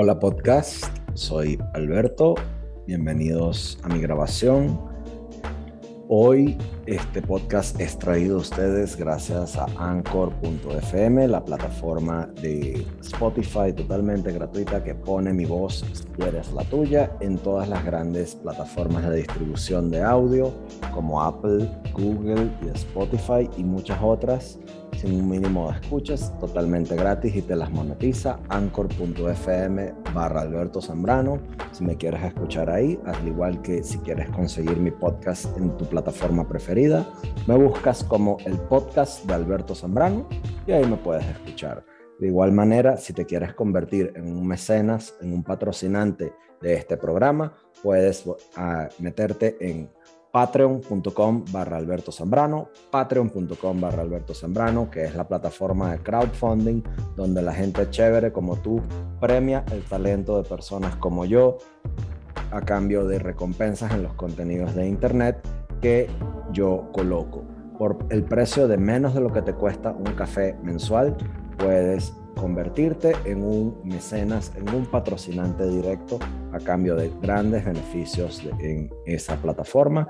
Hola podcast, soy Alberto, bienvenidos a mi grabación. Hoy este podcast es traído a ustedes gracias a Anchor.fm, la plataforma de Spotify totalmente gratuita que pone mi voz, si quieres la tuya, en todas las grandes plataformas de distribución de audio como Apple, Google y Spotify y muchas otras un mínimo de escuchas, totalmente gratis y te las monetiza. Anchor.fm barra Alberto Zambrano. Si me quieres escuchar ahí, al igual que si quieres conseguir mi podcast en tu plataforma preferida, me buscas como el podcast de Alberto Zambrano y ahí me puedes escuchar. De igual manera, si te quieres convertir en un mecenas, en un patrocinante de este programa, puedes uh, meterte en patreon.com barra Alberto Zambrano, patreon.com barra Alberto Zambrano, que es la plataforma de crowdfunding donde la gente chévere como tú premia el talento de personas como yo a cambio de recompensas en los contenidos de internet que yo coloco. Por el precio de menos de lo que te cuesta un café mensual, puedes convertirte en un mecenas, en un patrocinante directo a cambio de grandes beneficios en esa plataforma.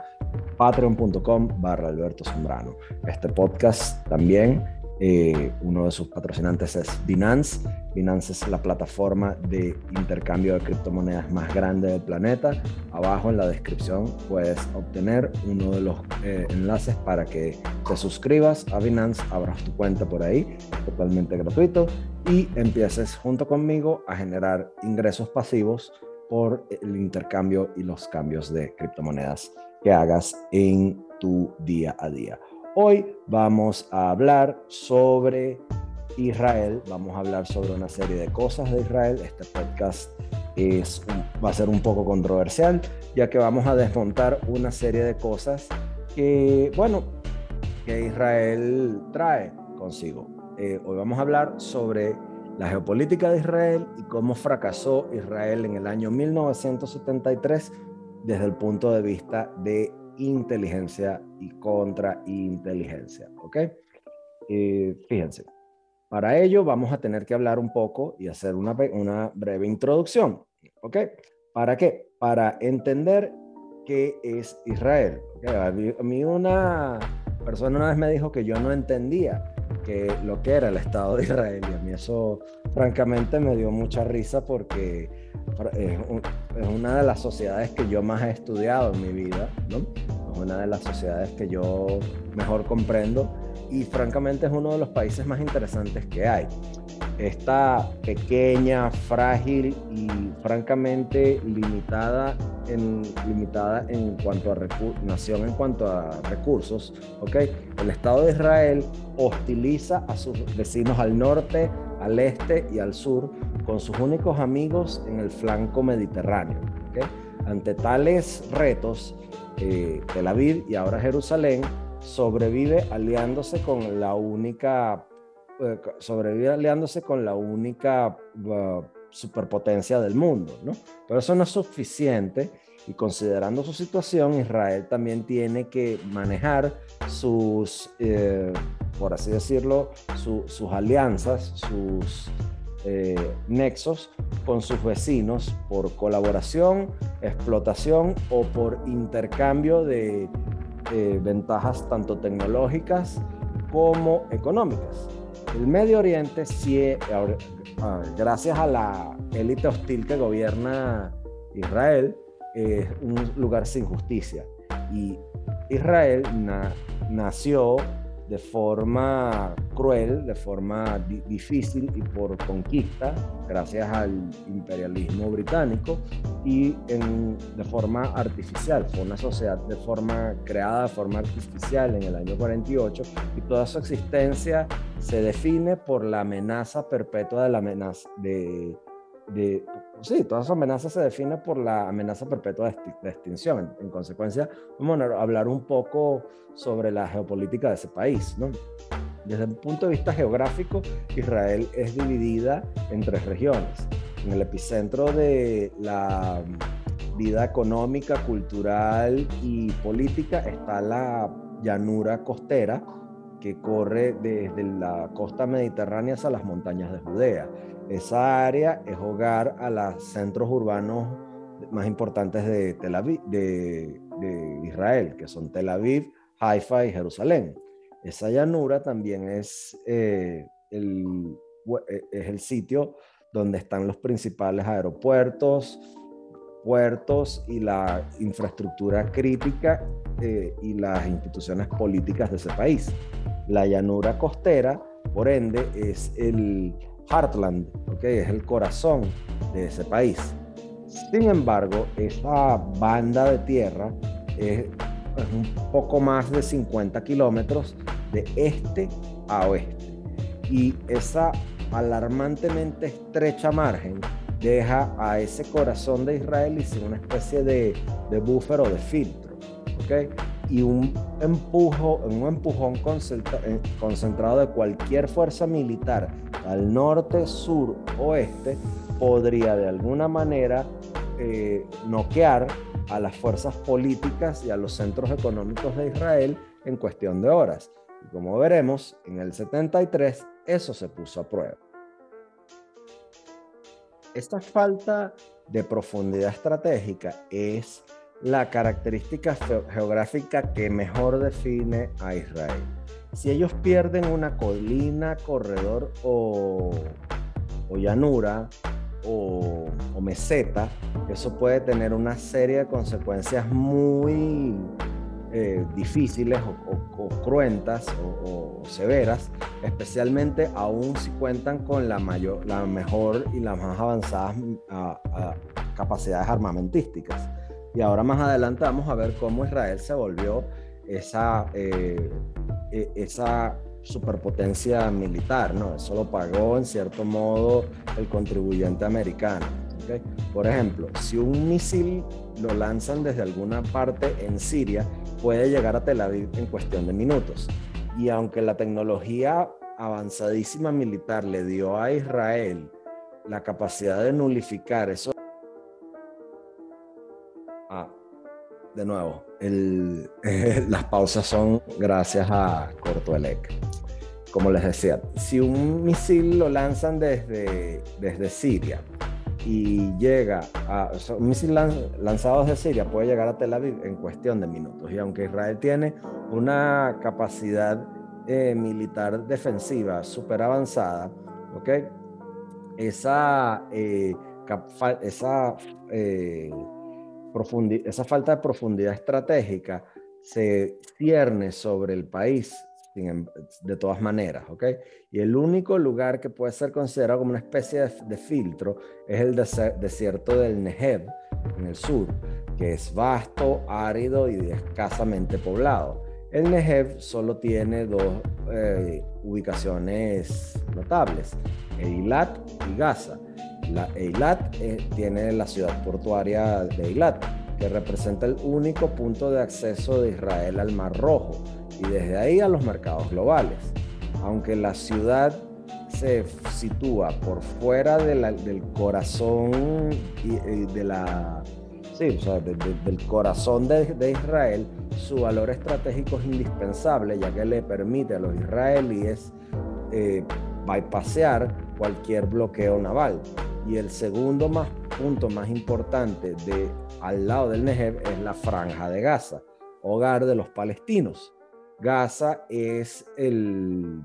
Patreon.com barra Alberto Zambrano. Este podcast también eh, uno de sus patrocinantes es Binance. Binance es la plataforma de intercambio de criptomonedas más grande del planeta. Abajo en la descripción puedes obtener uno de los eh, enlaces para que te suscribas a Binance, abras tu cuenta por ahí, totalmente gratuito, y empieces junto conmigo a generar ingresos pasivos por el intercambio y los cambios de criptomonedas que hagas en tu día a día. Hoy vamos a hablar sobre Israel, vamos a hablar sobre una serie de cosas de Israel. Este podcast es va a ser un poco controversial, ya que vamos a desmontar una serie de cosas que, bueno, que Israel trae consigo. Eh, hoy vamos a hablar sobre la geopolítica de Israel y cómo fracasó Israel en el año 1973 desde el punto de vista de inteligencia y contrainteligencia. ¿Ok? Eh, fíjense, para ello vamos a tener que hablar un poco y hacer una, una breve introducción. ¿Ok? ¿Para qué? Para entender qué es Israel. A mí una persona una vez me dijo que yo no entendía que lo que era el Estado de Israel y a mí eso francamente me dio mucha risa porque es, una de las sociedades que yo más he estudiado en mi vida, ¿no? Es una de las sociedades que yo mejor comprendo y francamente es uno de los países más interesantes que hay. Esta pequeña, frágil y francamente limitada en, limitada en cuanto a nación en cuanto a recursos, ¿ok? El Estado de Israel hostiliza a sus vecinos al norte, al este y al sur con sus únicos amigos en el flanco mediterráneo. Ante tales retos, eh, Tel Aviv y ahora Jerusalén sobrevive aliándose con la única eh, sobrevive aliándose con la única uh, superpotencia del mundo, ¿no? Pero eso no es suficiente y considerando su situación, Israel también tiene que manejar sus, eh, por así decirlo, sus alianzas, sus eh, nexos con sus vecinos por colaboración, explotación o por intercambio de ventajas tanto tecnológicas como económicas. El Medio Oriente, sí, gracias a la élite hostil que gobierna Israel, es un lugar sin justicia. Y Israel nació de forma cruel, de forma difícil y por conquista, gracias al imperialismo británico, y de forma artificial. Fue una sociedad de forma creada de forma artificial en el año 48 y toda su existencia se define por la amenaza perpetua de la amenaza de de, sí, todas esas amenazas se definen por la amenaza perpetua de, extinción. En, consecuencia, vamos a hablar un poco sobre la geopolítica de ese país. ¿no? Desde el punto de vista geográfico, Israel es dividida en tres regiones. En el epicentro de la vida económica, cultural y política está la llanura costera que corre desde la costa mediterránea hasta las montañas de Judea Esa área es hogar a los centros urbanos más importantes de, Tel Aviv, de, Israel, que son Tel Aviv, Haifa y Jerusalén. Esa llanura también es, eh, el, eh, es el sitio donde están los principales aeropuertos, puertos y la infraestructura crítica eh, y las instituciones políticas de ese país. La llanura costera, por ende, es el heartland, ¿okay? es el corazón de ese país. Sin embargo, esa banda de tierra es, un poco más de 50 kilómetros de este a oeste. Y esa alarmantemente estrecha margen deja a ese corazón de Israel y sin una especie de, de buffer o de filtro. ¿okay? Y un, empujo, un empujón eh, concentrado de cualquier fuerza militar al norte, sur, oeste podría de alguna manera eh, noquear a las fuerzas políticas y a los centros económicos de Israel en cuestión de horas. Y como veremos, en el 73 eso se puso a prueba. Esta falta de profundidad estratégica es la característica geográfica que mejor define a Israel. Si ellos pierden una colina, corredor o, llanura o, meseta, eso puede tener una serie de consecuencias muy eh, difíciles o, cruentas o, severas, especialmente aún si cuentan con la, mayor, la mejor y las más avanzadas capacidades armamentísticas. Y ahora más adelante vamos a ver cómo Israel se volvió esa, eh, e, esa superpotencia militar, ¿no? Eso lo pagó en cierto modo el contribuyente americano. Por ejemplo, si un misil lo lanzan desde alguna parte en Siria, puede llegar a Tel Aviv en cuestión de minutos. Y aunque la tecnología avanzadísima militar le dio a Israel la capacidad de nulificar eso. De nuevo, las pausas son gracias a Cortoelec. Como les decía, si un misil lo lanzan desde, desde Siria y llega a. un misil lanzado desde Siria puede llegar a Tel Aviv en cuestión de minutos. Y aunque Israel tiene una capacidad eh, militar defensiva súper avanzada, ¿ok? Esa, eh, esa, eh, esa falta de profundidad estratégica se cierne sobre el país Em, de todas maneras, ¿ok? Y el único lugar que puede ser considerado como una especie de, filtro es el desierto del Negev, en el sur, que es vasto, árido y escasamente poblado. El Negev solo tiene dos eh, ubicaciones notables, Eilat y Gaza. La Eilat eh, tiene la ciudad portuaria de Eilat, que representa el único punto de acceso de Israel al Mar Rojo y desde ahí a los mercados globales. Aunque la ciudad se sitúa por fuera del corazón de la sí, o sea, del corazón de, Israel, su valor estratégico es indispensable, ya que le permite a los israelíes eh, bypassear cualquier bloqueo naval. Y el segundo más, punto más importante de al lado del Negev es la franja de Gaza, hogar de los palestinos. Gaza es el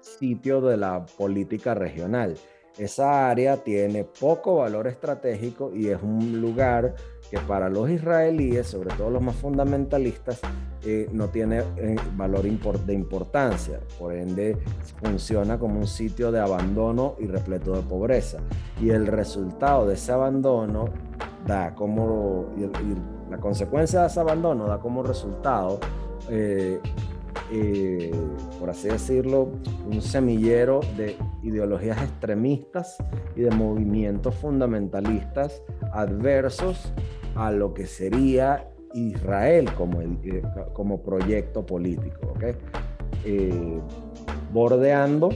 sitio de la política regional. Esa área tiene poco valor estratégico y es un lugar que para los israelíes, sobre todo los más fundamentalistas, eh, no tiene eh, valor de importancia. Por ende, funciona como un sitio de abandono y repleto de pobreza. Y el resultado de ese abandono da como, la consecuencia de ese abandono da como resultado eh, eh, por así decirlo, un semillero de ideologías extremistas y de movimientos fundamentalistas adversos a lo que sería Israel como, eh, como proyecto político. Eh, bordeando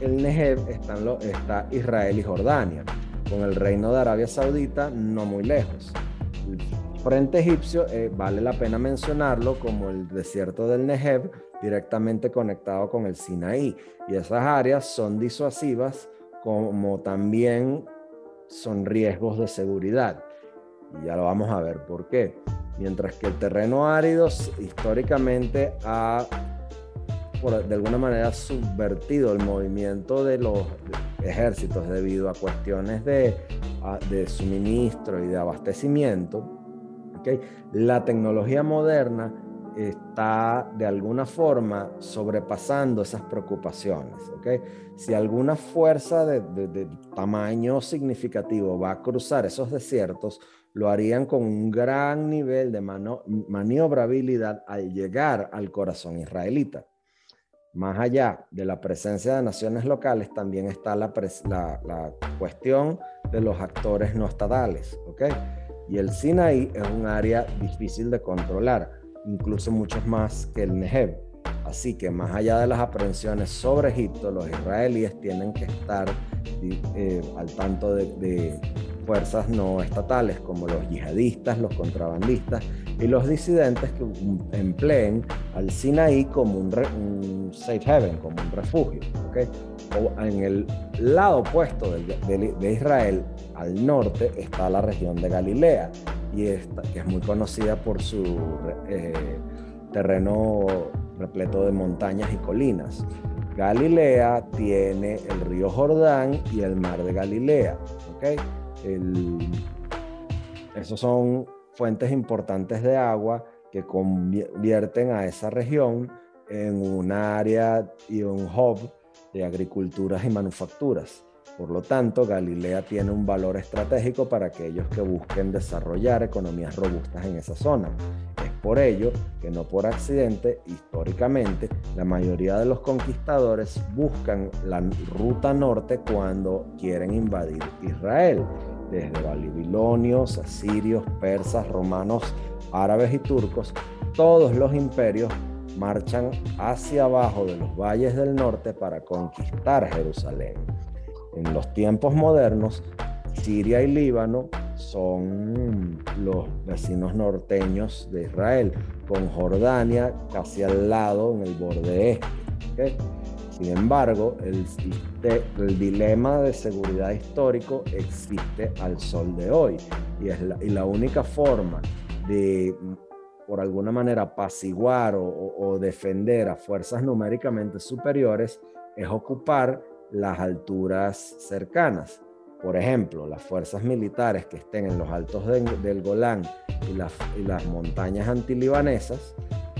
el Negev están está Israel y Jordania, con el reino de Arabia Saudita no muy lejos frente egipcio eh, vale la pena mencionarlo como el desierto del Negev, directamente conectado con el Sinaí. Y esas áreas son disuasivas como también son riesgos de seguridad. Y ya lo vamos a ver por qué. Mientras que el terreno árido históricamente ha, de alguna manera, subvertido el movimiento de los ejércitos debido a cuestiones de, de suministro y de abastecimiento, la tecnología moderna está de alguna forma sobrepasando esas preocupaciones. Si alguna fuerza de, tamaño significativo va a cruzar esos desiertos, lo harían con un gran nivel de maniobrabilidad al llegar al corazón israelita. Más allá de la presencia de naciones locales, también está la, cuestión de los actores no estatales. Y el Sinaí es un área difícil de controlar incluso muchos más que el Negev. Así que más allá de las aprehensiones sobre Egipto, los israelíes tienen que estar eh, al tanto de, fuerzas no estatales como los yihadistas, los contrabandistas y los disidentes que empleen al Sinaí como un, safe haven, como un refugio. O en el lado opuesto de, Israel, al norte, está la región de Galilea, y esta, que es muy conocida por su eh, terreno repleto de montañas y colinas. Galilea tiene el río Jordán y el mar de Galilea. ¿okay? Esos son fuentes importantes de agua que convierten a esa región en un área y un hub de agriculturas y manufacturas. Por lo tanto, Galilea tiene un valor estratégico para aquellos que busquen desarrollar economías robustas en esa zona. Es por ello que no por accidente, históricamente, la mayoría de los conquistadores buscan la ruta norte cuando quieren invadir Israel. Desde babilonios, asirios, persas, romanos, árabes y turcos, todos los imperios marchan hacia abajo de los valles del norte para conquistar Jerusalén. En los tiempos modernos, Siria y Líbano son los vecinos norteños de Israel, con Jordania casi al lado en el borde este. Sin embargo, el, dilema de seguridad histórico existe al sol de hoy y, es la, única forma de, por alguna manera, apaciguar o, o defender a fuerzas numéricamente superiores es ocupar las alturas cercanas. Por ejemplo, las fuerzas militares que estén en los altos del Golán y las, y las montañas antilibanesas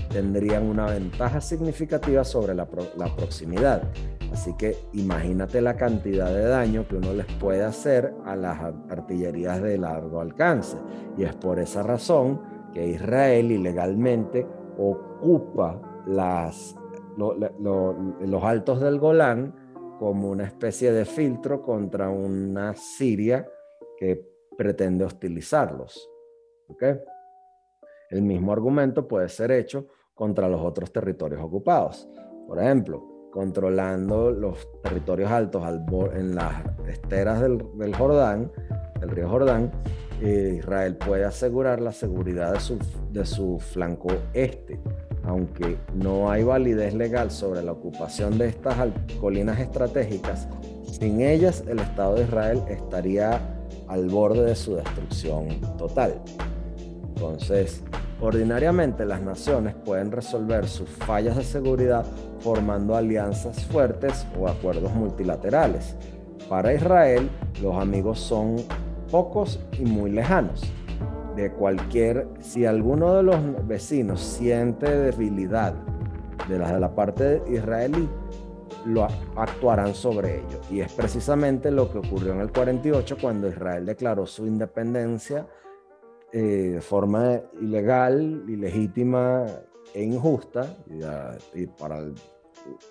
tendrían una ventaja significativa sobre la, la, proximidad. Así que imagínate la cantidad de daño que uno les puede hacer a las artillerías de largo alcance. Y es por esa razón que Israel ilegalmente ocupa las, los altos del Golán como una especie de filtro contra una Siria que pretende hostilizarlos. ¿Okay? El mismo argumento puede ser hecho contra los otros territorios ocupados. Por ejemplo, controlando los territorios altos en las esteras del, Jordán, del río Jordán, eh, Israel puede asegurar la seguridad de su, de su flanco este aunque no hay validez legal sobre la ocupación de estas colinas estratégicas, sin ellas el Estado de Israel estaría al borde de su destrucción total. Entonces, ordinariamente las naciones pueden resolver sus fallas de seguridad formando alianzas fuertes o acuerdos multilaterales. Para Israel, los amigos son pocos y muy lejanos de cualquier, si alguno de los vecinos siente debilidad de la, parte israelí, lo actuarán sobre ello. Y es precisamente lo que ocurrió en el 48 cuando Israel declaró su independencia eh, de forma ilegal, ilegítima e injusta, y, para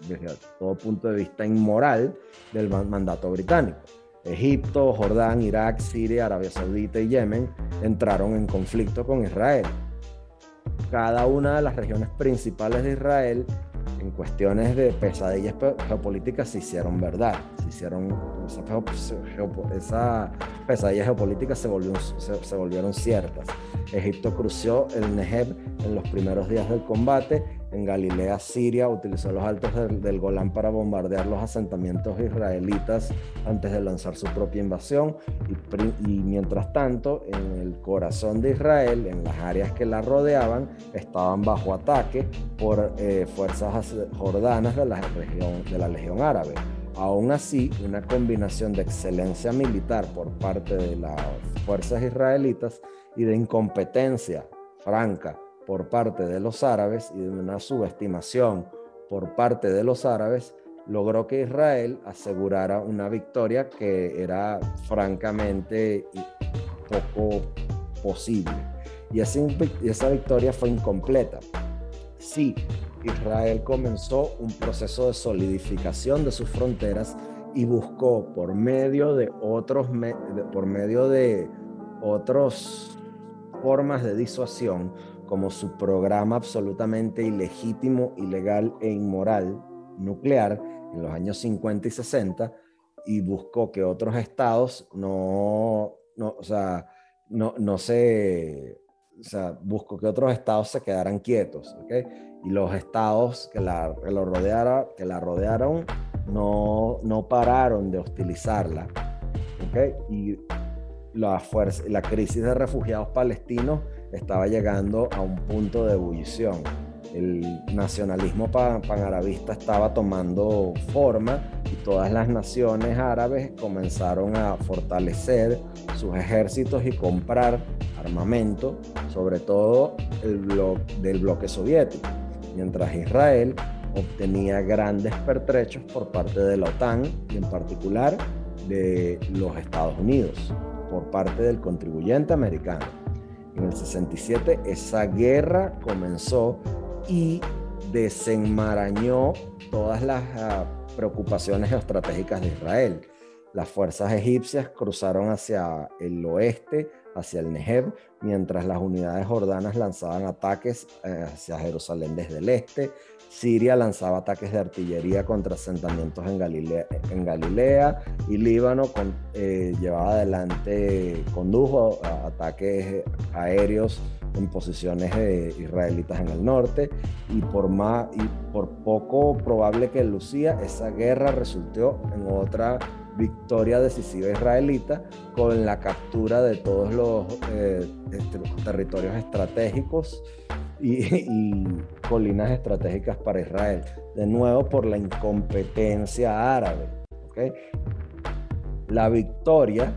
desde todo punto de vista inmoral del mandato británico. Egipto, Jordán, Irak, Siria, Arabia Saudita y Yemen entraron en conflicto con Israel. Cada una de las regiones principales de Israel en cuestiones de pesadillas geopolíticas se hicieron verdad, se hicieron, esas pesadillas geopolíticas se, volvieron ciertas. Egipto cruzó el Negev en los primeros días del combate en Galilea, Siria, utilizó los altos del, Golán para bombardear los asentamientos israelitas antes de lanzar su propia invasión. Y, y, mientras tanto, en el corazón de Israel, en las áreas que la rodeaban, estaban bajo ataque por eh, fuerzas jordanas de la, región, de la Legión Árabe. Aún así, una combinación de excelencia militar por parte de las fuerzas israelitas y de incompetencia franca por parte de los árabes y de una subestimación por parte de los árabes, logró que Israel asegurara una victoria que era francamente poco posible. Y esa victoria fue incompleta. Sí, Israel comenzó un proceso de solidificación de sus fronteras y buscó por medio de otros, por medio de otras formas de disuasión, como su programa absolutamente ilegítimo, ilegal e inmoral nuclear en los años 50 y 60 y buscó que otros estados no, no, o sea, no, no se, o sea, buscó que otros estados se quedaran quietos, ¿ok? Y los estados que la, que lo rodeara, que la rodearon no, no pararon de hostilizarla, ¿ok? Y la, crisis de refugiados palestinos estaba llegando a un punto de ebullición. El nacionalismo panarabista estaba tomando forma y todas las naciones árabes comenzaron a fortalecer sus ejércitos y comprar armamento, sobre todo el del bloque soviético, mientras Israel obtenía grandes pertrechos por parte de la OTAN y en particular de los Estados Unidos, por parte del contribuyente americano. En el 67 esa guerra comenzó y desenmarañó todas las ah, preocupaciones estratégicas de Israel. Las fuerzas egipcias cruzaron hacia el oeste, hacia el Negev, mientras las unidades jordanas lanzaban ataques eh, hacia Jerusalén desde el este. Siria lanzaba ataques de artillería contra asentamientos en Galilea, en Galilea y Líbano eh, llevaba adelante, condujo ataques aéreos en posiciones israelitas en el norte y por, más, y por poco probable que lucía, esa guerra resultó en otra victoria decisiva israelita con la captura de todos los eh, este, territorios estratégicos y, colinas estratégicas para Israel. De nuevo por la incompetencia árabe. La victoria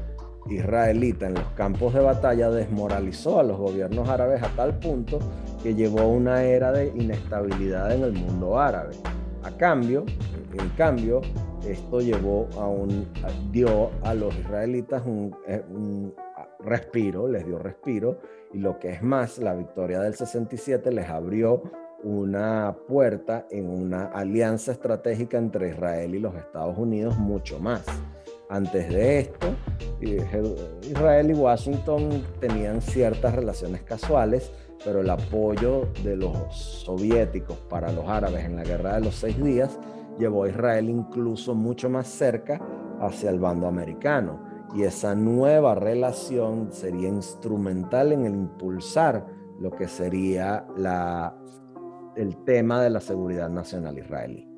israelita en los campos de batalla desmoralizó a los gobiernos árabes a tal punto que llevó a una era de inestabilidad en el mundo árabe. A cambio, en cambio, esto llevó a un, dio a los israelitas un, eh, un respiro, les dio respiro, y lo que es más, la victoria del 67 les abrió una puerta en una alianza estratégica entre Israel y los Estados Unidos mucho más. Antes de esto, Israel y Washington tenían ciertas relaciones casuales, pero el apoyo de los soviéticos para los árabes en la guerra de los seis días llevó a Israel incluso mucho más cerca hacia el bando americano y esa nueva relación sería instrumental en el impulsar lo que sería la, el tema de la seguridad nacional israelí.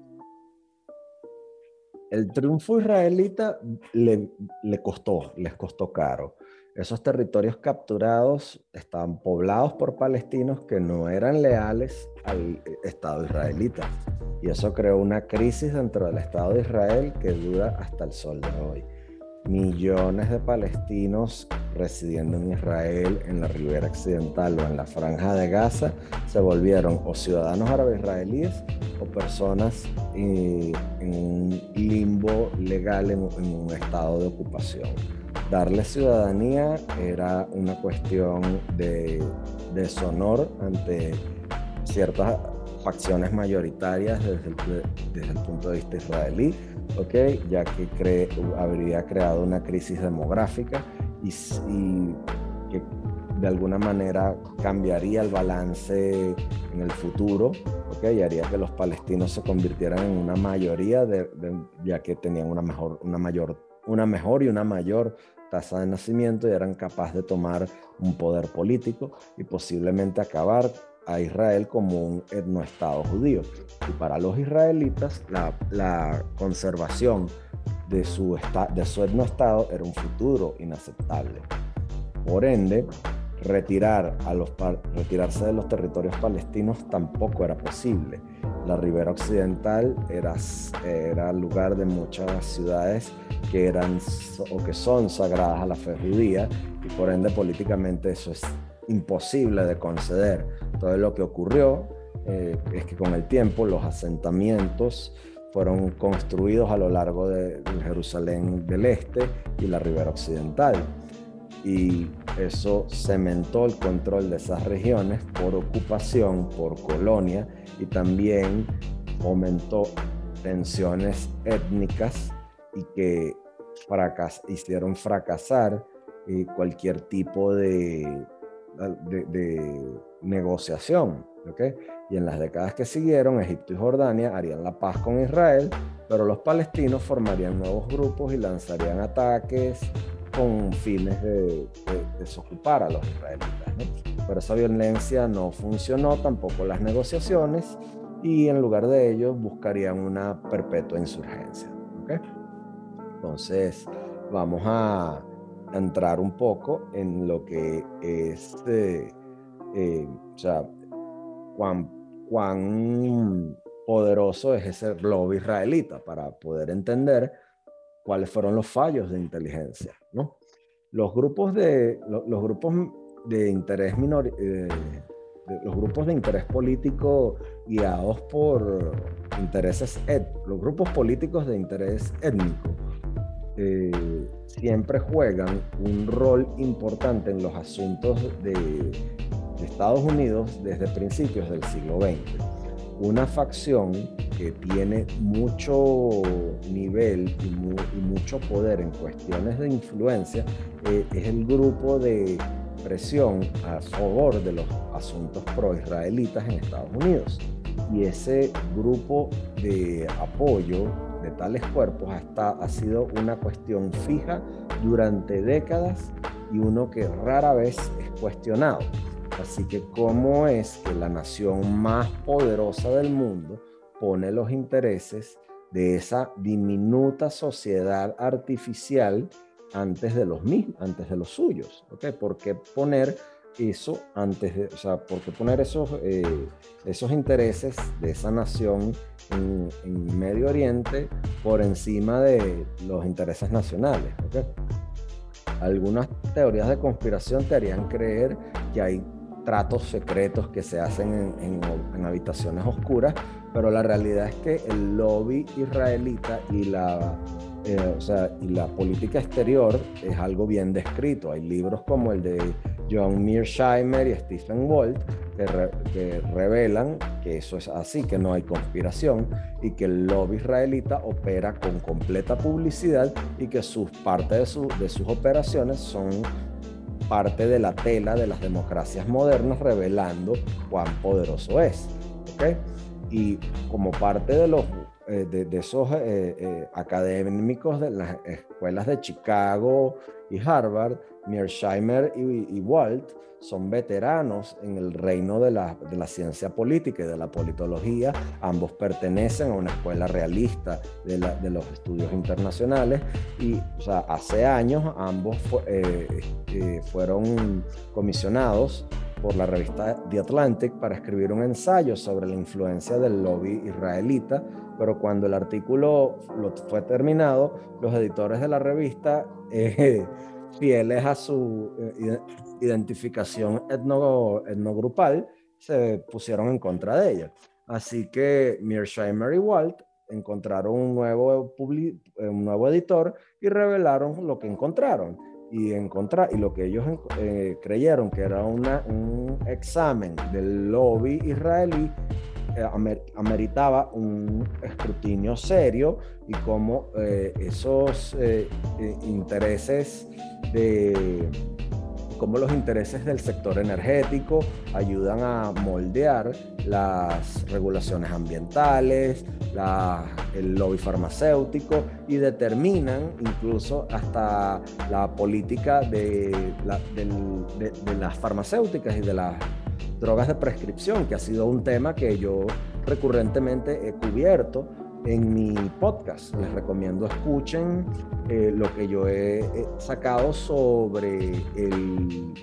El triunfo israelita le, le costó, les costó caro. Esos territorios capturados estaban poblados por palestinos que no eran leales al Estado israelita. Y eso creó una crisis dentro del Estado de Israel que dura hasta el sol de hoy millones de palestinos residiendo en Israel, en la ribera occidental o en la franja de Gaza, se volvieron o ciudadanos árabes israelíes o personas eh, en un limbo legal, en, un estado de ocupación. Darle ciudadanía era una cuestión de deshonor ante ciertas facciones mayoritarias desde el, punto de vista israelí, ¿okay? ya que habría creado una crisis demográfica y, que de alguna manera cambiaría el balance en el futuro, ¿okay? y haría que los palestinos se convirtieran en una mayoría, ya que tenían una, mayor, una mejor y una mayor tasa de nacimiento y eran capaces de tomar un poder político y posiblemente acabar a Israel como un etnoestado judío. Y para los israelitas, la, conservación de su, de su etnoestado era un futuro inaceptable. Por ende, retirar a los, retirarse de los territorios palestinos tampoco era posible. La ribera occidental era, era lugar de muchas ciudades que eran o que son sagradas a la fe judía y por ende políticamente eso es imposible de conceder. Todo lo que ocurrió eh, es que con el tiempo los asentamientos fueron construidos a lo largo de, Jerusalén del Este y la ribera occidental. Y eso cementó el control de esas regiones por ocupación, por colonia y también aumentó tensiones étnicas y que hicieron fracasar eh, cualquier tipo de, negociación. ¿okay? Y en las décadas que siguieron, Egipto y Jordania harían la paz con Israel, pero los palestinos formarían nuevos grupos y lanzarían ataques con fines de, desocupar a los israelitas. ¿no? Pero esa violencia no funcionó, tampoco las negociaciones, y en lugar de ello buscarían una perpetua insurgencia. ¿okay? Entonces, vamos a entrar un poco en lo que es, eh, eh, o sea, cuán, cuán poderoso es ese lobby israelita para poder entender cuáles fueron los fallos de inteligencia. Los grupos de, los, grupos de interés minor, eh, los grupos de interés político guiados por intereses, los grupos políticos de interés étnico eh, siempre juegan un rol importante en los asuntos de, Estados Unidos desde principios del siglo XX. Una facción que tiene mucho nivel y, mucho poder en cuestiones de influencia eh, es el grupo de presión a favor de los asuntos pro-israelitas en Estados Unidos. Y ese grupo de apoyo de tales cuerpos hasta, ha sido una cuestión fija durante décadas y uno que rara vez es cuestionado. Así que cómo es que la nación más poderosa del mundo pone los intereses de esa diminuta sociedad artificial antes de los mismos, antes de los suyos. ¿okay? ¿Por qué poner eso antes de, o sea, por qué poner esos, eh, esos intereses de esa nación en, Medio Oriente por encima de los intereses nacionales? ¿okay? Algunas teorías de conspiración te harían creer que hay tratos secretos que se hacen en, en, habitaciones oscuras, pero la realidad es que el lobby israelita y la, eh, o sea, y la política exterior es algo bien descrito. Hay libros como el de John Mearsheimer y Stephen Walt que, revelan que eso es así, que no hay conspiración y que el lobby israelita opera con completa publicidad y que sus, parte de, de sus operaciones son parte de la tela de las democracias modernas revelando cuán poderoso es. Y como parte de, los, eh, de, esos eh, eh, académicos de las escuelas de Chicago y Harvard, Mearsheimer y, Walt son veteranos en el reino de la, de la, ciencia política y de la politología. Ambos pertenecen a una escuela realista de, de los estudios internacionales y o sea, hace años ambos eh, eh, fueron comisionados por la revista The Atlantic para escribir un ensayo sobre la influencia del lobby israelita, pero cuando el artículo lo fue terminado, los editores de la revista eh, fieles a su eh, identificación etno, etnogrupal, se pusieron en contra de ella. Así que Mearsheimer y Walt encontraron un nuevo, eh, un nuevo editor y revelaron lo que encontraron. Y, encontrar, y lo que ellos eh, creyeron que era una, un examen del lobby israelí ameritaba un escrutinio serio y cómo esos intereses de cómo los intereses del sector energético ayudan a moldear las regulaciones ambientales, el lobby farmacéutico y determinan incluso hasta la política de, de, las farmacéuticas y de las drogas de prescripción, que ha sido un tema que yo recurrentemente he cubierto en mi podcast. Les recomiendo escuchen eh, lo que yo he, sacado sobre, el,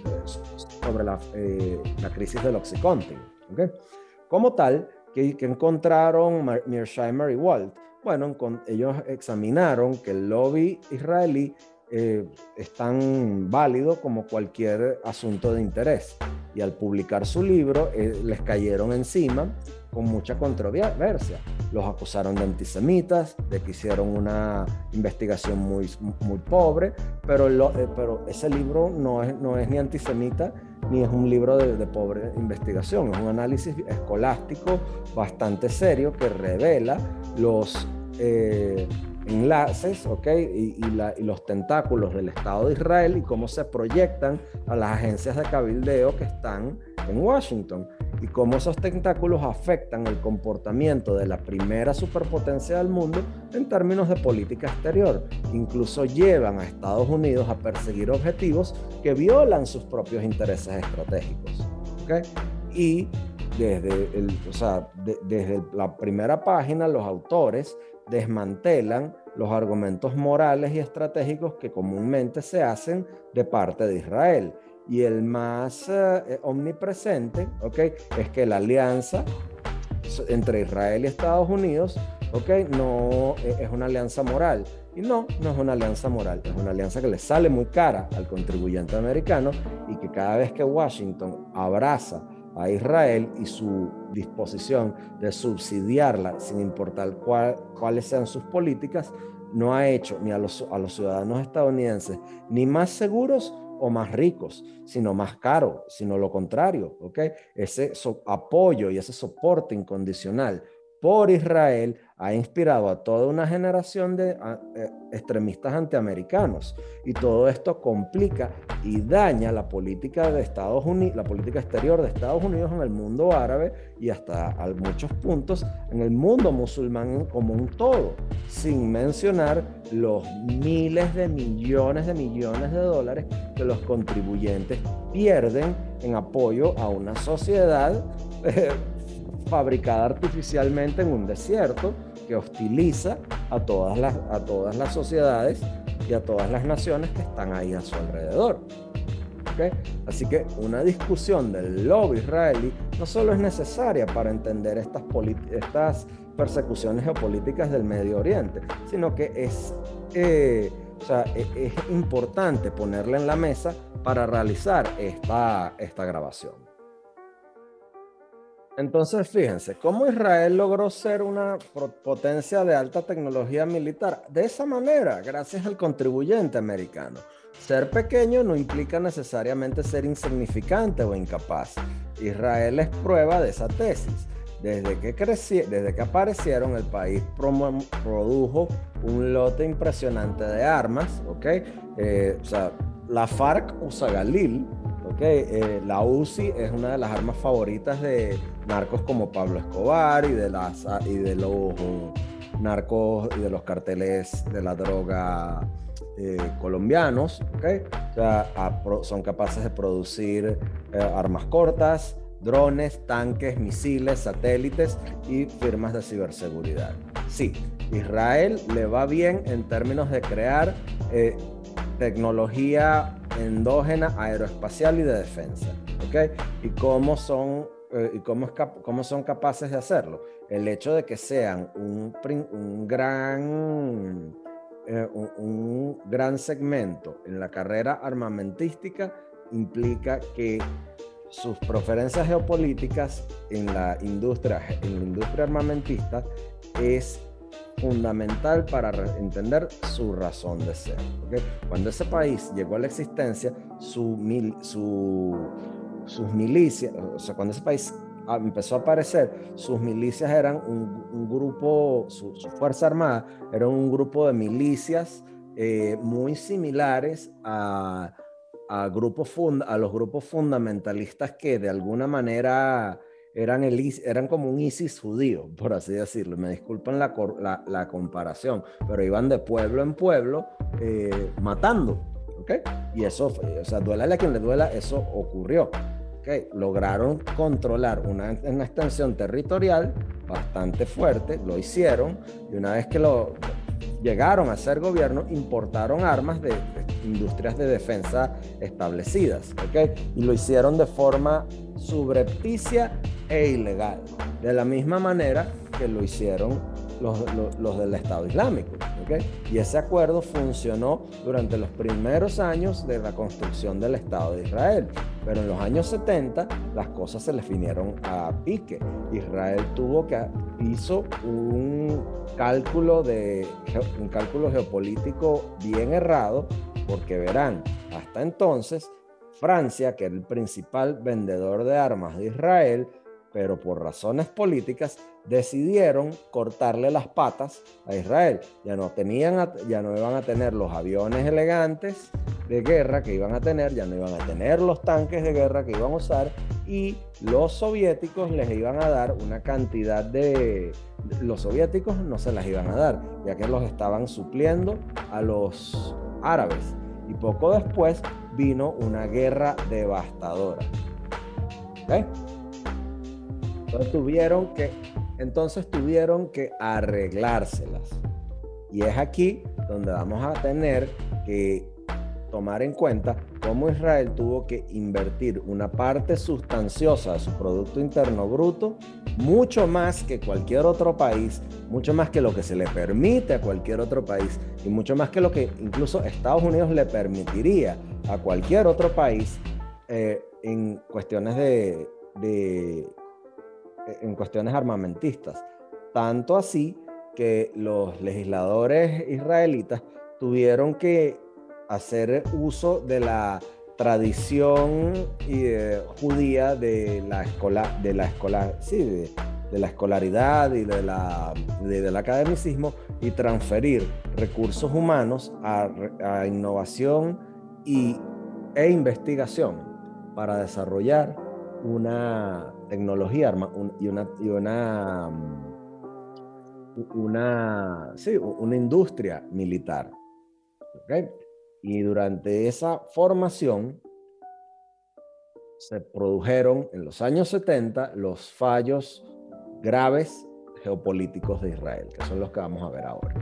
sobre la, eh, la crisis del Oxycontin. ¿okay? Como tal, que, encontraron Mearsheimer y Walt? Bueno, ellos examinaron que el lobby israelí eh, es tan válido como cualquier asunto de interés. Y al publicar su libro, eh, les cayeron encima con mucha controversia. Los acusaron de antisemitas, de que hicieron una investigación muy, muy pobre, pero, eh, pero ese libro no es, no es ni antisemita ni es un libro de, pobre investigación, es un análisis escolástico bastante serio que revela los eh, enlaces y, los tentáculos del Estado de Israel y cómo se proyectan a las agencias de cabildeo que están en Washington y cómo esos tentáculos afectan el comportamiento de la primera superpotencia del mundo en términos de política exterior. Incluso llevan a Estados Unidos a perseguir objetivos que violan sus propios intereses estratégicos. Y desde, el, desde la primera página los autores desmantelan los argumentos morales y estratégicos que comúnmente se hacen de parte de Israel y el más eh, omnipresente, ¿ok? Es que la alianza entre Israel y Estados Unidos, ¿ok? No e, es una alianza moral. Y no, no es una alianza moral, es una alianza que le sale muy cara al contribuyente americano y que cada vez que Washington abraza a Israel y su disposición de subsidiarla sin importar cuáles sean sus políticas, no ha hecho ni a los, ciudadanos estadounidenses ni más seguros o más ricos, sino más caros, sino lo contrario, ¿ok? Ese apoyo y ese soporte incondicional por Israel ha inspirado a toda una generación de eh, extremistas antiamericanos. Y todo esto complica y daña la política de Estados Unidos, la política exterior de Estados Unidos en el mundo árabe y hasta a muchos puntos en el mundo musulmán como un todo, sin mencionar los miles de millones de millones de dólares que los contribuyentes pierden en apoyo a una sociedad eh, fabricada artificialmente en un desierto que hostiliza a todas las, a todas las sociedades y a todas las naciones que están ahí a su alrededor. ¿Okay? Así que una discusión del lobby israelí no solo es necesaria para entender estas, estas persecuciones geopolíticas del Medio Oriente, sino que es, eh, o sea, es, es importante ponerla en la mesa para realizar esta, esta grabación. Entonces, fíjense, ¿cómo Israel logró ser una potencia de alta tecnología militar? De esa manera, gracias al contribuyente americano. Ser pequeño no implica necesariamente ser insignificante o incapaz. Israel es prueba de esa tesis. Desde que, desde que aparecieron, el país produjo un lote impresionante de armas, ¿ok? Eh, o sea, la FARC usa Galil, ¿ok? Eh, la UCI es una de las armas favoritas de narcos como Pablo Escobar y de, las, y de los narcos y de los carteles de la droga eh, colombianos, o sea, son capaces de producir eh, armas cortas, drones, tanques, misiles, satélites y firmas de ciberseguridad. Sí, Israel le va bien en términos de crear eh, tecnología endógena aeroespacial y de defensa. Y cómo son eh, y cómo, cómo, son capaces de hacerlo. El hecho de que sean un, gran, eh, un, gran segmento en la carrera armamentística implica que sus preferencias geopolíticas en la industria, en la industria armamentista es fundamental para entender su razón de ser. Cuando ese país llegó a la existencia, su, sus milicias, o sea, cuando ese país empezó a aparecer, sus milicias eran un, grupo, su, fuerza armada era un grupo de milicias eh, muy similares a, a, grupos a los grupos fundamentalistas que de alguna manera eran, el, eran como un ISIS judío, por así decirlo. Me disculpan la, la, comparación, pero iban de pueblo en pueblo eh, matando. Y eso, o sea, duela a quien le duela, eso ocurrió. Okay. Lograron controlar una, extensión territorial bastante fuerte, lo hicieron, y una vez que lo llegaron a ser gobierno, importaron armas de, industrias de defensa establecidas, y lo hicieron de forma subrepticia e ilegal, de la misma manera que lo hicieron los, del Estado Islámico. ¿okay? Y ese acuerdo funcionó durante los primeros años de la construcción del Estado de Israel. Pero en los años 70 las cosas se le vinieron a pique. Israel tuvo que hizo un cálculo de un cálculo geopolítico bien errado porque verán, hasta entonces Francia, que era el principal vendedor de armas de Israel, pero por razones políticas decidieron cortarle las patas a Israel. Ya no tenían, ya no iban a tener los aviones elegantes de guerra que iban a tener, ya no iban a tener los tanques de guerra que iban a usar y los soviéticos les iban a dar una cantidad de los soviéticos no se las iban a dar, ya que los estaban supliendo a los árabes. Y poco después vino una guerra devastadora. ¿Okay? Entonces tuvieron que, entonces tuvieron que arreglárselas. Y es aquí donde vamos a tener que tomar en cuenta cómo Israel tuvo que invertir una parte sustanciosa de su Producto Interno Bruto, mucho más que cualquier otro país, mucho más que lo que se le permite a cualquier otro país y mucho más que lo que incluso Estados Unidos le permitiría a cualquier otro país eh, en cuestiones de, de en cuestiones armamentistas. Tanto así que los legisladores israelitas tuvieron que hacer uso de la tradición eh, judía de la escola, de la sí, de, la escolaridad y de la, de, del academicismo y transferir recursos humanos a, a innovación y, e investigación para desarrollar una tecnología y una, y una, una, sí, una industria militar. ¿okay? Y durante esa formación se produjeron en los años 70 los fallos graves geopolíticos de Israel, que son los que vamos a ver ahora.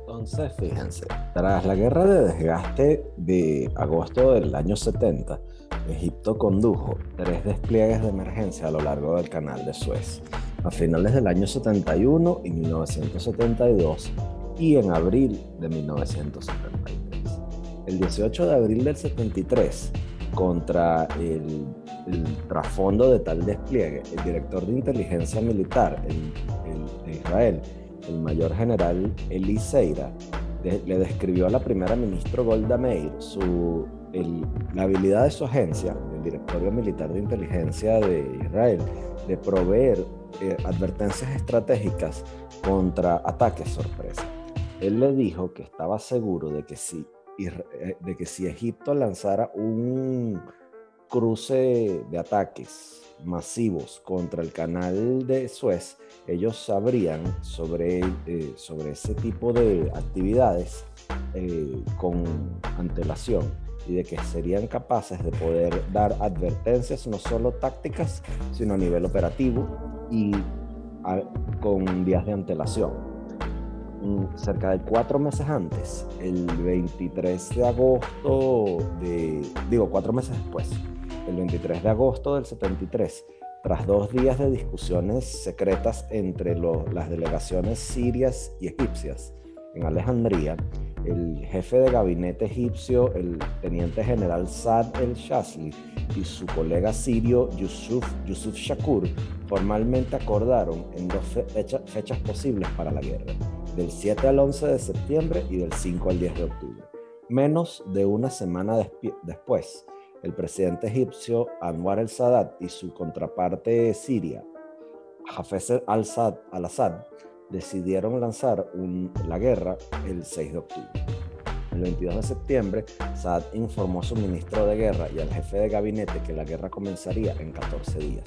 Entonces, fíjense, tras la guerra de desgaste de agosto del año 70, Egipto condujo tres despliegues de emergencia a lo largo del canal de Suez. A finales del año 71 y 1972 y en abril de 1973. El 18 de abril del 73, contra el, trasfondo de tal despliegue, el director de inteligencia militar de Israel, el mayor general Eli Seira, de, le describió a la primera ministra Golda Meir su el, la habilidad de su agencia, el Directorio Militar de Inteligencia de Israel, de proveer eh, advertencias estratégicas contra ataques sorpresa. Él le dijo que estaba seguro de que si, eh, de que si Egipto lanzara un cruce de ataques masivos contra el canal de Suez, ellos sabrían sobre, eh, sobre ese tipo de actividades eh, con antelación y de que serían capaces de poder dar advertencias no solo tácticas, sino a nivel operativo y a, con días de antelación. Mm, cerca de cuatro meses antes, el 23 de agosto de, digo, cuatro meses después, el 23 de agosto del 73, tras dos días de discusiones secretas entre lo, las delegaciones sirias y egipcias en Alejandría, el jefe de gabinete egipcio, el teniente general Saad el Shazli, y su colega sirio Yusuf, Shakur formalmente acordaron en dos fecha, fechas posibles para la guerra, del 7 al 11 de septiembre y del 5 al 10 de octubre. Menos de una semana después, el presidente egipcio Anwar el-Sadat y su contraparte siria, Hafez al-Assad, al decidieron lanzar la guerra el 6 de octubre. El 22 de septiembre, Saad informó a su ministro de guerra y al jefe de gabinete que la guerra comenzaría en 14 días.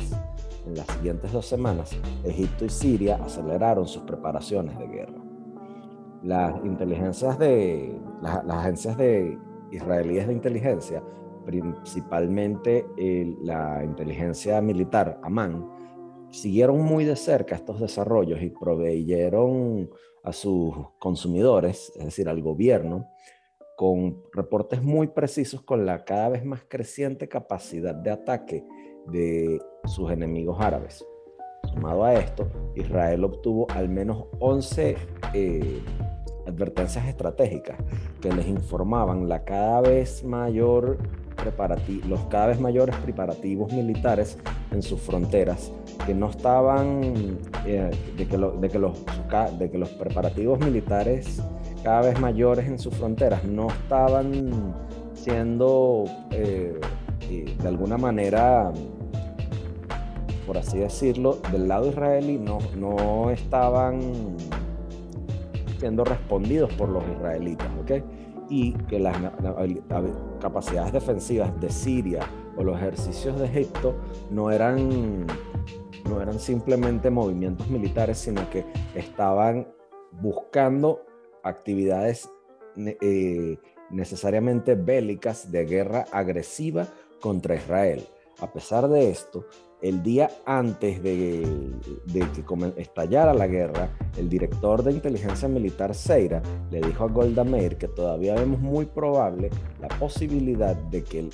En las siguientes dos semanas, Egipto y Siria aceleraron sus preparaciones de guerra. Las inteligencias de las, las agencias de israelíes de inteligencia principalmente la inteligencia militar, AMAN, siguieron muy de cerca estos desarrollos y proveyeron a sus consumidores, es decir, al gobierno, con reportes muy precisos con la cada vez más creciente capacidad de ataque de sus enemigos árabes. Sumado a esto, Israel obtuvo al menos 11 eh, advertencias estratégicas que les informaban la cada vez mayor los cada vez mayores preparativos militares en sus fronteras, que no estaban, eh, de, que de, que los, de que los preparativos militares cada vez mayores en sus fronteras no estaban siendo eh, de alguna manera, por así decirlo, del lado israelí, no, no estaban siendo respondidos por los israelitas, ¿ok? y que las capacidades defensivas de Siria o los ejercicios de Egipto no eran, no eran simplemente movimientos militares, sino que estaban buscando actividades eh, necesariamente bélicas de guerra agresiva contra Israel. A pesar de esto, el día antes de, que estallara la guerra, el director de inteligencia militar Seira le dijo a Golda Meir que todavía vemos muy probable la posibilidad de que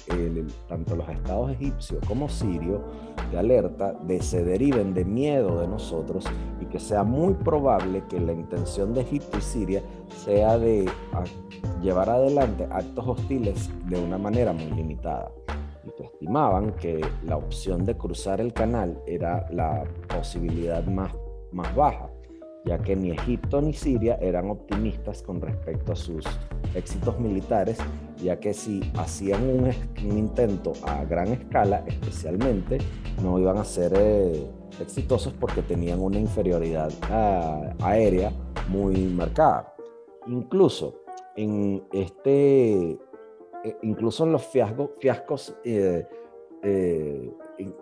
tanto los estados egipcios como sirio de alerta de, se deriven de miedo de nosotros y que sea muy probable que la intención de Egipto y Siria sea de llevar adelante actos hostiles de una manera muy limitada y estimaban que la opción de cruzar el canal era la posibilidad más, más baja, ya que ni Egipto ni Siria eran optimistas con respecto a sus éxitos militares, ya que si hacían un, intento a gran escala, especialmente, no iban a ser eh, exitosos porque tenían una inferioridad ah, aérea muy marcada. Incluso en este eh, incluso en los fiascos, eh, eh,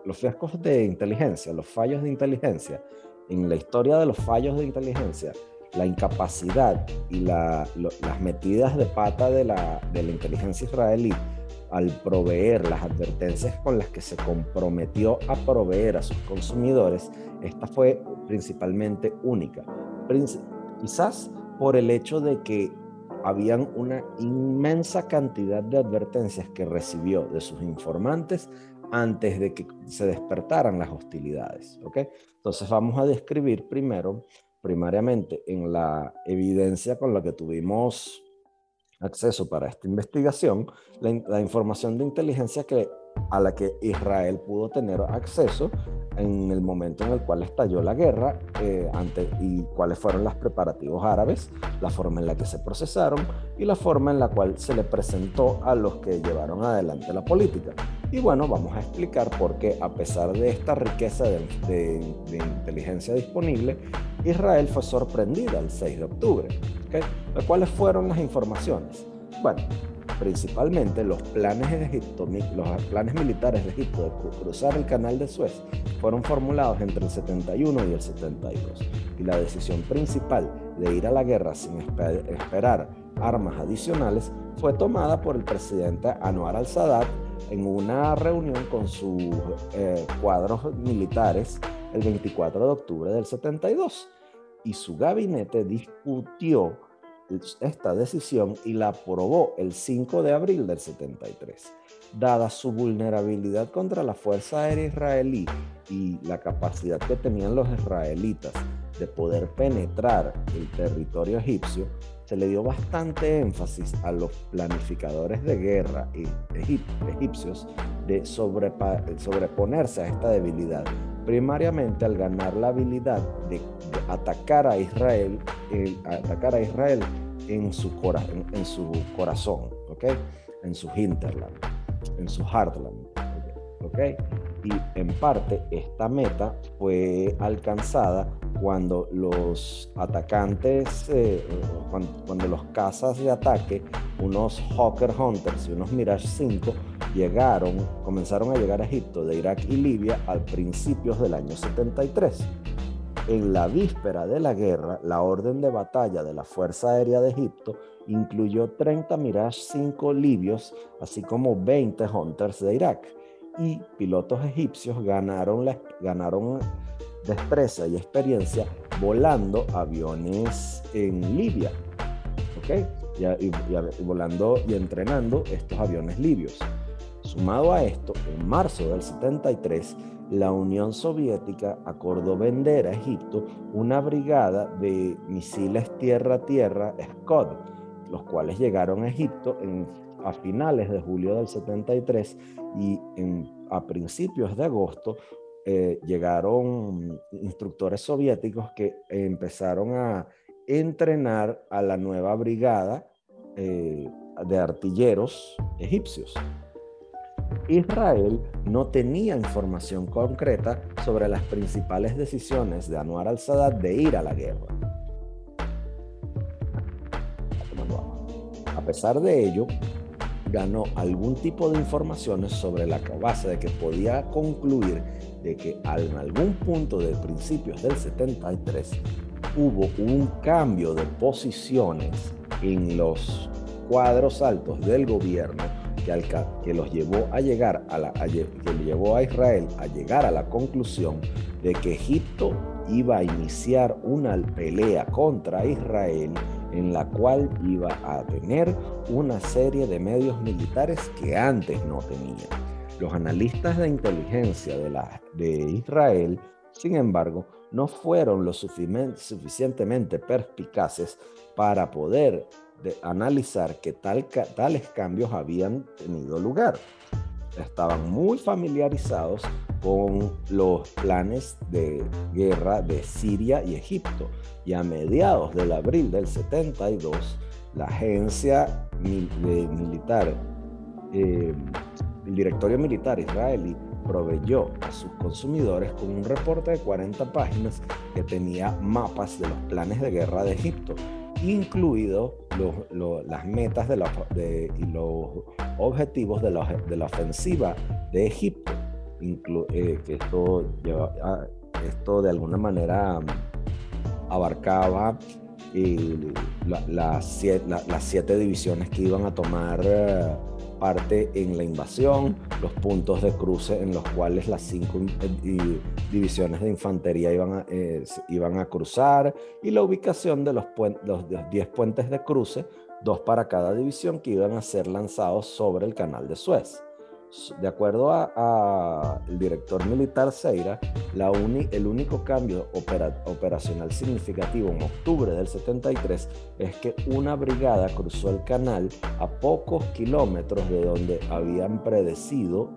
los fiascos de inteligencia, los fallos de inteligencia, en la historia de los fallos de inteligencia, la incapacidad y las metidas de pata de la inteligencia israelí al proveer las advertencias con las que se comprometió a proveer a sus consumidores, esta fue principalmente única. quizás por el hecho de que habían una inmensa cantidad de advertencias que recibió de sus informantes antes de que se despertaran las hostilidades. ¿okay? Entonces vamos a describir primero, primariamente en la evidencia con la que tuvimos acceso para esta investigación, la, información de inteligencia que, a la que Israel pudo tener acceso en el momento en el cual estalló la guerra eh, ante, y cuáles fueron los preparativos árabes, la forma en la que se procesaron y la forma en la cual se le presentó a los que llevaron adelante la política. Y bueno, vamos a explicar por qué, a pesar de esta riqueza de, de, inteligencia disponible, Israel fue sorprendida el 6 de octubre. ¿okay? ¿Cuáles fueron las informaciones? Bueno, principalmente los planes Egipto, los planes militares de Egipto de cruzar el canal de Suez fueron formulados entre el 71 y el 72 y la decisión principal de ir a la guerra sin esperar armas adicionales fue tomada por el presidente Anwar al-Sadat en una reunión con sus eh, cuadros militares el 24 de octubre del 72 y su gabinete discutió esta decisión y la aprobó el 5 de abril del 73. Dada su vulnerabilidad contra la Fuerza Aérea Israelí y la capacidad que tenían los israelitas de poder penetrar el territorio egipcio, se le dio bastante énfasis a los planificadores de guerra egipcios de sobreponerse a esta debilidad primariamente al ganar la habilidad de, atacar a Israel, atacar a Israel en su, en, su corazón, ¿okay? en su hinterland, en su heartland. ¿okay? Y en parte esta meta fue alcanzada cuando los atacantes, eh, cuando, los cazas de ataque, unos Hawker Hunters y unos Mirage 5 llegaron, comenzaron a llegar a Egipto de Irak y Libia al principios del año 73. En la víspera de la guerra, la orden de batalla de la Fuerza Aérea de Egipto incluyó 30 Mirage 5 libios, así como 20 Hunters de Irak. Y pilotos egipcios ganaron, ganaron destreza y experiencia volando aviones en Libia. ¿Ok? y, volando y entrenando estos aviones libios. Sumado a esto, en marzo del 73, la Unión Soviética acordó vender a Egipto una brigada de misiles tierra-tierra Scud, los cuales llegaron a Egipto a finales de julio del 73 y a principios de agosto eh, llegaron instructores soviéticos que empezaron a entrenar a la nueva brigada eh, de artilleros egipcios. Israel no tenía información concreta sobre las principales decisiones de Anwar al-Sadat de ir a la guerra. A pesar de ello, ganó algún tipo de informaciones sobre la base de que podía concluir de que en algún punto de principios del 73 hubo un cambio de posiciones en los cuadros altos del gobierno que, los llevó a llegar a llevó a Israel a llegar a la conclusión de que Egipto iba a iniciar una pelea contra Israel en la cual iba a tener una serie de medios militares que antes no tenía. Los analistas de inteligencia de, de Israel, sin embargo, no fueron lo suficientemente perspicaces para poder analizar que tal, tales cambios habían tenido lugar. Estaban muy familiarizados con los planes de guerra de Siria y Egipto. Y a mediados del abril del 72, la agencia militar, eh, el directorio militar israelí, proveyó a sus consumidores con un reporte de 40 páginas que tenía mapas de los planes de guerra de Egipto, incluido las metas de y los objetivos de la, la, ofensiva de Egipto. Eh, que esto, ah, esto de alguna manera abarcaba eh, las siete divisiones que iban a tomar eh, parte en la invasión, los puntos de cruce en los cuales las cinco divisiones de infantería iban a, iban a cruzar y la ubicación de los, los diez puentes de cruce, dos para cada división que iban a ser lanzados sobre el canal de Suez. De acuerdo al director militar Seira, el único cambio operacional significativo en octubre del 73 es que una brigada cruzó el canal a pocos kilómetros de donde habían predecido,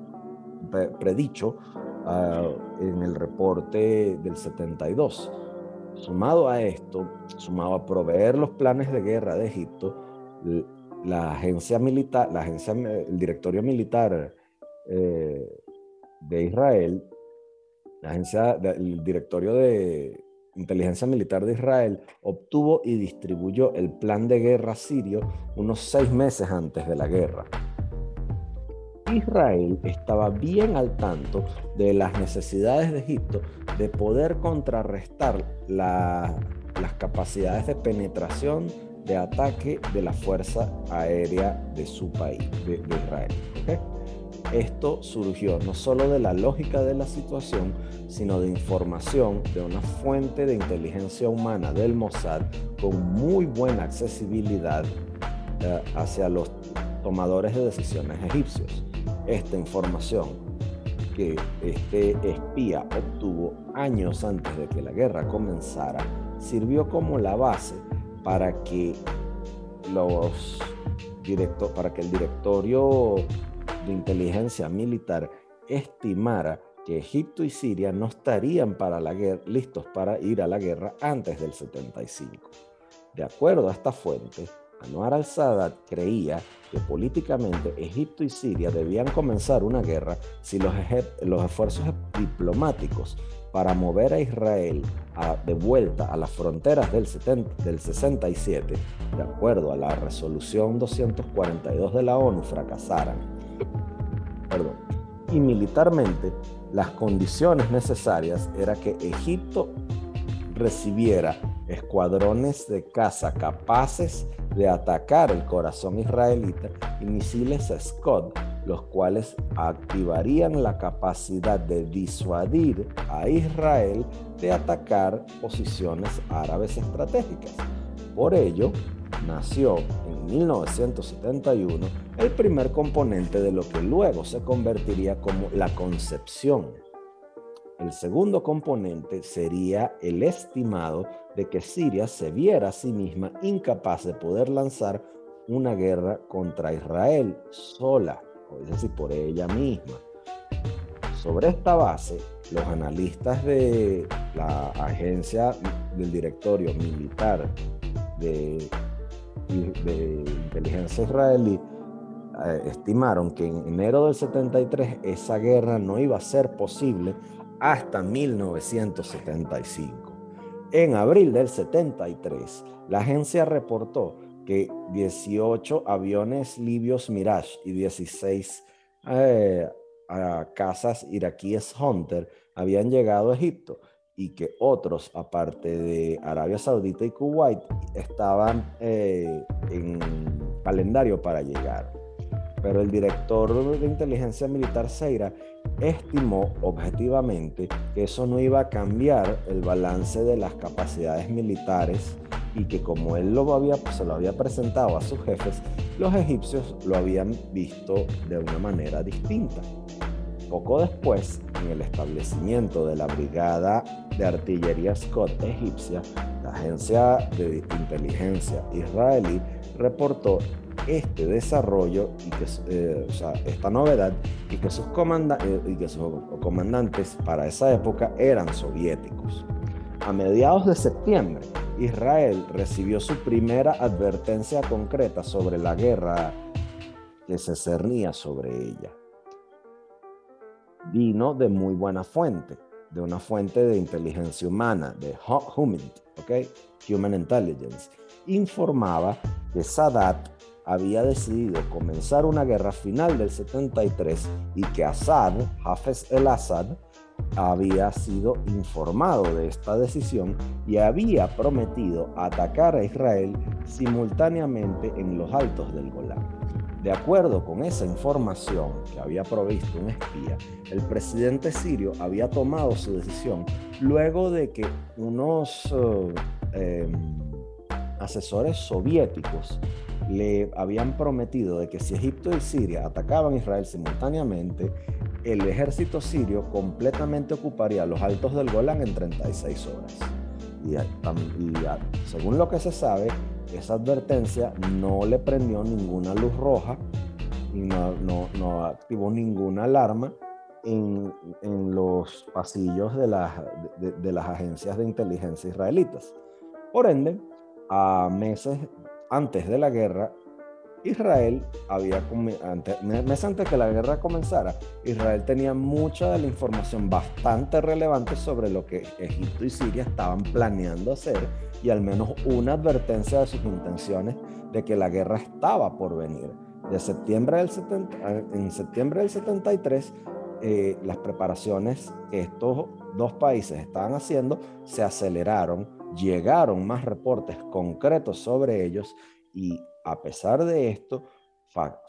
predicho ah, en el reporte del 72. Sumado a esto, sumado a proveer los planes de guerra de Egipto, la agencia militar, la agencia, el directorio militar eh, de Israel, la agencia, el directorio de inteligencia militar de Israel obtuvo y distribuyó el plan de guerra sirio unos seis meses antes de la guerra. Israel estaba bien al tanto de las necesidades de Egipto de poder contrarrestar las capacidades de penetración de ataque de la fuerza aérea de su país, de, Israel. Esto surgió no solo de la lógica de la situación, sino de información de una fuente de inteligencia humana del Mossad con muy buena accesibilidad eh, hacia los tomadores de decisiones egipcios. Esta información que este espía obtuvo años antes de que la guerra comenzara sirvió como la base para que los para que el directorio de inteligencia militar estimara que Egipto y Siria no estarían para la guerra, listos para ir a la guerra antes del 75. De acuerdo a esta fuente, Anwar al-Sadat creía que políticamente Egipto y Siria debían comenzar una guerra si los, los esfuerzos diplomáticos para mover a Israel de vuelta a las fronteras del, del 67, de acuerdo a la resolución 242 de la ONU, fracasaran y militarmente, las condiciones necesarias era que Egipto recibiera escuadrones de caza capaces de atacar el corazón israelita y misiles Scott, los cuales activarían la capacidad de disuadir a Israel de atacar posiciones árabes estratégicas. Por ello, nació en 1971 el primer componente de lo que luego se convertiría como la concepción. El segundo componente sería el estimado de que Siria se viera a sí misma incapaz de poder lanzar una guerra contra Israel sola, es decir, por ella misma. Sobre esta base, los analistas de la agencia del directorio militar de, inteligencia israelí eh, estimaron que en enero del 73 esa guerra no iba a ser posible hasta 1975. En abril del 73, la agencia reportó que 18 aviones libios Mirage y 16 eh, casas iraquíes Hunter habían llegado a Egipto y que otros, aparte de Arabia Saudita y Kuwait, estaban eh, en calendario para llegar. Pero el director de inteligencia militar Seira estimó objetivamente que eso no iba a cambiar el balance de las capacidades militares y que como él lo había, se lo había presentado a sus jefes, los egipcios lo habían visto de una manera distinta. Poco después, en el establecimiento de la Brigada de Artillería Scott egipcia, la agencia de inteligencia israelí reportó este desarrollo y que, eh, esta novedad y que, sus eh, y que sus comandantes para esa época eran soviéticos. A mediados de septiembre, Israel recibió su primera advertencia concreta sobre la guerra que se cernía sobre ella vino de muy buena fuente, de una fuente de inteligencia humana, de. Human Intelligence. Informaba que Sadat había decidido comenzar una guerra final del 73 y que Assad, Hafez el-Assad, había sido informado de esta decisión y había prometido atacar a Israel simultáneamente en los altos del Golán. De acuerdo con esa información que había provisto un espía, el presidente sirio había tomado su decisión luego de que unos eh, em, asesores soviéticos le habían prometido de que si Egipto y Siria atacaban Israel simultáneamente, el ejército sirio completamente ocuparía los altos del Golán en 36 horas. Y, y según lo que se sabe, esa advertencia no le prendió ninguna luz roja y no, no, activó ninguna alarma en, en los pasillos de las, de, las agencias de inteligencia israelitas. Por ende, a meses antes de la guerra, Israel había, antes, meses antes que la guerra comenzara, Israel tenía mucha de la información bastante relevante sobre lo que Egipto y Siria estaban planeando hacer y al menos una advertencia de sus intenciones de que la guerra estaba por venir. De septiembre del 70, en septiembre del 73, eh, las preparaciones que estos dos países estaban haciendo se aceleraron, llegaron más reportes concretos sobre ellos y a pesar de esto,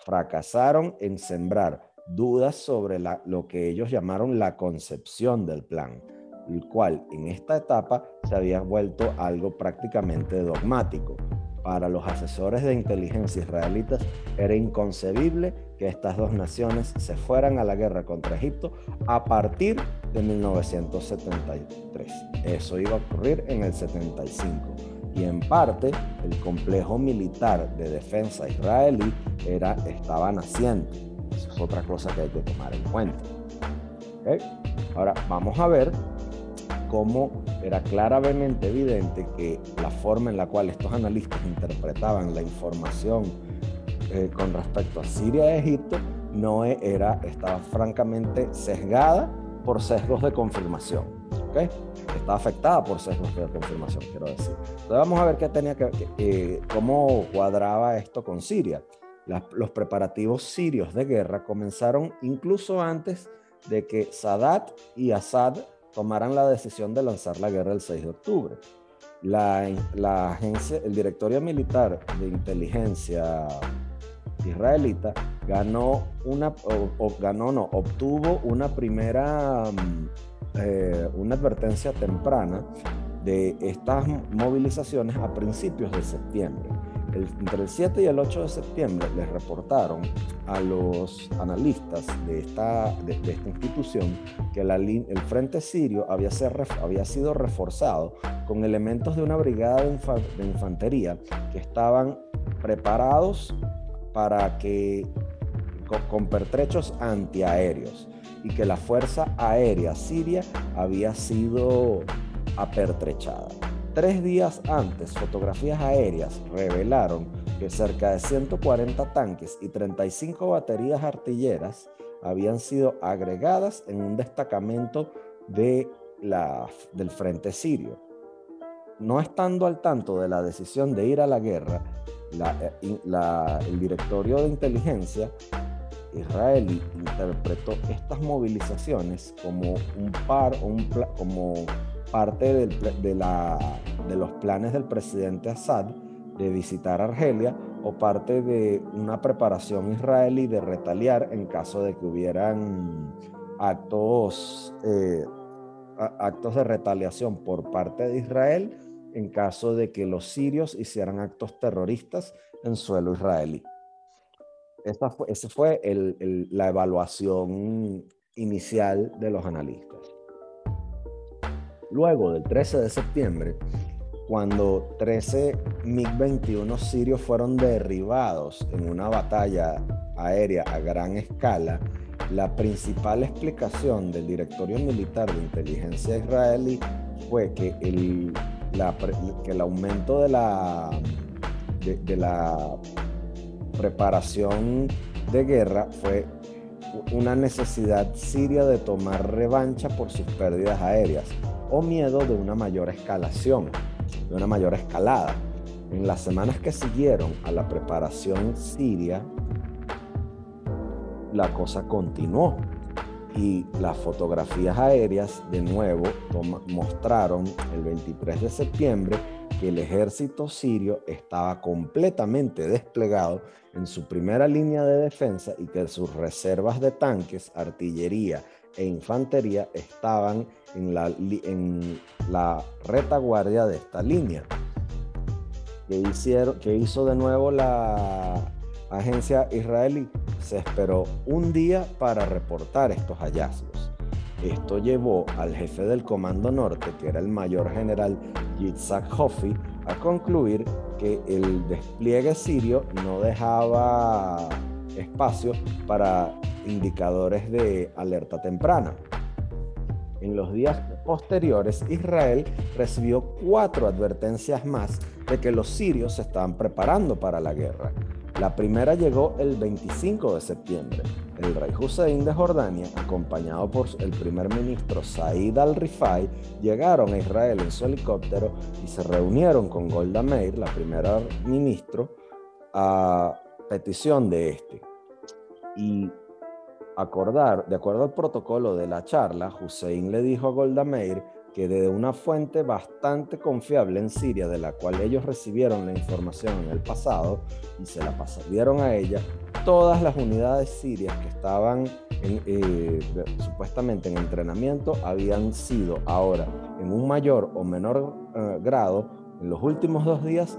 fracasaron en sembrar dudas sobre lo que ellos llamaron la concepción del plan el cual en esta etapa se había vuelto algo prácticamente dogmático. Para los asesores de inteligencia israelitas era inconcebible que estas dos naciones se fueran a la guerra contra Egipto a partir de 1973. Eso iba a ocurrir en el 75 y en parte el complejo militar de defensa israelí era, estaba naciente. Eso es otra cosa que hay que tomar en cuenta. Ahora vamos a ver cómo era claramente evidente que la forma en la cual estos analistas interpretaban la información eh, con respecto a Siria y Egipto no era, estaba francamente sesgada por sesgos de confirmación. ¿Okay? Estaba afectada por sesgos de confirmación, quiero decir. Entonces vamos a ver qué tenía que, cómo cuadraba esto con Siria. los preparativos sirios de guerra comenzaron incluso antes de que Sadat y Assad tomaran la decisión de lanzar la guerra el 6 de octubre. la, la agencia, el directorio militar de inteligencia israelita ganó una, o, ganó, no, obtuvo una primera, mm, eh, una advertencia temprana de estas movilizaciones a principios de septiembre. entre el 7 y el 8 de septiembre les reportaron a los analistas de esta, de, esta institución que el frente sirio había, ser, había sido reforzado con elementos de una brigada de infantería que estaban preparados para que con, pertrechos antiaéreos y que la Fuerza Aérea Siria había sido apertrechada. Tres días antes, fotografías aéreas revelaron que cerca de 140 tanques y 35 baterías artilleras habían sido agregadas en un destacamento de la, del frente sirio. No estando al tanto de la decisión de ir a la guerra, eh, el directorio de inteligencia israelí interpretó estas movilizaciones como un par, un como parte de, los planes del presidente Assad de visitar Argelia o parte de una preparación israelí de retaliar en caso de que hubieran actos, eh, actos de retaliación por parte de Israel en caso de que los sirios hicieran actos terroristas en suelo israelí. Esa fue, esa fue la evaluación inicial de los analistas. Luego del 13 de septiembre, cuando 13 MiG-21 sirios fueron derribados en una batalla aérea a gran escala, la principal explicación del Directorio Militar de Inteligencia israelí fue que el que el aumento de la, de, la preparación de guerra fue una necesidad siria de tomar revancha por sus pérdidas aéreas o miedo de una mayor escalación, de una mayor escalada. En las semanas que siguieron a la preparación siria, la cosa continuó y las fotografías aéreas de nuevo mostraron el 23 de septiembre que el ejército sirio estaba completamente desplegado en su primera línea de defensa y que sus reservas de tanques, artillería e infantería estaban en la, en la retaguardia de esta línea. ¿Qué, hicieron, que hizo de nuevo la agencia israelí? se esperó un día para reportar estos hallazgos. Esto llevó al jefe del Comando Norte, que era el mayor general Yitzhak Hoffi, a concluir que el despliegue sirio no dejaba espacio para indicadores de alerta temprana. En los días posteriores, Israel recibió cuatro advertencias más de que los sirios se estaban preparando para la guerra la primera llegó el 25 de septiembre. El rey Hussein de Jordania, acompañado por el primer ministro Said al-Rifai, llegaron a Israel en su helicóptero y se reunieron con Golda Meir, la primera ministro, a petición de este. Y acordar, de acuerdo al protocolo de la charla, Hussein le dijo a Golda Meir que de una fuente bastante confiable en Siria, de la cual ellos recibieron la información en el pasado y se la pasaron a ella, todas las unidades sirias que estaban eh, supuestamente en entrenamiento habían sido ahora en un mayor o menor eh, grado, en los últimos dos días,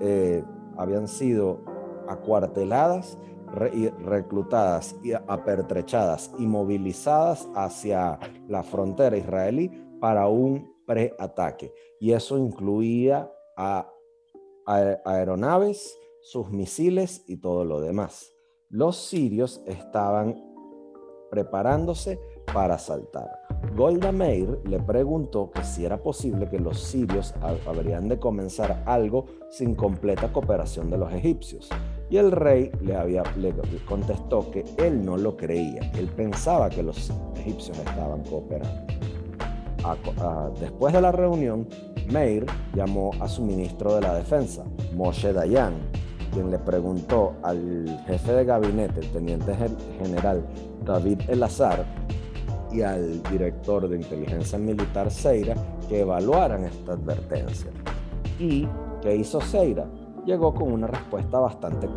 eh, habían sido acuarteladas reclutadas y apertrechadas y movilizadas hacia la frontera israelí para un preataque. Y eso incluía a, aeronaves, sus misiles y todo lo demás. Los sirios estaban preparándose para asaltar. Golda Meir le preguntó que si era posible que los sirios habrían de comenzar algo sin completa cooperación de los egipcios. Y el rey le, había, le contestó que él no lo creía, él pensaba que los egipcios estaban cooperando después de la reunión, Meir llamó a su ministro de la Defensa, Moshe Dayan, quien le preguntó al jefe de gabinete, el teniente general David Elazar, y al director de inteligencia militar Seira, que evaluaran esta advertencia. ¿Y qué hizo Seira? Llegó con una respuesta bastante,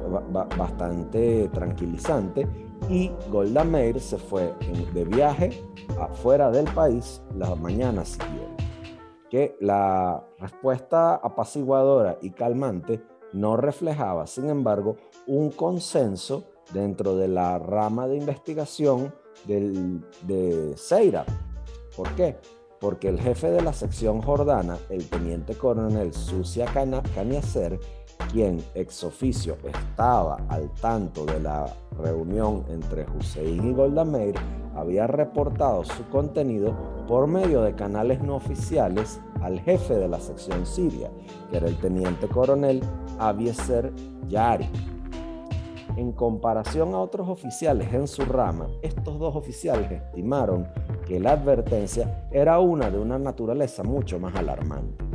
bastante tranquilizante y Golda Meir se fue de viaje afuera del país las mañanas siguientes. Que la respuesta apaciguadora y calmante no reflejaba, sin embargo, un consenso dentro de la rama de investigación de Seira. ¿Por qué? Porque el jefe de la sección jordana, el teniente coronel Sucia Caniacer, quien ex oficio estaba al tanto de la reunión entre Hussein y Golda Meir, había reportado su contenido por medio de canales no oficiales al jefe de la sección siria, que era el teniente coronel Abieser Yari. En comparación a otros oficiales en su rama, estos dos oficiales estimaron que la advertencia era una de una naturaleza mucho más alarmante.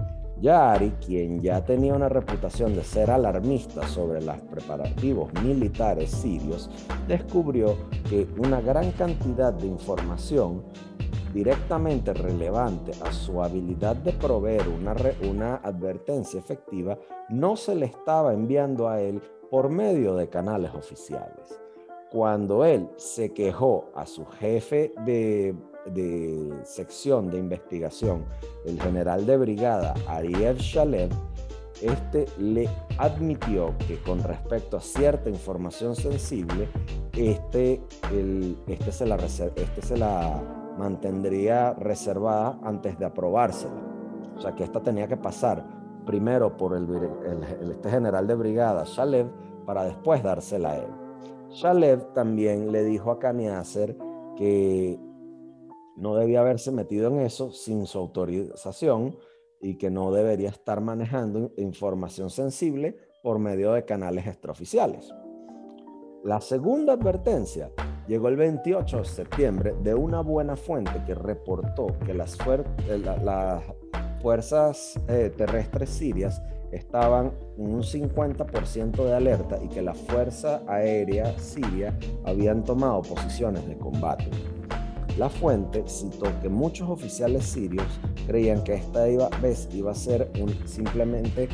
Yari, quien ya tenía una reputación de ser alarmista sobre los preparativos militares sirios, descubrió que una gran cantidad de información directamente relevante a su habilidad de proveer una, una advertencia efectiva no se le estaba enviando a él por medio de canales oficiales. Cuando él se quejó a su jefe de de sección de investigación, el general de brigada Ariel Shalev, este le admitió que con respecto a cierta información sensible, este, este, se, la este se la mantendría reservada antes de aprobársela. O sea que esta tenía que pasar primero por el, este general de brigada, Shalev, para después dársela a él. Shalev también le dijo a Kaniaser que no debía haberse metido en eso sin su autorización y que no debería estar manejando información sensible por medio de canales extraoficiales. La segunda advertencia llegó el 28 de septiembre de una buena fuente que reportó que las, eh, fuerzas eh, terrestres sirias estaban en un 50% de alerta y que la Fuerza Aérea Siria habían tomado posiciones de combate. La fuente citó que muchos oficiales sirios creían que esta vez iba a ser un, simplemente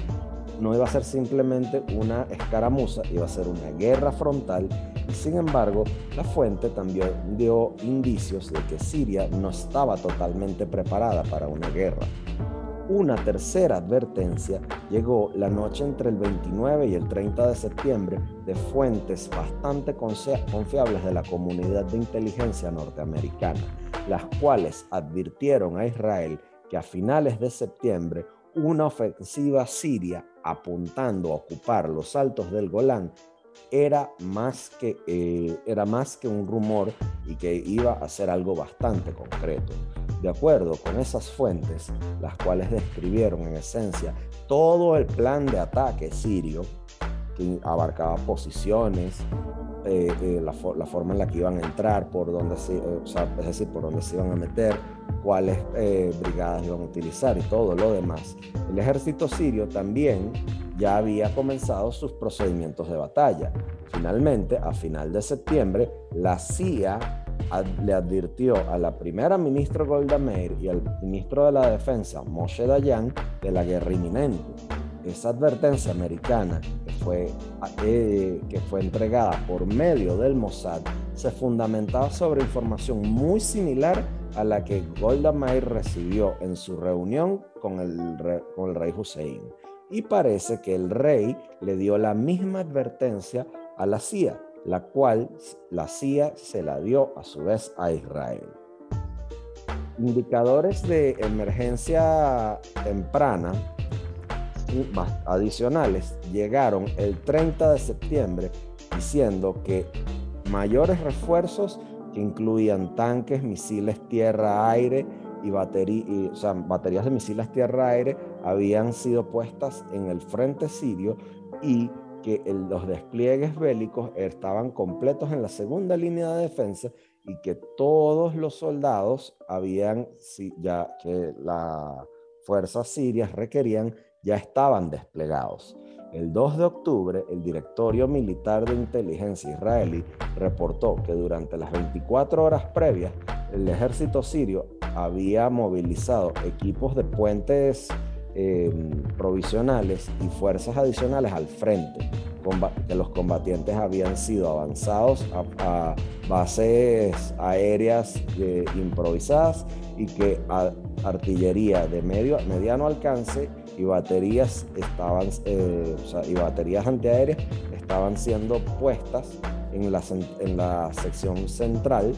no iba a ser simplemente una escaramuza, iba a ser una guerra frontal y sin embargo la fuente también dio indicios de que Siria no estaba totalmente preparada para una guerra. Una tercera advertencia llegó la noche entre el 29 y el 30 de septiembre de fuentes bastante confiables de la comunidad de inteligencia norteamericana, las cuales advirtieron a Israel que a finales de septiembre una ofensiva siria apuntando a ocupar los altos del Golán era más que, eh, era más que un rumor y que iba a ser algo bastante concreto. De acuerdo con esas fuentes, las cuales describieron en esencia todo el plan de ataque sirio, que abarcaba posiciones, eh, eh, la, forma en la que iban a entrar, por dónde se, es decir, por dónde se iban a meter, cuáles brigadas iban a utilizar y todo lo demás. El ejército sirio también ya había comenzado sus procedimientos de batalla. Finalmente, a final de septiembre, la CIA le advirtió a la primera ministra Golda Meir y al ministro de la Defensa Moshe Dayan de la guerra inminente. Esa advertencia americana fue, eh, que fue entregada por medio del Mossad se fundamentaba sobre información muy similar a la que Golda Meir recibió en su reunión con el, con el rey Hussein y parece que el rey le dio la misma advertencia a la CIA, la cual la CIA se la dio a su vez a Israel. Indicadores de emergencia temprana adicionales llegaron el 30 de septiembre diciendo que mayores refuerzos que incluían tanques, misiles tierra-aire y, baterías de misiles tierra-aire habían sido puestas en el frente sirio y que los despliegues bélicos estaban completos en la segunda línea de defensa y que todos los soldados habían, ya que las fuerzas sirias requerían, ya estaban desplegados. El 2 de octubre, el Directorio Militar de Inteligencia israelí reportó que durante las 24 horas previas, el ejército sirio había movilizado equipos de puentes eh, provisionales y fuerzas adicionales al frente, que los combatientes habían sido avanzados a, bases aéreas eh, improvisadas y que artillería de medio, mediano alcance y baterías estaban eh, y baterías antiaéreas estaban siendo puestas en la, en la sección central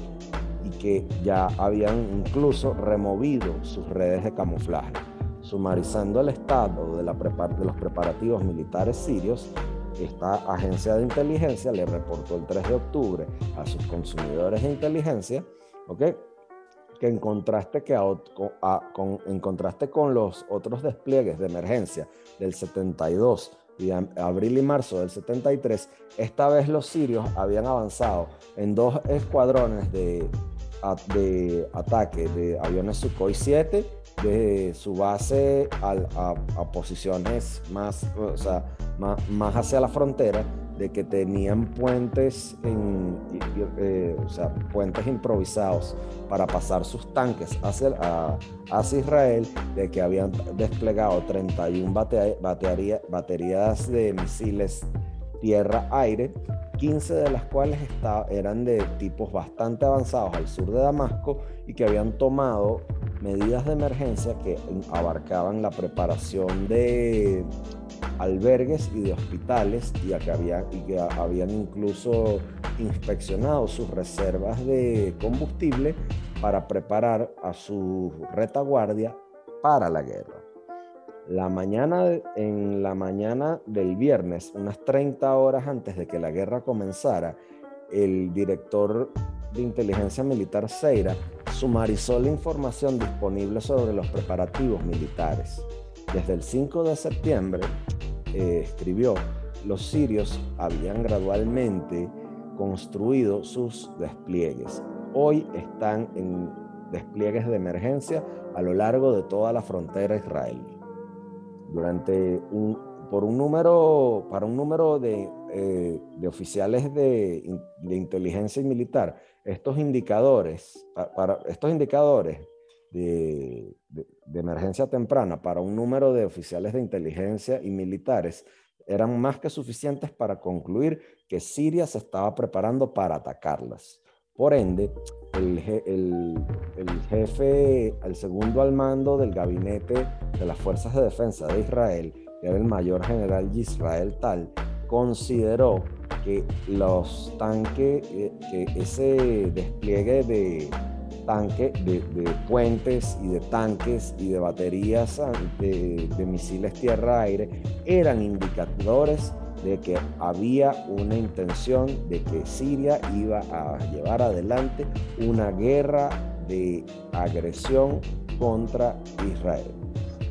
y que ya habían incluso removido sus redes de camuflaje, sumarizando el estado de, de los preparativos militares sirios esta agencia de inteligencia le reportó el 3 de octubre a sus consumidores de inteligencia, ¿ok? Que en contraste, que con, en contraste con los otros despliegues de emergencia del 72 y abril y marzo del 73, esta vez los sirios habían avanzado en dos escuadrones de, de ataque de aviones Sukhoi 7 de su base a, posiciones más, o sea, más, más hacia la frontera de que tenían puentes, en, eh, o sea, puentes improvisados para pasar sus tanques hacia, hacia Israel, de que habían desplegado 31 baterías de misiles tierra-aire, 15 de las cuales eran de tipos bastante avanzados al sur de Damasco y que habían tomado medidas de emergencia que abarcaban la preparación de albergues y de hospitales y que, habían incluso inspeccionado sus reservas de combustible para preparar a su retaguardia para la guerra. La mañana, en la mañana del viernes, unas 30 horas antes de que la guerra comenzara, el director de inteligencia militar Seira sumarizó la información disponible sobre los preparativos militares. Desde el 5 de septiembre, eh, escribió, los sirios habían gradualmente construido sus despliegues. Hoy están en despliegues de emergencia a lo largo de toda la frontera israelí. Durante un, por un número, para un número de, eh, oficiales de, inteligencia y militar, estos indicadores, para, estos indicadores de, emergencia temprana para un número de oficiales de inteligencia y militares eran más que suficientes para concluir que Siria se estaba preparando para atacarlas. Por ende, el, el, jefe, el segundo al mando del gabinete de las Fuerzas de Defensa de Israel, que era el mayor general Israel Tal, consideró que los tanques, eh, que ese despliegue de, tanque, de, puentes y de tanques y de baterías de, de misiles tierra-aire eran indicadores de que había una intención de que Siria iba a llevar adelante una guerra de agresión contra Israel.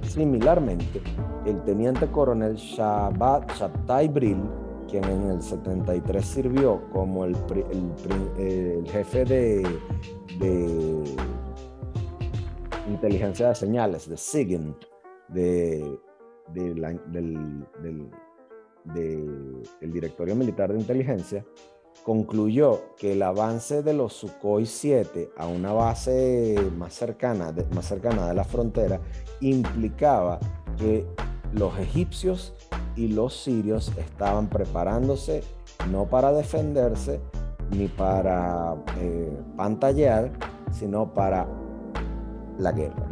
Similarmente, el teniente coronel Shabbat Shabtai Bril, quien en el 73 sirvió como el, jefe de, inteligencia de señales, de SIGINT, de, del, del, Directorio Militar de Inteligencia, concluyó que el avance de los Sukhoi 7 a una base más cercana, de, más cercana de la frontera implicaba que los egipcios y los sirios estaban preparándose no para defenderse, ni para eh, pantallar, sino para la guerra.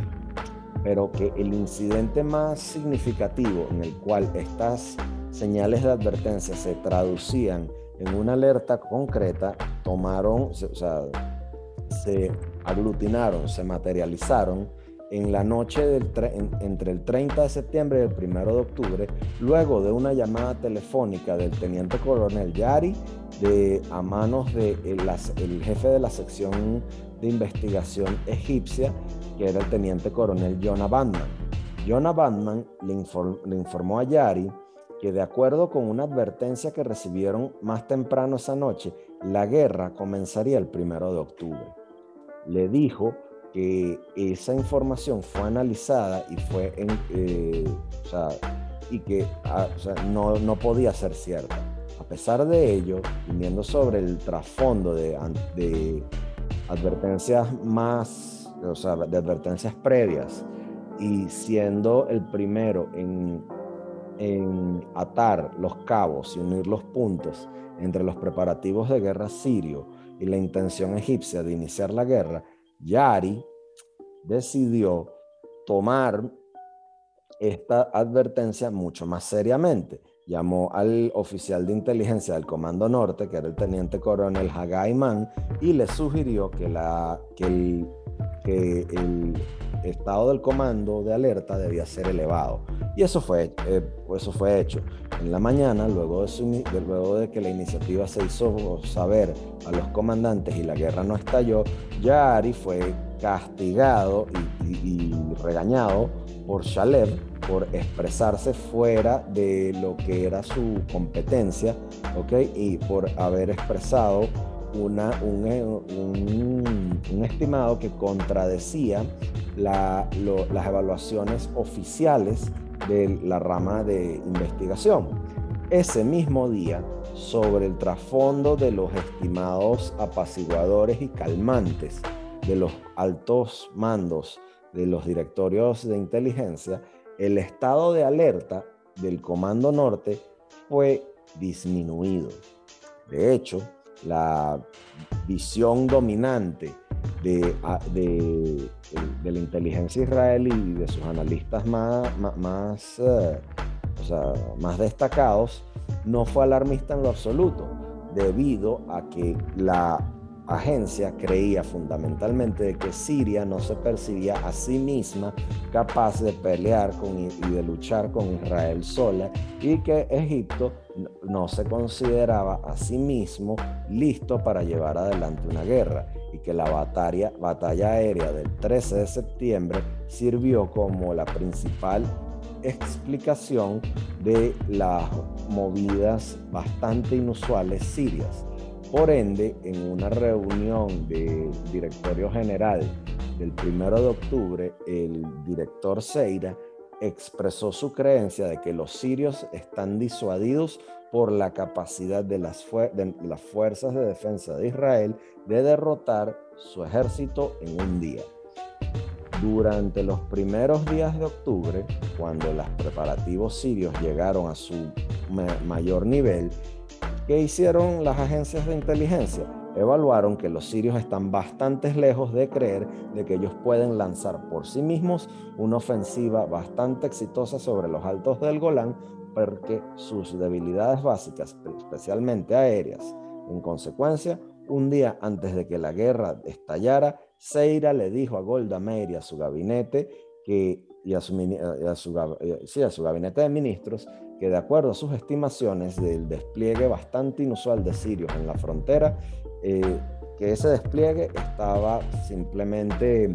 Pero que el incidente más significativo en el cual estas señales de advertencia se traducían en una alerta concreta, tomaron, o sea, se aglutinaron, se materializaron en la noche entre el 30 de septiembre y el 1 de octubre, luego de una llamada telefónica del teniente coronel Yari a manos del de el, jefe de la sección de investigación egipcia, que era el teniente coronel Jonah Bandman. Jonah Bandman le, le informó a Yari que de acuerdo con una advertencia que recibieron más temprano esa noche, la guerra comenzaría el 1 de octubre. Le dijo que esa información fue analizada y fue eh, y que ah, no, no, podía ser cierta. A pesar de ello, viniendo sobre el trasfondo de, de advertencias más o sea, de advertencias previas y siendo el primero en, en atar los cabos y unir los puntos entre los preparativos de guerra sirio y la intención egipcia de iniciar la guerra, Yari decidió tomar esta advertencia mucho más seriamente. Llamó al oficial de inteligencia del Comando Norte, que era el teniente coronel Hagaiman, y le sugirió que, la, que, el, que el estado del comando de alerta debía ser elevado. Y eso fue, eh, eso fue hecho. En la mañana, luego de, luego de que la iniciativa se hizo saber a los comandantes y la guerra no estalló, Yari fue castigado y, regañado por Shalev por expresarse fuera de lo que era su competencia, ¿ok? Y por haber expresado una, un, un, estimado que contradecía las evaluaciones oficiales de la rama de investigación. Ese mismo día, sobre el trasfondo de los estimados apaciguadores y calmantes de los altos mandos de los directorios de inteligencia, el estado de alerta del Comando Norte fue disminuido. De hecho, la visión dominante de, de, la inteligencia israelí y de sus analistas más, más, eh, más destacados no fue alarmista en lo absoluto, debido a que la agencia creía fundamentalmente de que Siria no se percibía a sí misma capaz de pelear con, y de luchar con Israel sola y que Egipto no se consideraba a sí mismo listo para llevar adelante una guerra y que la batalla, batalla aérea del 13 de septiembre sirvió como la principal explicación de las movidas bastante inusuales sirias por ende, en una reunión del directorio general del 1 de octubre, el director Seira expresó su creencia de que los sirios están disuadidos por la capacidad de las, de las fuerzas de defensa de Israel de derrotar su ejército en un día. Durante los primeros días de octubre, cuando los preparativos sirios llegaron a su mayor nivel, ¿Qué hicieron las agencias de inteligencia? Evaluaron que los sirios están bastante lejos de creer de que ellos pueden lanzar por sí mismos una ofensiva bastante exitosa sobre los altos del Golán porque sus debilidades básicas, especialmente aéreas, en consecuencia, un día antes de que la guerra estallara, Seira le dijo a Golda Meir y a su gabinete que, y a su, a su, sí, a su gabinete de ministros que de acuerdo a sus estimaciones del despliegue bastante inusual de sirios en la frontera, eh, que ese despliegue estaba simplemente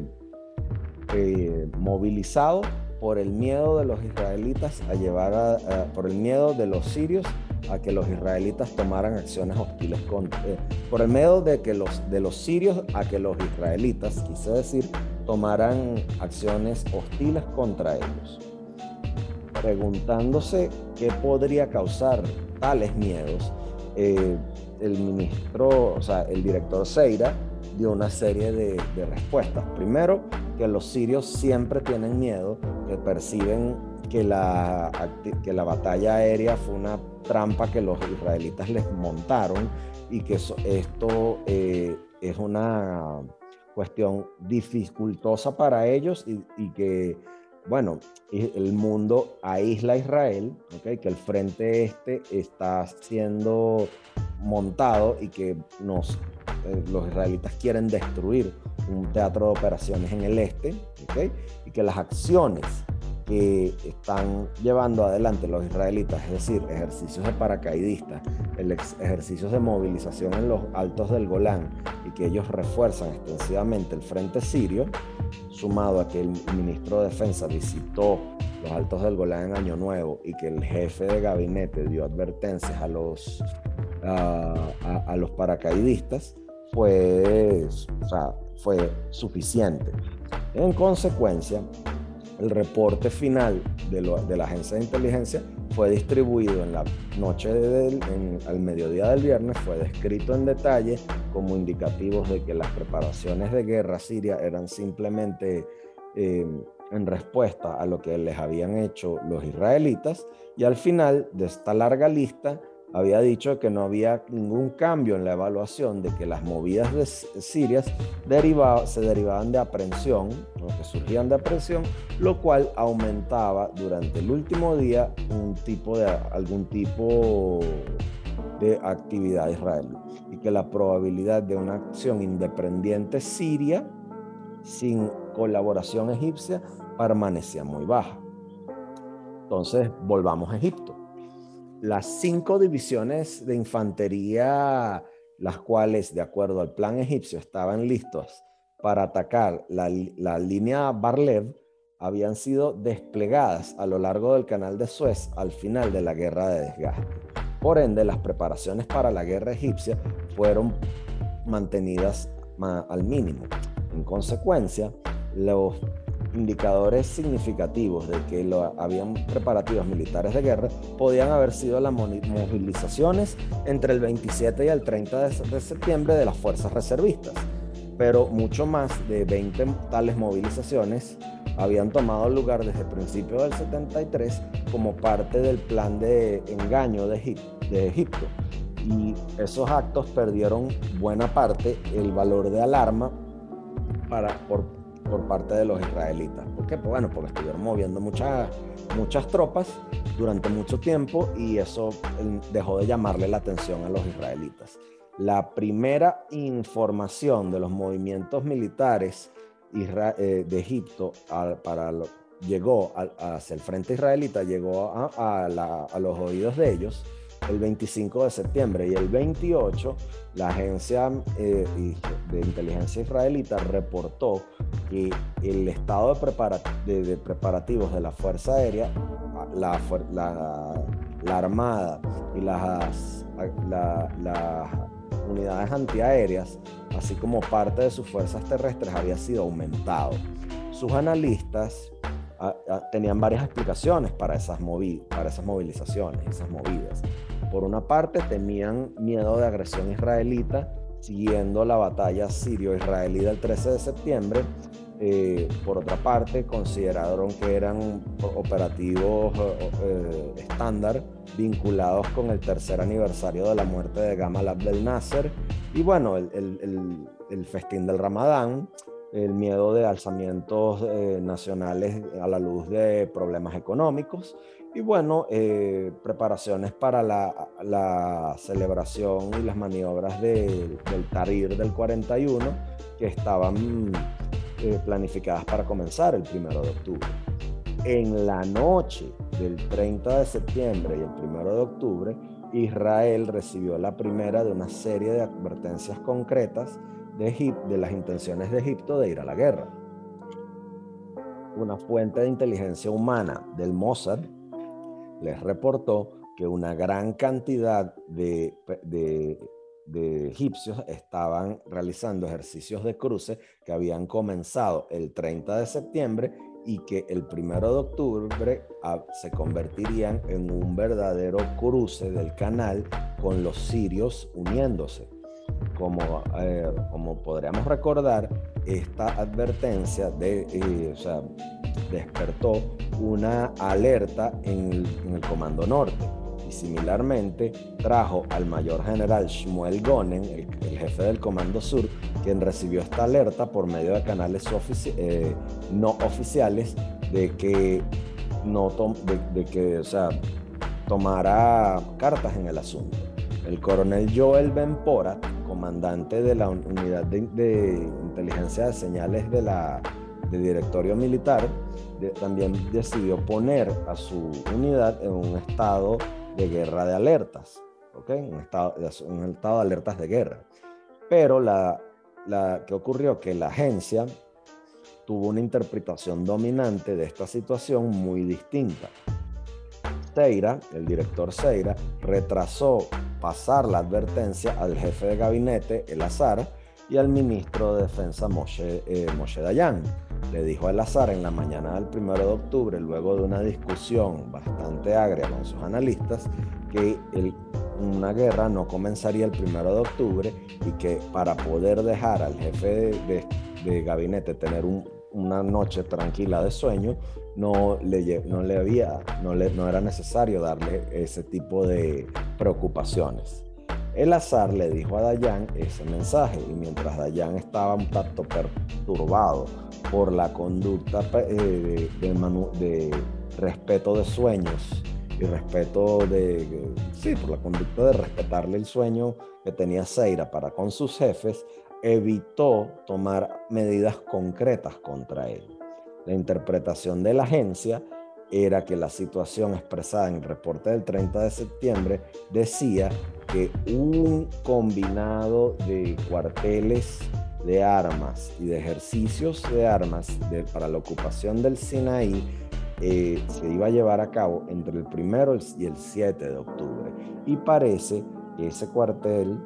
eh, movilizado por el miedo de los israelitas a llevar a, por el miedo de los sirios a que los israelitas tomaran acciones hostiles contra, eh, por el miedo de que los de los sirios a que los israelitas, quise decir, tomaran acciones hostiles contra ellos preguntándose qué podría causar tales miedos, eh, el ministro, o sea, el director Seira dio una serie de, respuestas. Primero, que los sirios siempre tienen miedo, que perciben que la, que la batalla aérea fue una trampa que los israelitas les montaron y que esto eh, es una cuestión dificultosa para ellos y que bueno, el mundo aísla a Israel, ¿okay? que el frente este está siendo montado y que eh, los israelitas quieren destruir un teatro de operaciones en el este, ¿okay? y que las acciones que están llevando adelante los israelitas, es decir, ejercicios de paracaidistas, ejercicios de movilización en los altos del Golán y que ellos refuerzan extensivamente el frente sirio, sumado a que el ministro de Defensa visitó los altos del Golán en Año Nuevo y que el jefe de gabinete dio advertencias a los, a, los paracaidistas, pues, fue suficiente. En consecuencia, El reporte final de, de, la agencia de inteligencia fue distribuido en la noche del, al mediodía del viernes, fue descrito en detalle como indicativos de que las preparaciones de guerra siria eran simplemente eh, en respuesta a lo que les habían hecho los israelitas y al final de esta larga lista había dicho que no había ningún cambio en la evaluación de que las movidas de sirias se derivaban de aprehensión, que surgían de aprehensión, lo cual aumentaba durante el último día un tipo de, algún tipo de actividad israelí y que la probabilidad de una acción independiente siria sin colaboración egipcia permanecía muy baja. Entonces, volvamos a Egipto las cinco divisiones de infantería, las cuales, de acuerdo al plan egipcio, estaban listos para atacar la, línea Barlev, habían sido desplegadas a lo largo del canal de Suez al final de la guerra de desgaste. Por ende, las preparaciones para la guerra egipcia fueron mantenidas al mínimo. En consecuencia, los indicadores significativos de que lo, habían preparativos militares de guerra podían haber sido las movilizaciones entre el 27 y el 30 de, septiembre de las fuerzas reservistas, pero mucho más de 20 tales movilizaciones habían tomado lugar desde principios del 73 como parte del plan de engaño de, de Egipto. Y esos actos perdieron buena parte el valor de alarma para, por, por parte de los israelitas. ¿Por qué? Pues bueno, porque estuvieron moviendo muchas, muchas tropas durante mucho tiempo y eso dejó de llamarle la atención a los israelitas. La primera información de los movimientos militares eh, de Egipto para llegó hacia el frente israelita, llegó a los oídos de ellos el 25 de septiembre y el 28 la agencia eh, de inteligencia israelita reportó que el estado de, preparativos de la Fuerza Aérea, la, la, Armada y las, las unidades antiaéreas, así como parte de sus fuerzas terrestres, había sido aumentado. Sus analistas tenían varias explicaciones para esas, para esas movilizaciones, esas movidas. Por una parte, temían miedo de agresión israelita, siguiendo la batalla sirio-israelí del 13 de septiembre. Eh, por otra parte, consideraron que eran operativos eh, eh, estándar vinculados con el tercer aniversario de la muerte de Gamal Abdel Nasser y bueno, el, festín del Ramadán el miedo de alzamientos nacionales a la luz de problemas económicos y bueno, eh, preparaciones para la, celebración y las maniobras del Tarir del 41 que estaban eh, planificadas para comenzar el primero de octubre. En la noche del 30 de septiembre y el primero de octubre, Israel recibió la primera de una serie de advertencias concretas de, de las intenciones de Egipto de ir a la guerra. Una fuente de inteligencia humana del Mossad les reportó que una gran cantidad de, egipcios estaban realizando ejercicios de cruce que habían comenzado el 30 de septiembre y que el 1 de octubre ah, se convertirían en un verdadero cruce del canal con los sirios uniéndose como, eh, como podríamos recordar, esta advertencia de, eh, despertó una alerta en el, Comando Norte y similarmente trajo al mayor general Shmuel Gonen, el, jefe del Comando Sur, quien recibió esta alerta por medio de canales eh, no oficiales de que, no de, que o sea, tomara cartas en el asunto. El coronel Joel Ben Porat comandante de la unidad de, inteligencia de señales de la, directorio militar, también decidió poner a su unidad en un estado de guerra de alertas, ¿ok? Un estado, un estado de alertas de guerra. Pero la, la que ocurrió que la agencia tuvo una interpretación dominante de esta situación muy distinta. Seira, el director Seira, retrasó pasar la advertencia al jefe de gabinete, El Azar, y al ministro de Defensa, Moshe, eh, Dayan. le dijo al azar en la mañana del 1 de octubre, luego de una discusión bastante agria con sus analistas, que una guerra no comenzaría el 1 de octubre y que para poder dejar al jefe de, gabinete tener una noche tranquila de sueño, no le, no le había, no, le, no era necesario darle ese tipo de preocupaciones. El azar le dijo a Dayan ese mensaje y mientras Dayan estaba un tanto perturbado por la conducta eh, de, respeto de sueños y respeto de, sí, por la conducta de respetarle el sueño que tenía Seira para con sus jefes, evitó tomar medidas concretas contra él. La interpretación de la agencia era que la situación expresada en el reporte del 30 de septiembre decía que un combinado de cuarteles de armas y de ejercicios de armas para la ocupación del Sinaí eh, se iba a llevar a cabo entre el primero y el 7 de octubre. Y parece que ese cuartel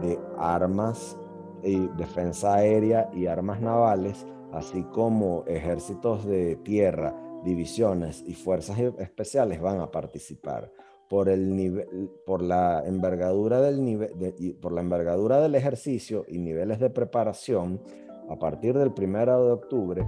de armas, y defensa aérea y armas navales, así como ejércitos de tierra, divisiones y fuerzas especiales van a participar por, el nivel, por, la envergadura del nivel, por la envergadura del ejercicio y niveles de preparación, a partir del 1 de octubre,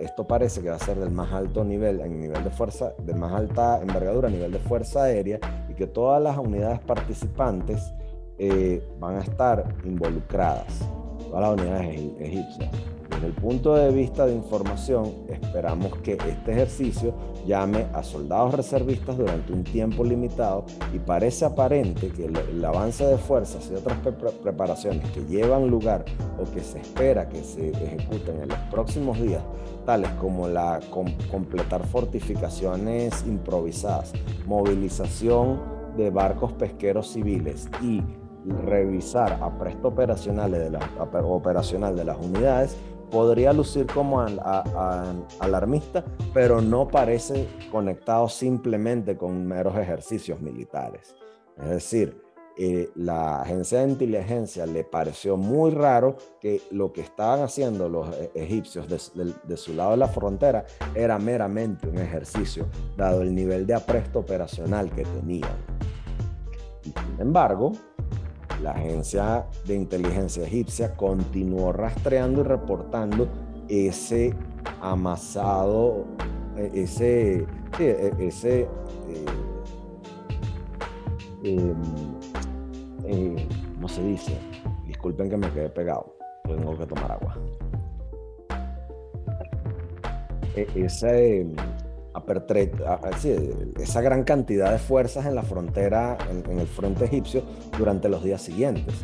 esto parece que va a ser del más alto nivel, en nivel de fuerza, de más alta envergadura a nivel de fuerza aérea, y que todas las unidades participantes eh, van a estar involucradas, todas las unidades egipcias. Desde el punto de vista de información, esperamos que este ejercicio llame a soldados reservistas durante un tiempo limitado y parece aparente que el, avance de fuerzas y otras preparaciones que llevan lugar o que se espera que se ejecuten en los próximos días, tales como la completar fortificaciones improvisadas, movilización de barcos pesqueros civiles y revisar a presto operacionales operacional de las unidades, podría lucir como alarmista, pero no parece conectado simplemente con meros ejercicios militares. Es decir, eh, la agencia de inteligencia le pareció muy raro que lo que estaban haciendo los e, egipcios de, su lado de la frontera era meramente un ejercicio, dado el nivel de apresto operacional que tenían. sin embargo, la agencia de inteligencia egipcia continuó rastreando y reportando ese amasado, e, ese, e, ese, eh, em, eh, ¿cómo se dice? Disculpen que me quedé pegado, tengo que tomar agua. E, ese, esa gran cantidad de fuerzas en la frontera, en, el frente egipcio, durante los días siguientes.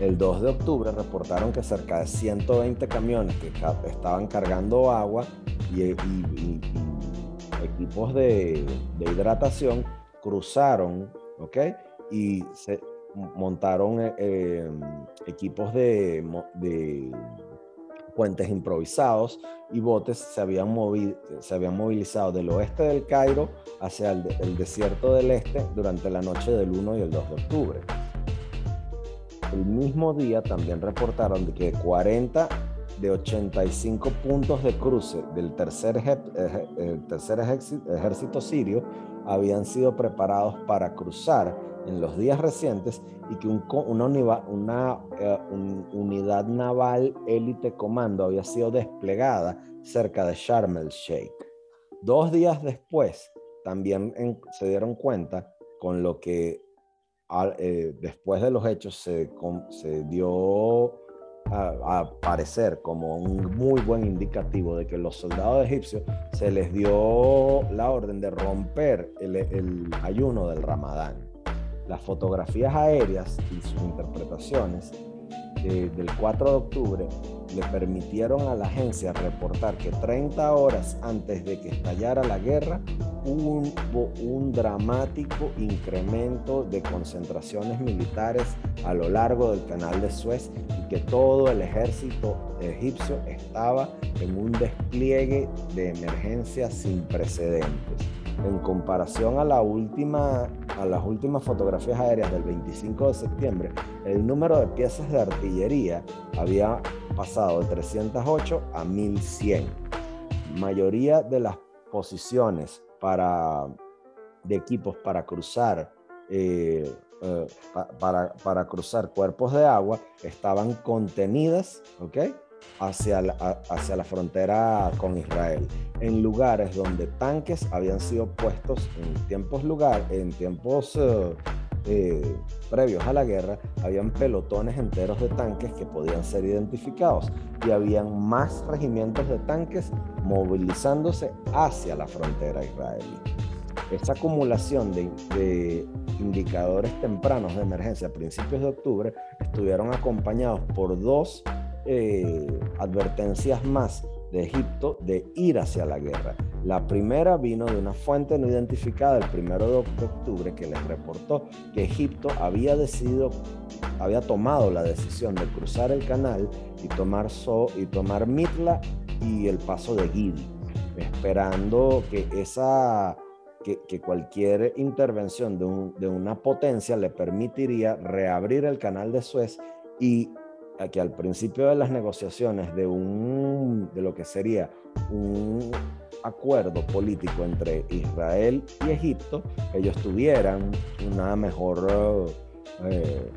El 2 de octubre reportaron que cerca de 120 camiones que estaban cargando agua y, equipos de, hidratación cruzaron, ¿ok? Y se montaron eh, em, equipos de puentes improvisados y botes se habían, se habían movilizado del oeste del Cairo hacia el, desierto del este durante la noche del 1 y el 2 de octubre. El mismo día también reportaron que 40 de 85 puntos de cruce del tercer, el tercer ejército sirio habían sido preparados para cruzar en los días recientes y que una, una eh, unidad naval élite comando había sido desplegada cerca de Sharm el Sheikh. Dos días después, también se dieron cuenta con lo que eh, después de los hechos se, se dio a, parecer como un muy buen indicativo de que los soldados egipcios se les dio la orden de romper el ayuno del ramadán las fotografías aéreas y sus interpretaciones del 4 de octubre le permitieron a la agencia reportar que 30 horas antes de que estallara la guerra hubo un dramático incremento de concentraciones militares a lo largo del canal de Suez y que todo el ejército egipcio estaba en un despliegue de emergencia sin precedentes. En comparación a, las últimas fotografías aéreas del 25 de septiembre, el número de piezas de artillería había pasado de 308 a 1100. Mayoría de las posiciones de equipos para cruzar eh, eh, para, para, cruzar cuerpos de agua estaban contenidas, ¿ok? Hacia la, hacia la frontera con Israel, en lugares donde tanques habían sido puestos en tiempos, lugar, en tiempos eh, eh, previos a la guerra, habían pelotones enteros de tanques que podían ser identificados y habían más regimientos de tanques movilizándose hacia la frontera israelí. Esa acumulación de, indicadores tempranos de emergencia a principios de octubre estuvieron acompañados por dos eh, advertencias más de Egipto de ir hacia la guerra. La primera vino de una fuente no identificada el primero de octubre que les reportó que Egipto había decidido, había tomado la decisión de cruzar el canal y tomar, so, y tomar Mitla y el paso de Gidi, esperando que esa que, cualquier intervención de, una potencia le permitiría reabrir el canal de Suez y que al principio de las negociaciones de, un, de lo que sería un acuerdo político entre Israel y Egipto, ellos tuvieran una mejor eh,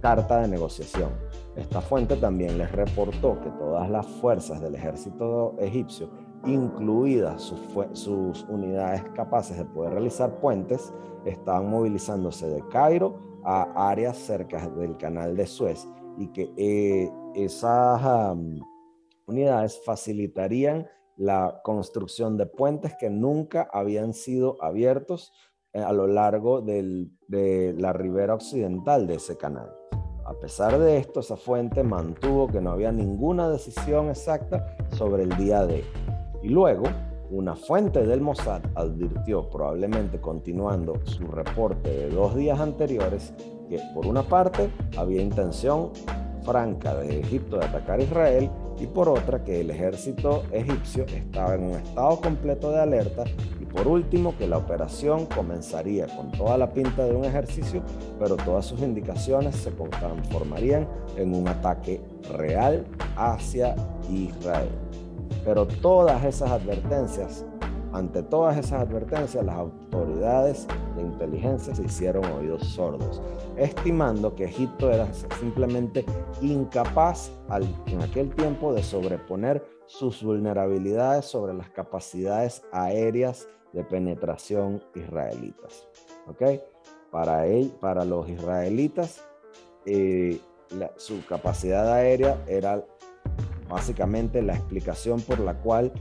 carta de negociación. Esta fuente también les reportó que todas las fuerzas del ejército egipcio incluidas sus, unidades capaces de poder realizar puentes, estaban movilizándose de Cairo a áreas cerca del canal de Suez y que eh, esas unidades facilitarían la construcción de puentes que nunca habían sido abiertos eh, a lo largo de la ribera occidental de ese canal. A pesar de esto, esa fuente mantuvo que no había ninguna decisión exacta sobre el día de y luego, una fuente del Mossad advirtió, probablemente continuando su reporte de dos días anteriores, que por una parte había intención franca de Egipto de atacar a Israel y por otra que el ejército egipcio estaba en un estado completo de alerta y por último que la operación comenzaría con toda la pinta de un ejercicio, pero todas sus indicaciones se transformarían en un ataque real hacia Israel. Pero todas esas advertencias, ante todas esas advertencias, las autoridades de inteligencia se hicieron oídos sordos, estimando que Egipto era simplemente incapaz en aquel tiempo de sobreponer sus vulnerabilidades sobre las capacidades aéreas de penetración israelitas. ¿Ok? Para, él, para los israelitas, eh, su capacidad aérea era básicamente la explicación por la cual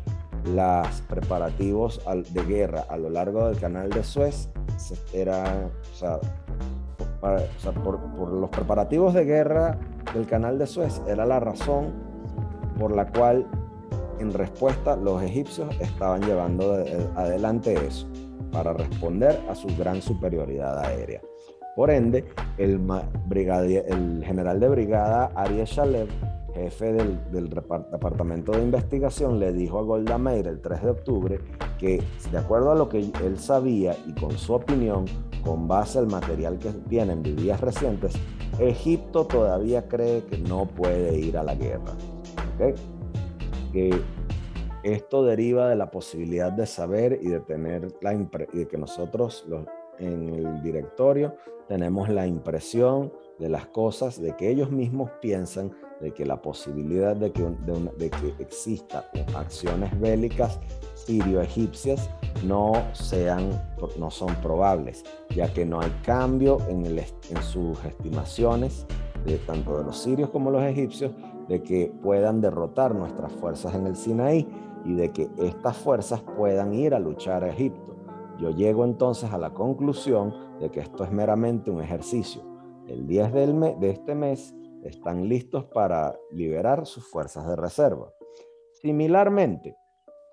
los preparativos de guerra a lo largo del canal de Suez eran, o sea, por, los preparativos de guerra del canal de Suez era la razón por la cual en respuesta los egipcios estaban llevando adelante eso para responder a su gran superioridad aérea. Por ende, el, el general de brigada Ariel jefe del, departamento de investigación le dijo a Golda Meir el 3 de octubre que, de acuerdo a lo que él sabía y con su opinión, con base al material que tienen de días recientes, Egipto todavía cree que no puede ir a la guerra. Que esto deriva de la posibilidad de saber y de tener la y de que nosotros los, en el directorio tenemos la impresión de las cosas, de que ellos mismos piensan de que la posibilidad de que, de, que exista acciones bélicas sirio-egipcias no, sean, no son probables, ya que no hay cambio en sus estimaciones, de, tanto de los sirios como los egipcios, de que puedan derrotar nuestras fuerzas en el Sinaí y de que estas fuerzas puedan ir a luchar a Egipto. Yo llego entonces a la conclusión de que esto es meramente un ejercicio. El 10 del de este mes están listos para liberar sus fuerzas de reserva. Similarmente,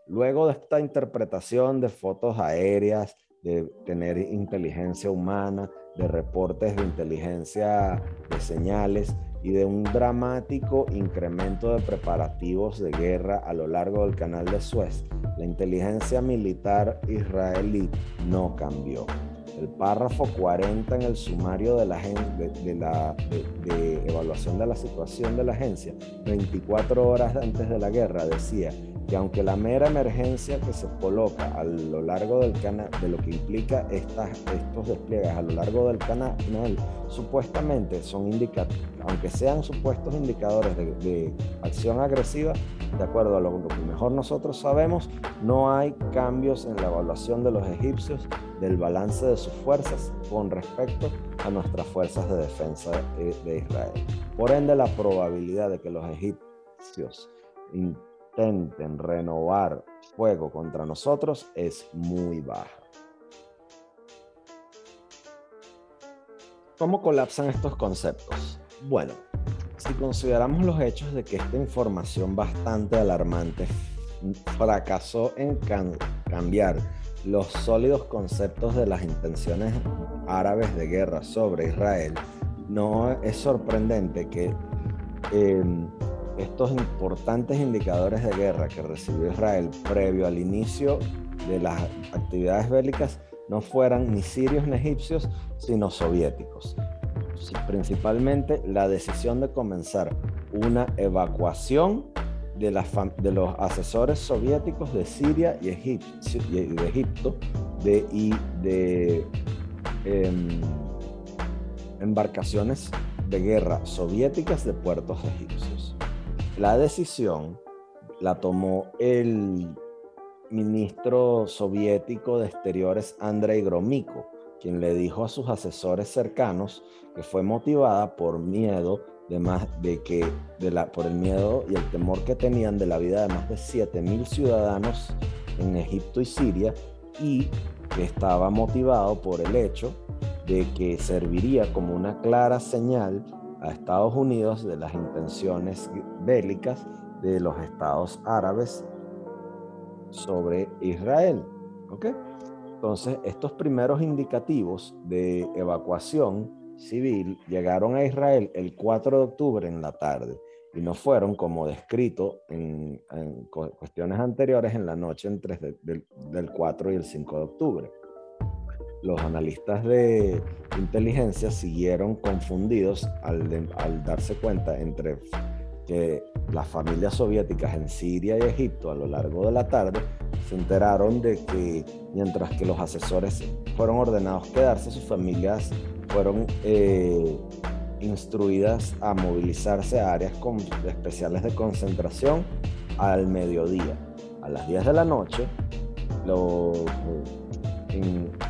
luego de esta interpretación de fotos aéreas, de tener inteligencia humana, de reportes de inteligencia de señales, y de un dramático incremento de preparativos de guerra a lo largo del canal de Suez, la inteligencia militar israelí no cambió. El párrafo 40 en el sumario de, la, de, evaluación de la situación de la agencia, 24 horas antes de la guerra, decía que aunque la mera emergencia que se coloca a lo largo del canal, de lo que implica estas, estos despliegues a lo largo del canal, supuestamente son indicadores, aunque sean supuestos indicadores de, acción agresiva, de acuerdo a lo, que mejor nosotros sabemos, no hay cambios en la evaluación de los egipcios del balance de sus fuerzas con respecto a nuestras fuerzas de defensa de, de Israel. Por ende, la probabilidad de que los egipcios intenten renovar fuego contra nosotros es muy baja. ¿Cómo colapsan estos conceptos? Bueno, si consideramos los hechos de que esta información bastante alarmante fracasó en cambiar los sólidos conceptos de las intenciones árabes de guerra sobre Israel, no es sorprendente que em, estos importantes indicadores de guerra que recibió Israel previo al inicio de las actividades bélicas no fueran ni sirios ni egipcios, sino soviéticos. Principalmente la decisión de comenzar una evacuación de, los asesores soviéticos de Siria y, de Egipto de, y de em, embarcaciones de guerra soviéticas de puertos egipcios. La decisión la tomó el ministro soviético de Exteriores Andrei Gromyko, quien le dijo a sus asesores cercanos que fue motivada por miedo de más de que de la, por el miedo y el temor que tenían de la vida de más de 7000 ciudadanos en Egipto y Siria y que estaba motivado por el hecho de que serviría como una clara señal a Estados Unidos de las intenciones bélicas de los estados árabes sobre Israel. ¿Ok? Entonces, estos primeros indicativos de evacuación civil llegaron a Israel el 4 de octubre en la tarde y no fueron como descrito en, cuestiones anteriores en la noche entre del, del 4 y el 5 de octubre los analistas de inteligencia siguieron confundidos al, darse cuenta entre que las familias soviéticas en Siria y Egipto a lo largo de la tarde se enteraron de que mientras que los asesores fueron ordenados quedarse, sus familias fueron eh, instruidas a movilizarse a áreas especiales de concentración al mediodía. A las 10 de la noche, los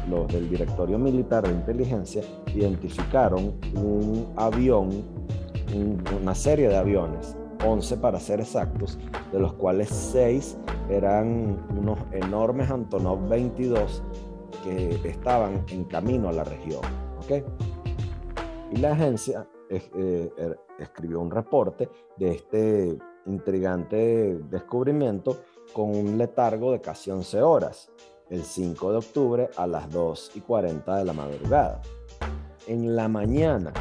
los del Directorio Militar de Inteligencia identificaron un avión, una serie de aviones, 11 para ser exactos, de los cuales 6 eran unos enormes Antonov 22 que estaban en camino a la región. Y la agencia eh, er, escribió un reporte de este intrigante descubrimiento con un letargo de casi 11 horas el 5 de octubre a las 2 y 40 de la madrugada. En la mañana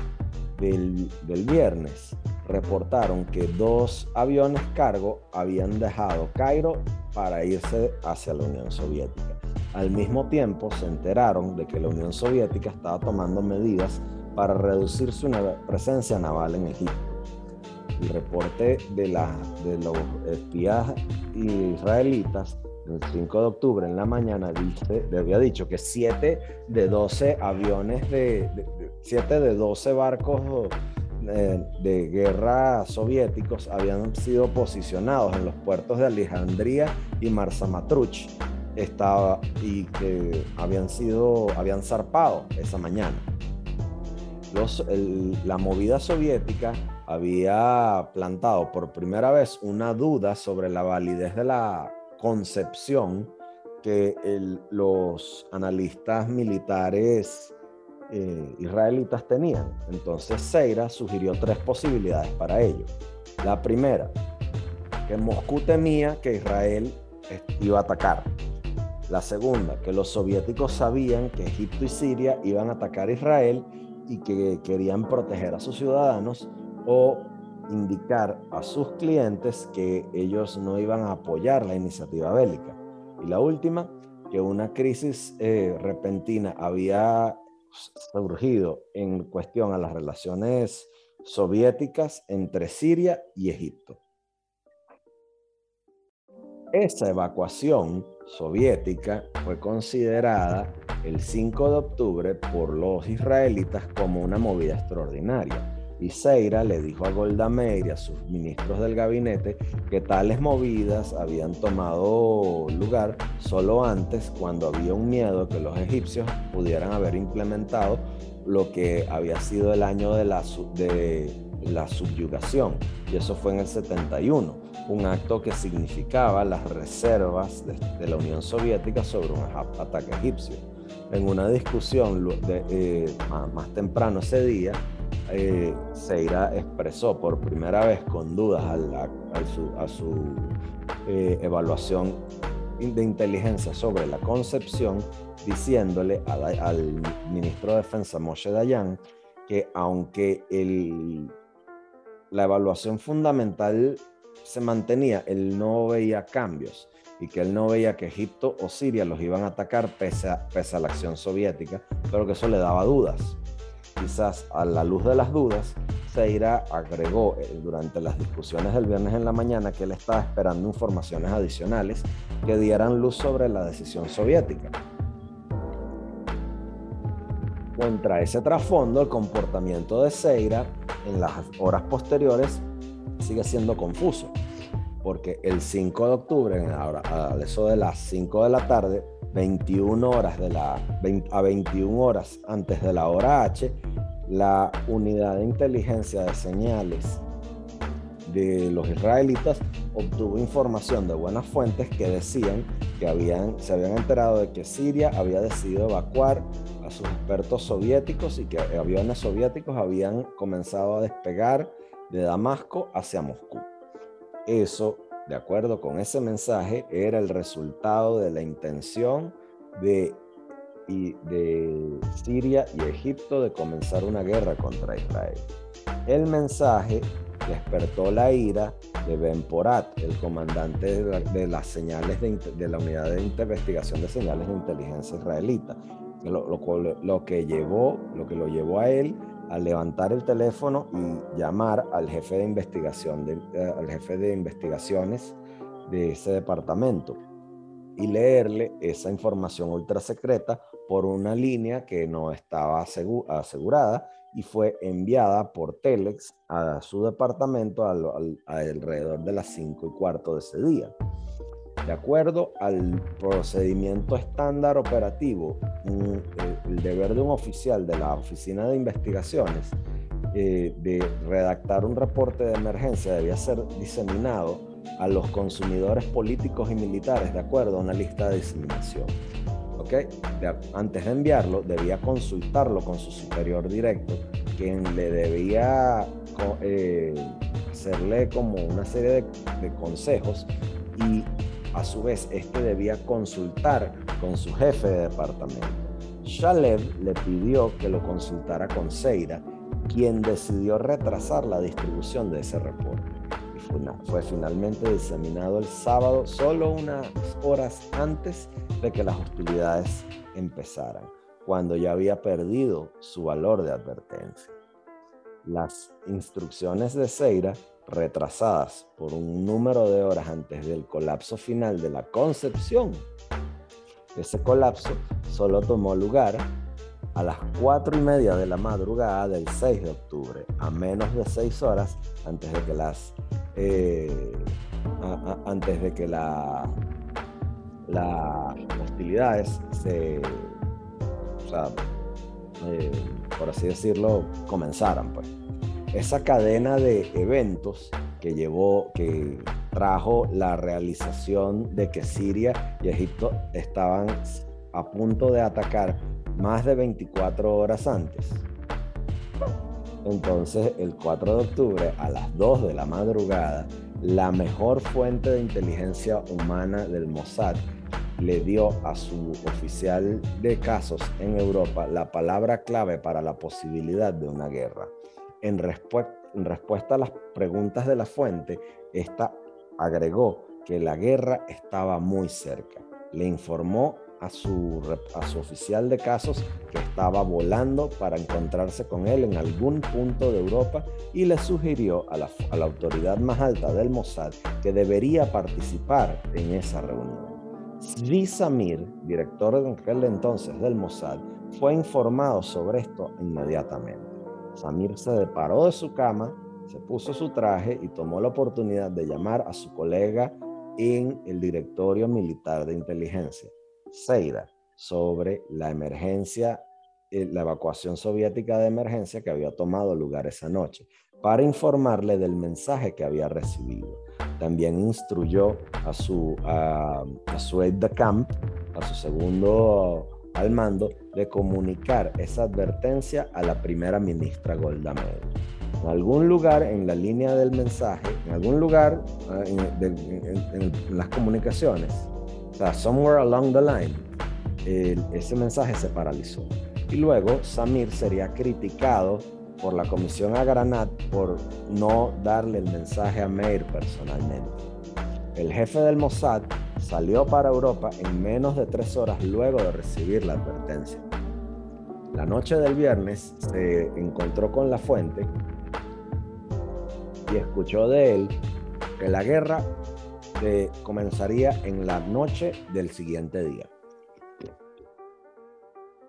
del, viernes reportaron que dos aviones cargo habían dejado Cairo para irse hacia la Unión Soviética. Al mismo tiempo se enteraron de que la Unión Soviética estaba tomando medidas para reducir su presencia naval en Egipto. El reporte de, de los espías israelitas el 5 de octubre en la mañana dice, le había dicho que 7 de 12 aviones de, 7 de 12 barcos eh, de guerra soviéticos habían sido posicionados en los puertos de Alejandría y Marsamatruch estaba y que habían sido habían zarpado esa mañana. Los, la movida soviética había plantado por primera vez una duda sobre la validez de la concepción que los analistas militares eh, israelitas tenían. Entonces Seira sugirió tres posibilidades para ello. La primera, que Moscú temía que Israel iba a atacar. La segunda, que los soviéticos sabían que Egipto y Siria iban a atacar a Israel y que querían proteger a sus ciudadanos o indicar a sus clientes que ellos no iban a apoyar la iniciativa bélica. Y la última, que una crisis eh, repentina había surgido en cuestión a las relaciones soviéticas entre Siria y Egipto. Esa evacuación soviética fue considerada el 5 de octubre por los israelitas como una movida extraordinaria y Seira le dijo a Golda Meir y a sus ministros del gabinete que tales movidas habían tomado lugar solo antes cuando había un miedo que los egipcios pudieran haber implementado lo que había sido el año de la, de la subyugación y eso fue en el 71 un acto que significaba las reservas de, la Unión Soviética sobre un ataque egipcio. En una discusión eh, más temprano ese día, eh, Seira expresó por primera vez con dudas a, su, eh, evaluación de inteligencia sobre la concepción, diciéndole al ministro de Defensa Moshe Dayan que aunque la evaluación fundamental se mantenía, él no veía cambios y que él no veía que Egipto o Siria los iban a atacar pese pese a la acción soviética, pero que eso le daba dudas quizás a la luz de las dudas, Seira agregó eh, durante las discusiones del viernes en la mañana que él estaba esperando informaciones adicionales que dieran luz sobre la decisión soviética. Contra ese trasfondo, el comportamiento de Seira en las horas posteriores sigue siendo confuso, porque el 5 de octubre, a eso de las 5 de la tarde, 21 horas de la, a 21 horas antes de la hora H, la unidad de inteligencia de señales de los israelitas obtuvo información de buenas fuentes que decían que habían, se habían enterado de que Siria había decidido evacuar a sus expertos soviéticos y que aviones soviéticos habían comenzado a despegar de Damasco hacia Moscú. Eso, de acuerdo con ese mensaje, era el resultado de la intención de de Siria y Egipto de comenzar una guerra contra Israel. El mensaje despertó la ira de Ben Porat, el comandante de, las señales de, la unidad de investigación de señales de inteligencia israelita, lo, que llevó, lo que lo llevó a él a levantar el teléfono y llamar al jefe de investigación, eh, al jefe de investigaciones de ese departamento y leerle esa información ultra secreta por una línea que no estaba asegurada y fue enviada por Telex a su departamento alrededor de las 5 y cuarto de ese día. De acuerdo al procedimiento estándar operativo, el deber de un oficial de la Oficina de Investigaciones eh, de redactar un reporte de emergencia debía ser diseminado a los consumidores políticos y militares de acuerdo a una lista de diseminación antes de enviarlo, debía consultarlo con su superior directo, quien le debía eh, hacerle como una serie de, consejos y a su vez este debía consultar con su jefe de departamento. Shalev le pidió que lo consultara con Seira, quien decidió retrasar la distribución de ese reporte fue finalmente diseminado el sábado, solo unas horas antes de que las hostilidades empezaran, cuando ya había perdido su valor de advertencia. Las instrucciones de Seira, retrasadas por un número de horas antes del colapso final de la concepción, ese colapso solo tomó lugar a las cuatro y media de la madrugada del 6 de octubre, a menos de seis horas antes de que las eh, antes de que hostilidades se, eh, por así decirlo, comenzaran. Pues. Esa cadena de eventos que llevó, que trajo la realización de que Siria y Egipto estaban a punto de atacar más de 24 horas antes entonces, el 4 de octubre a las 2 de la madrugada, la mejor fuente de inteligencia humana del Mossad le dio a su oficial de casos en Europa la palabra clave para la posibilidad de una guerra. En, respuesta a las preguntas de la fuente, esta agregó que la guerra estaba muy cerca. Le informó a su, a su oficial de casos que estaba volando para encontrarse con él en algún punto de Europa y le sugirió a la, a la autoridad más alta del Mossad que debería participar en esa reunión. Zvi Samir, director de aquel entonces del Mossad, fue informado sobre esto inmediatamente. Samir se deparó de su cama, se puso su traje y tomó la oportunidad de llamar a su colega en el Directorio Militar de Inteligencia, Seida, sobre la emergencia, eh, la evacuación soviética de emergencia que había tomado lugar esa noche, para informarle del mensaje que había recibido. También instruyó a su, a, su aide de camp, a su segundo al mando, de comunicar esa advertencia a la primera ministra Golda Meir. En algún lugar en la línea del mensaje, en algún lugar ah, en, las comunicaciones, o sea, somewhere along the line, ese mensaje se paralizó. Y luego Samir sería criticado por la Comisión Agranat por no darle el mensaje a Meir personalmente. El jefe del Mossad salió para Europa en menos de tres horas luego de recibir la advertencia. La noche del viernes se encontró con la fuente y escuchó de él que la guerra comenzaría en la noche del siguiente día.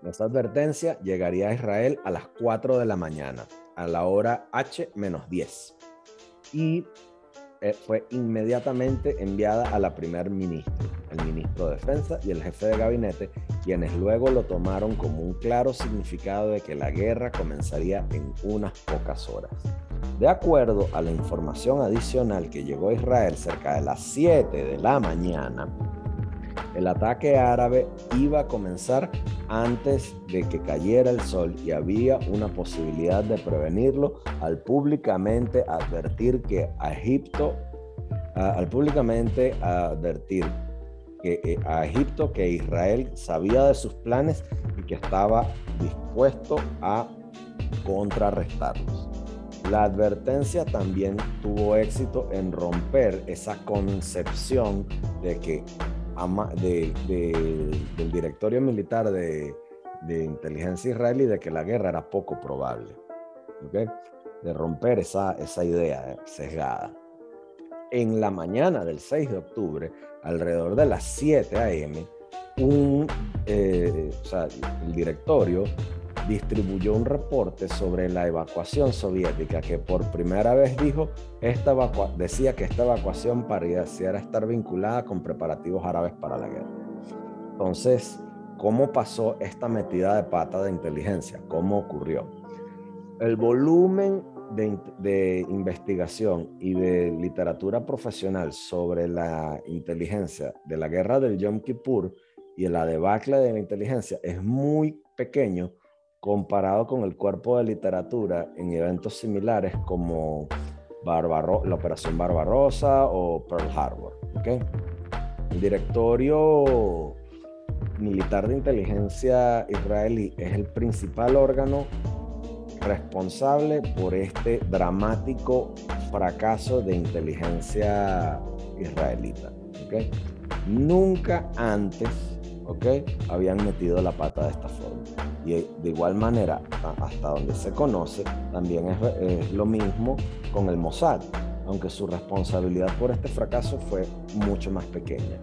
Esta advertencia llegaría a Israel a las 4 de la mañana, a la hora H-10. Y eh, fue inmediatamente enviada a la primer ministro, el ministro de Defensa y el jefe de gabinete, quienes luego lo tomaron como un claro significado de que la guerra comenzaría en unas pocas horas. De acuerdo a la información adicional que llegó a Israel cerca de las 7 de la mañana, el ataque árabe iba a comenzar antes de que cayera el sol y había una posibilidad de prevenirlo al públicamente advertir que a Egipto, al públicamente advertir que eh, a Egipto que Israel sabía de sus planes y que estaba dispuesto a contrarrestarlos. La advertencia también tuvo éxito en romper esa concepción de que del directorio militar de, inteligencia israelí de que la guerra era poco probable. De romper esa, esa idea eh, sesgada. En la mañana del 6 de octubre, alrededor de las 7 a.m., un, eh, el directorio distribuyó un reporte sobre la evacuación soviética que por primera vez dijo esta decía que esta evacuación parecía estar vinculada con preparativos árabes para la guerra. Entonces, ¿cómo pasó esta metida de pata de inteligencia? ¿Cómo ocurrió? El volumen de, de investigación y de literatura profesional sobre la inteligencia de la guerra del Yom Kippur y la debacle de la inteligencia es muy pequeño comparado con el cuerpo de literatura en eventos similares como la Operación Barbarossa o Pearl Harbor. El directorio militar de inteligencia israelí es el principal órgano responsable por este dramático fracaso de inteligencia israelita. Nunca antes habían metido la pata de esta forma. Y de igual manera, hasta donde se conoce, también es, lo mismo con el Mossad, aunque su responsabilidad por este fracaso fue mucho más pequeña.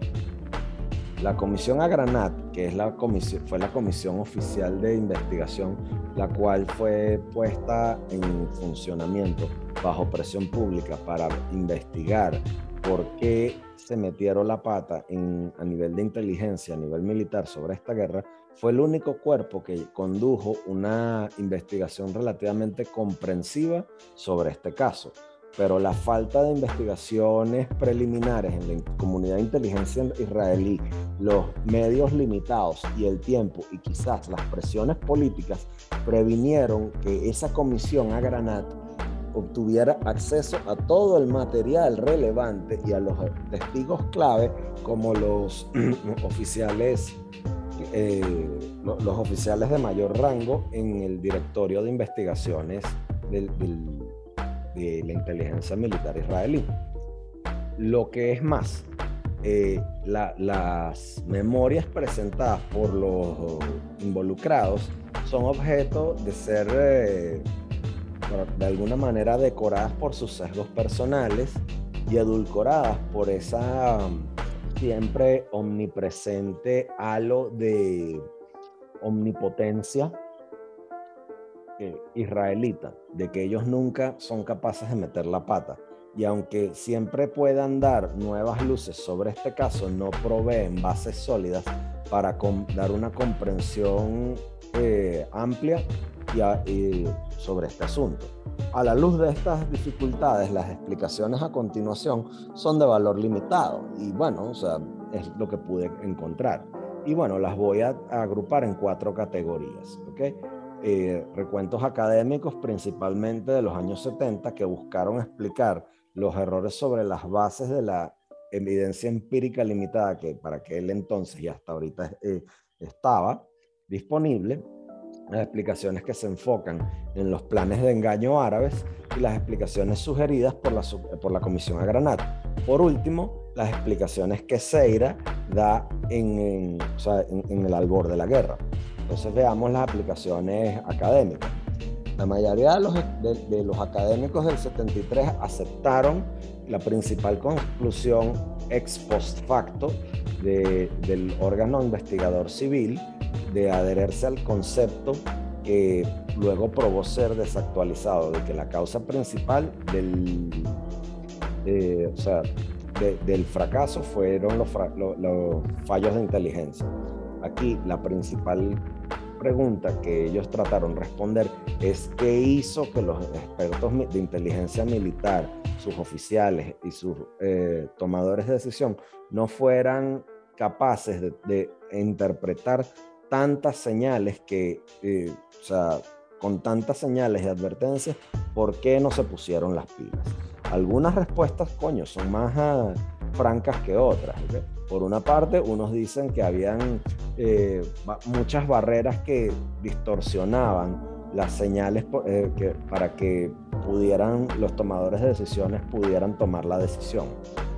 La comisión Agranat, que es la comisión, fue la comisión oficial de investigación, la cual fue puesta en funcionamiento bajo presión pública para investigar por qué se metieron la pata en, a nivel de inteligencia, a nivel militar sobre esta guerra, fue el único cuerpo que condujo una investigación relativamente comprensiva sobre este caso. Pero la falta de investigaciones preliminares en la comunidad de inteligencia israelí, los medios limitados y el tiempo y quizás las presiones políticas previnieron que esa comisión a obtuviera acceso a todo el material relevante y a los testigos clave como los oficiales eh, los oficiales de mayor rango en el directorio de investigaciones de la inteligencia militar israelí. Lo que es más, eh, las memorias presentadas por los involucrados son objeto de ser eh, de alguna manera decoradas por sus sesgos personales y edulcoradas por esa siempre omnipresente halo de omnipotencia eh, israelita, de que ellos nunca son capaces de meter la pata. Y aunque siempre puedan dar nuevas luces sobre este caso, no proveen bases sólidas para dar una comprensión eh, amplia y, sobre este asunto. A la luz de estas dificultades, las explicaciones a continuación son de valor limitado y bueno, o sea, es lo que pude encontrar. Y bueno, las voy a, agrupar en cuatro categorías. ¿okay? Eh, recuentos académicos principalmente de los años 70 que buscaron explicar los errores sobre las bases de la evidencia empírica limitada que para aquel entonces y hasta ahorita eh, estaba disponible, las explicaciones que se enfocan en los planes de engaño árabes y las explicaciones sugeridas por la, por la Comisión Agranat. Por último, las explicaciones que Seira da en, en, el albor de la guerra. Entonces veamos las aplicaciones académicas. La mayoría de los, de, los académicos del 73 aceptaron la principal conclusión ex post facto del órgano investigador civil de adherirse al concepto que luego probó ser desactualizado, de que la causa principal del, o sea, del fracaso fueron los, los fallos de inteligencia. Aquí la principal pregunta que ellos trataron de responder es qué hizo que los expertos de inteligencia militar, sus oficiales y sus eh, tomadores de decisión no fueran capaces de, interpretar tantas señales que, eh, o sea, con tantas señales y advertencias, ¿por qué no se pusieron las pilas? Algunas respuestas, coño, son más ah, francas que otras. Por una parte, unos dicen que habían eh, muchas barreras que distorsionaban las señales eh, que, para que pudieran los tomadores de decisiones pudieran tomar la decisión.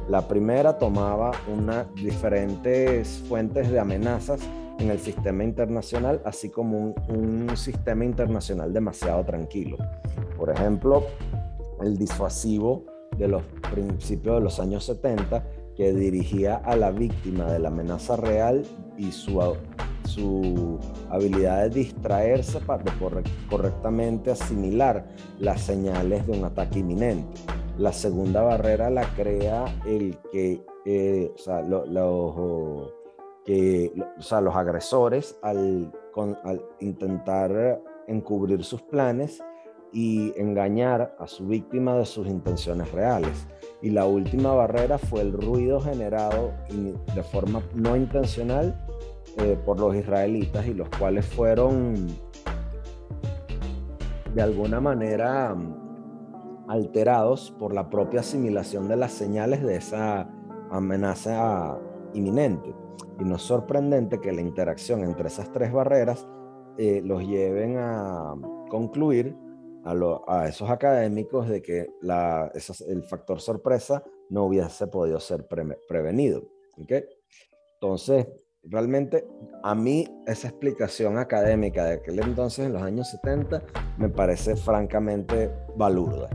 La primera tomaba unas diferentes fuentes de amenazas en el sistema internacional, así como un, sistema internacional demasiado tranquilo. Por ejemplo, el disuasivo de los principios de los años 70 que dirigía a la víctima de la amenaza real y su, su habilidad de distraerse para correctamente asimilar las señales de un ataque inminente. La segunda barrera la crea el que, eh, o sea, los, que o sea, los agresores al, intentar encubrir sus planes y engañar a su víctima de sus intenciones reales. Y la última barrera fue el ruido generado de forma no intencional eh, por los israelitas y los cuales fueron de alguna manera mm, alterados por la propia asimilación de las señales de esa amenaza inminente. Y no es sorprendente que la interacción entre esas tres barreras eh, los lleven a concluir a, esos académicos de que la, el factor sorpresa no hubiese podido ser prevenido. ¿okay? Entonces, realmente a mí esa explicación académica de aquel entonces, en los años 70, me parece francamente balurda.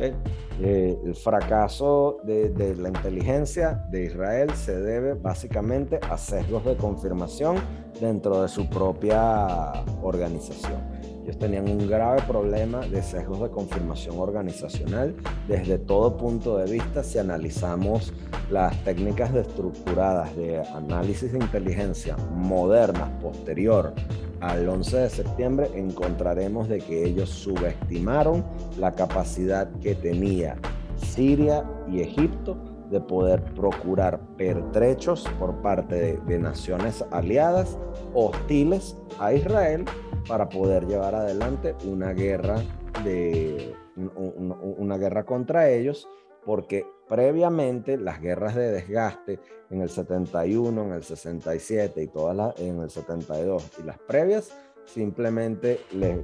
Eh, el fracaso de, de, la inteligencia de Israel se debe básicamente a sesgos de confirmación dentro de su propia organización. Ellos tenían un grave problema de sesgos de confirmación organizacional desde todo punto de vista. Si analizamos las técnicas estructuradas de análisis de inteligencia modernas posterior al 11 de septiembre, encontraremos de que ellos subestimaron la capacidad que tenía Siria y Egipto de poder procurar pertrechos por parte de naciones aliadas hostiles a Israel para poder llevar adelante una guerra de una guerra contra ellos porque previamente las guerras de desgaste en el 71, en el 67 y todas las en el 72 y las previas simplemente les,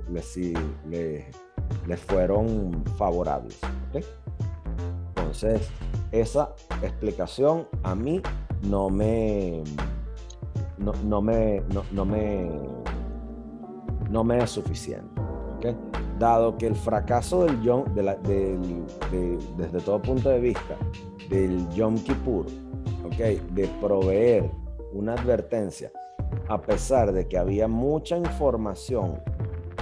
les fueron favorables. Entonces, esa explicación a mí no me, no, me, no, me, no me es suficiente. Dado que el fracaso del Yom, desde todo punto de vista, del Yom Kippur, de proveer una advertencia, a pesar de que había mucha información,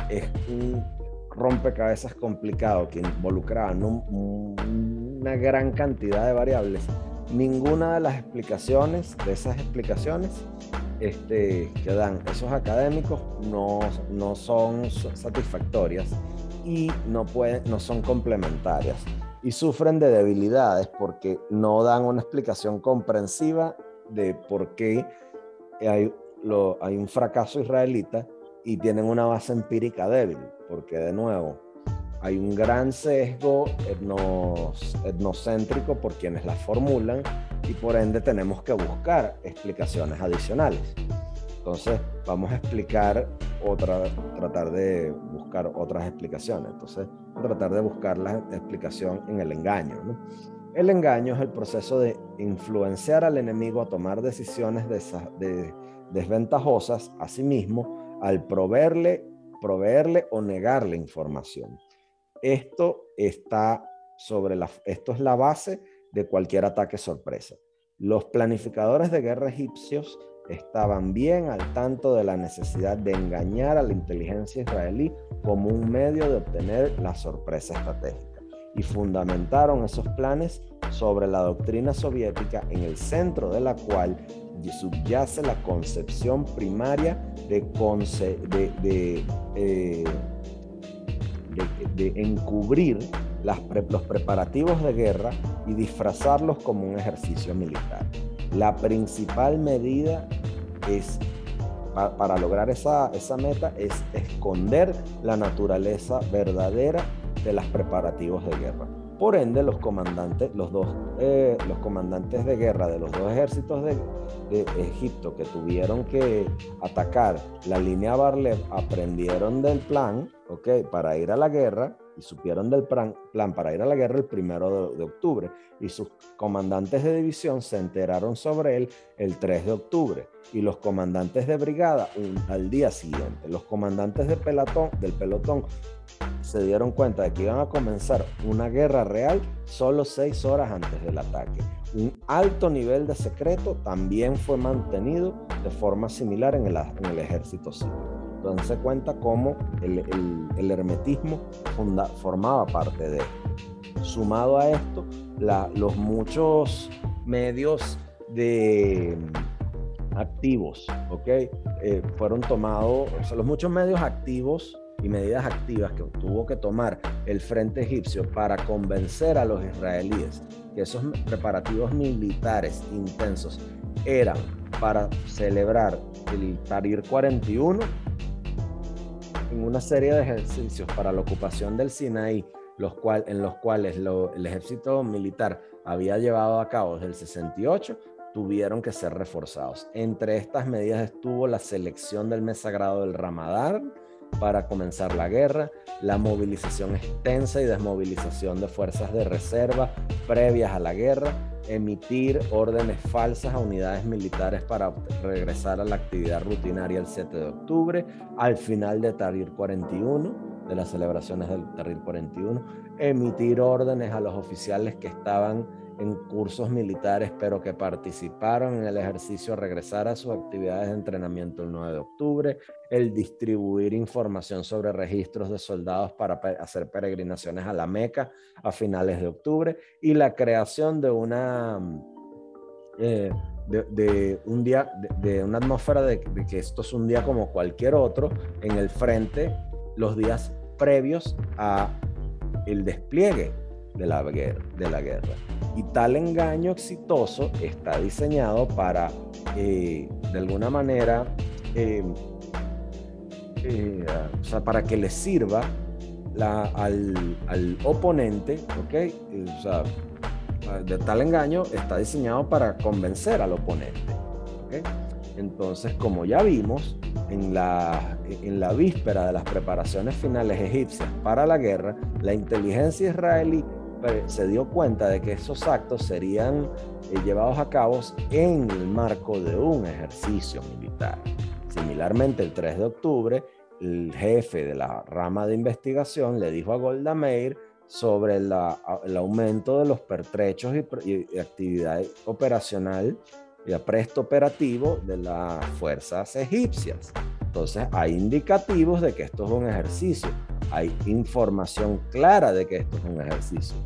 es un rompecabezas complicado que involucraba una gran cantidad de variables, ninguna de las explicaciones, de esas explicaciones este, que dan esos académicos no, no son satisfactorias y no, pueden, no son complementarias y sufren de debilidades porque no dan una explicación comprensiva de por qué hay, un fracaso israelita y tienen una base empírica débil, porque de nuevo hay un gran sesgo etnocéntrico por quienes las formulan y por ende tenemos que buscar explicaciones adicionales. Entonces vamos a explicar otra, tratar de buscar otras explicaciones. Entonces tratar de buscar la explicación en el engaño. El engaño es el proceso de influenciar al enemigo a tomar decisiones desventajosas a sí mismo al proveerle, proveerle o negarle información. Esto está sobre la, esto es la base de cualquier ataque sorpresa. Los planificadores de guerra egipcios estaban bien al tanto de la necesidad de engañar a la inteligencia israelí como un medio de obtener la sorpresa estratégica y fundamentaron esos planes sobre la doctrina soviética en el centro de la cual subyace la concepción primaria de, eh, de, encubrir los preparativos de guerra y disfrazarlos como un ejercicio militar. La principal medida es para lograr esa, esa meta es esconder la naturaleza verdadera de los preparativos de guerra. Por ende, los comandantes, los dos, eh, los comandantes de guerra de los dos ejércitos de, de, Egipto que tuvieron que atacar la línea Barlev aprendieron del plan, ¿ok? Para ir a la guerra y supieron del plan, para ir a la guerra el primero de, octubre y sus comandantes de división se enteraron sobre él el 3 de octubre y los comandantes de brigada al día siguiente. Los comandantes de pelotón, del pelotón se dieron cuenta de que iban a comenzar una guerra real solo seis horas antes del ataque. Un alto nivel de secreto también fue mantenido de forma similar en el, en el ejército civil. Se cuenta cómo el, hermetismo formaba parte de esto. Sumado a esto, los muchos medios de mm, activos, ¿ok? Eh, fueron tomados, o sea, los muchos medios activos y medidas activas que tuvo que tomar el frente egipcio para convencer a los israelíes que esos preparativos militares intensos eran para celebrar el Tarir 41 en una serie de ejercicios para la ocupación del Sinaí, los cual, en los cuales el ejército militar había llevado a cabo desde el 68, tuvieron que ser reforzados. Entre estas medidas estuvo la selección del mes sagrado del Ramadán, para comenzar la guerra, la movilización extensa y desmovilización de fuerzas de reserva previas a la guerra, emitir órdenes falsas a unidades militares para regresar a la actividad rutinaria el 7 de octubre, al final de Tahrir 41, de las celebraciones del Tahrir 41, emitir órdenes a los oficiales que estaban en cursos militares, pero que participaron en el ejercicio, regresar a sus actividades de entrenamiento el 9 de octubre, el distribuir información sobre registros de soldados para hacer peregrinaciones a la Meca a finales de octubre y la creación de una... Eh, de, un día, de, una atmósfera de, de que esto es un día como cualquier otro en el frente los días previos a el despliegue de la. De la guerra. Y tal engaño exitoso está diseñado para, eh, de alguna manera, eh, eh, o sea, para que le sirva la, al, al, oponente, ¿ok? O sea, de tal engaño está diseñado para convencer al oponente, ¿ok? Entonces, como ya vimos, en la, en la víspera de las preparaciones finales egipcias para la guerra, la inteligencia israelí se dio cuenta de que esos actos serían eh, llevados a cabo en el marco de un ejercicio militar. Similarmente, el 3 de octubre, el jefe de la rama de investigación le dijo a Golda Meir sobre el aumento de los pertrechos y, y actividad operacional y presto operativo de las fuerzas egipcias. Entonces hay indicativos de que esto es un ejercicio, hay información clara de que esto es un ejercicio.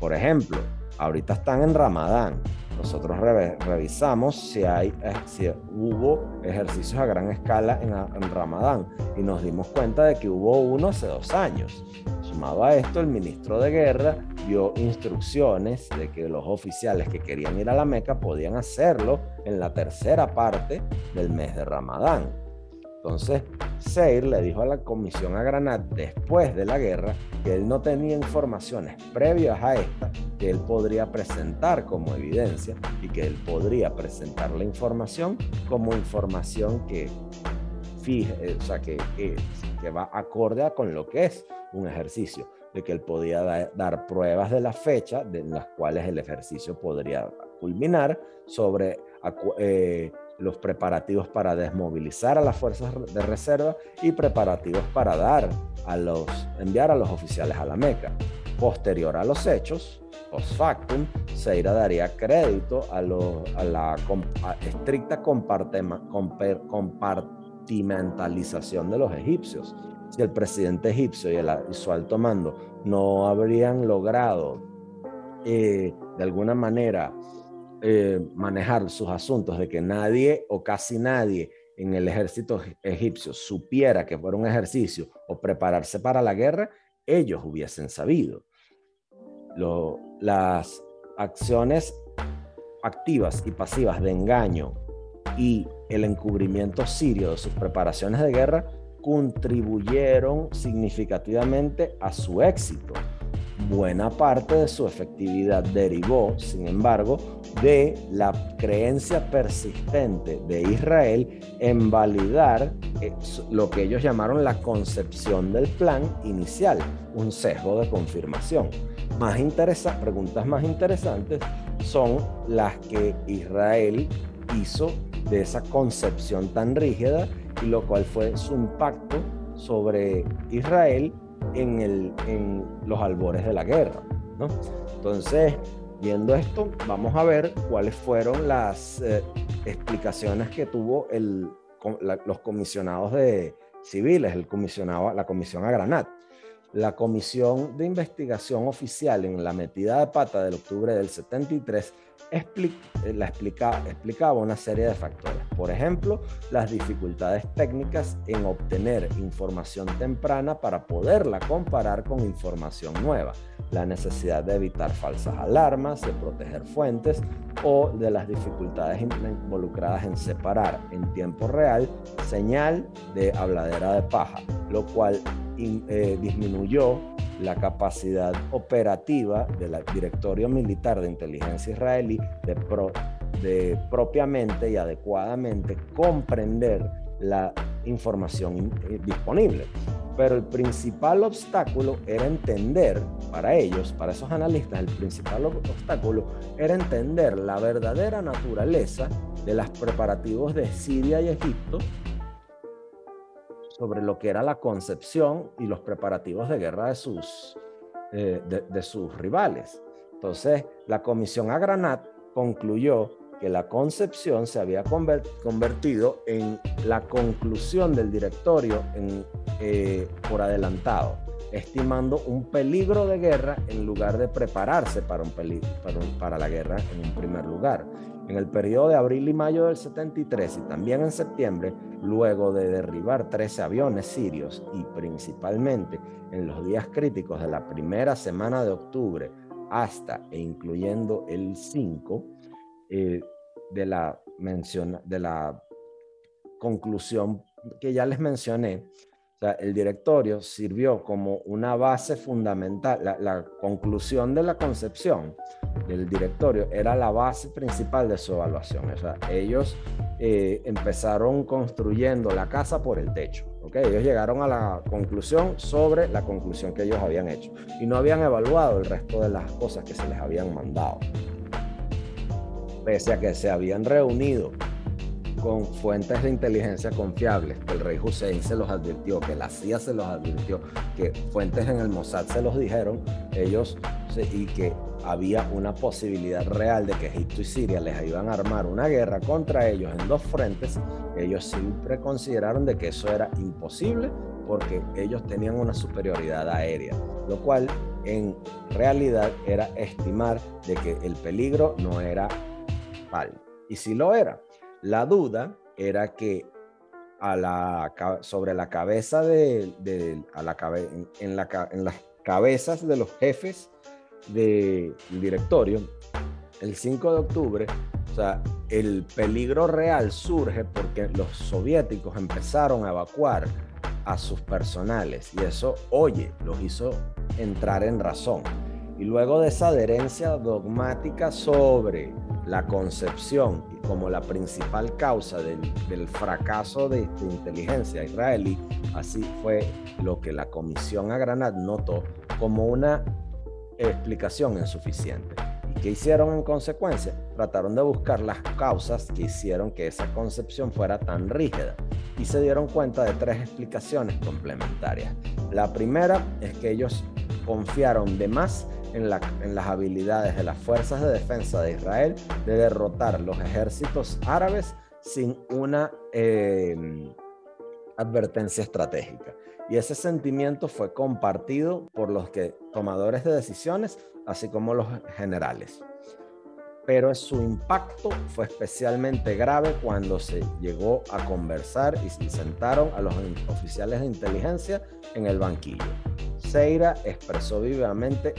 Por ejemplo, ahorita están en Ramadán. Nosotros revisamos si, hay, eh, si hubo ejercicios a gran escala en, en Ramadán y nos dimos cuenta de que hubo uno hace dos años. Sumado a esto, el ministro de Guerra dio instrucciones de que los oficiales que querían ir a la Meca podían hacerlo en la tercera parte del mes de Ramadán. Entonces, Seir le dijo a la comisión a Granat después de la guerra que él no tenía informaciones previas a esta que él podría presentar como evidencia y que él podría presentar la información como información que fije, eh, o sea, que, que, va acorde con lo que es un ejercicio, de que él podía dar pruebas de la fecha de las cuales el ejercicio podría culminar sobre eh, los preparativos para desmovilizar a las fuerzas de reserva y preparativos para dar a los, enviar a los oficiales a la Meca. Posterior a los hechos, post factum, Seira daría crédito a, a la estricta compartimentalización de los egipcios. Si el presidente egipcio y, el, su alto mando no habrían logrado eh, de alguna manera eh, manejar sus asuntos de que nadie o casi nadie en el ejército egipcio supiera que fuera un ejercicio o prepararse para la guerra, ellos hubiesen sabido. las acciones activas y pasivas de engaño y el encubrimiento sirio de sus preparaciones de guerra contribuyeron significativamente a su éxito. Buena parte de su efectividad derivó, sin embargo, de la creencia persistente de Israel en validar eh, lo que ellos llamaron la concepción del plan inicial, un sesgo de confirmación. Más interesa, preguntas más interesantes son las que Israel hizo de esa concepción tan rígida y lo cual fue su impacto sobre Israel en, los albores de la guerra. ¿no? Entonces, viendo esto, vamos a ver cuáles fueron las eh, explicaciones que tuvo el, los comisionados de civiles, el comisionado, la comisión a Granat. La comisión de investigación oficial en la metida de pata del octubre del 73 eh, la explica, explicaba una serie de factores. Por ejemplo, las dificultades técnicas en obtener información temprana para poderla comparar con información nueva, la necesidad de evitar falsas alarmas, de proteger fuentes o de las dificultades involucradas en separar en tiempo real señal de habladera de paja, lo cual eh, disminuyó la capacidad operativa del directorio militar de inteligencia israelí de, propiamente y adecuadamente comprender la información eh, disponible. Pero el principal obstáculo era entender, para ellos, para esos analistas, el principal obstáculo era entender la verdadera naturaleza de los preparativos de Siria y Egipto sobre lo que era la concepción y los preparativos de guerra de sus, eh, de, sus rivales. Entonces, la comisión Agranat concluyó que la concepción se había convertido en la conclusión del directorio eh, por adelantado, estimando un peligro de guerra en lugar de prepararse para, un para, para la guerra en un primer lugar. En el periodo de abril y mayo del 73 y también en septiembre, luego de derribar 13 aviones sirios y principalmente en los días críticos de la primera semana de octubre hasta e incluyendo el 5 eh, de, la de la conclusión que ya les mencioné, sea, el directorio sirvió como una base fundamental, la, conclusión de la concepción del directorio era la base principal de su evaluación. O sea, ellos eh, empezaron construyendo la casa por el techo. ¿okay? Ellos llegaron a la conclusión sobre la conclusión que ellos habían hecho y no habían evaluado el resto de las cosas que se les habían mandado. Pese a que se habían reunido con fuentes de inteligencia confiables, que el rey Hussein se los advirtió, que la CIA se los advirtió, que fuentes en el Mossad se los dijeron, ellos y que había una posibilidad real de que Egipto y Siria les iban a armar una guerra contra ellos en dos frentes, ellos siempre consideraron de que eso era imposible porque ellos tenían una superioridad aérea, lo cual en realidad era estimar de que el peligro no era tal. Y si lo era, la duda era que sobre la cabeza de, en las cabezas de los jefes del directorio, el 5 de octubre, o sea, el peligro real surge porque los soviéticos empezaron a evacuar a sus personales y eso, oye, los hizo entrar en razón. Y luego de esa adherencia dogmática sobre la concepción como la principal causa del, fracaso de, inteligencia israelí, así fue lo que la Comisión a Granad notó como una explicación insuficiente. ¿Y qué hicieron en consecuencia? Trataron de buscar las causas que hicieron que esa concepción fuera tan rígida y se dieron cuenta de tres explicaciones complementarias. La primera es que ellos confiaron de más en, las habilidades de las fuerzas de defensa de Israel de derrotar los ejércitos árabes sin una em, advertencia estratégica. Y ese sentimiento fue compartido por los que, tomadores de decisiones, así como los generales. Pero su impacto fue especialmente grave cuando se llegó a conversar y se sentaron a los oficiales de inteligencia en el banquillo. Seira expresó vivamente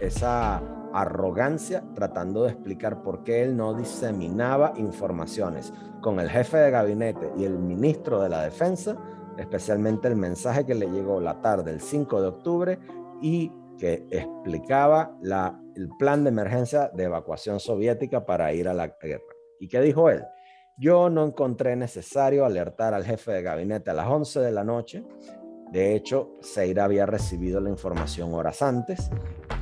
esa arrogancia tratando de explicar por qué él no diseminaba informaciones con el jefe de gabinete y el ministro de la defensa, especialmente el mensaje que le llegó la tarde del 5 de octubre y que explicaba la, el plan de emergencia de evacuación soviética para ir a la guerra. ¿Y qué dijo él? Yo no encontré necesario alertar al jefe de gabinete a las 11 de la noche de hecho, Seira había recibido la información horas antes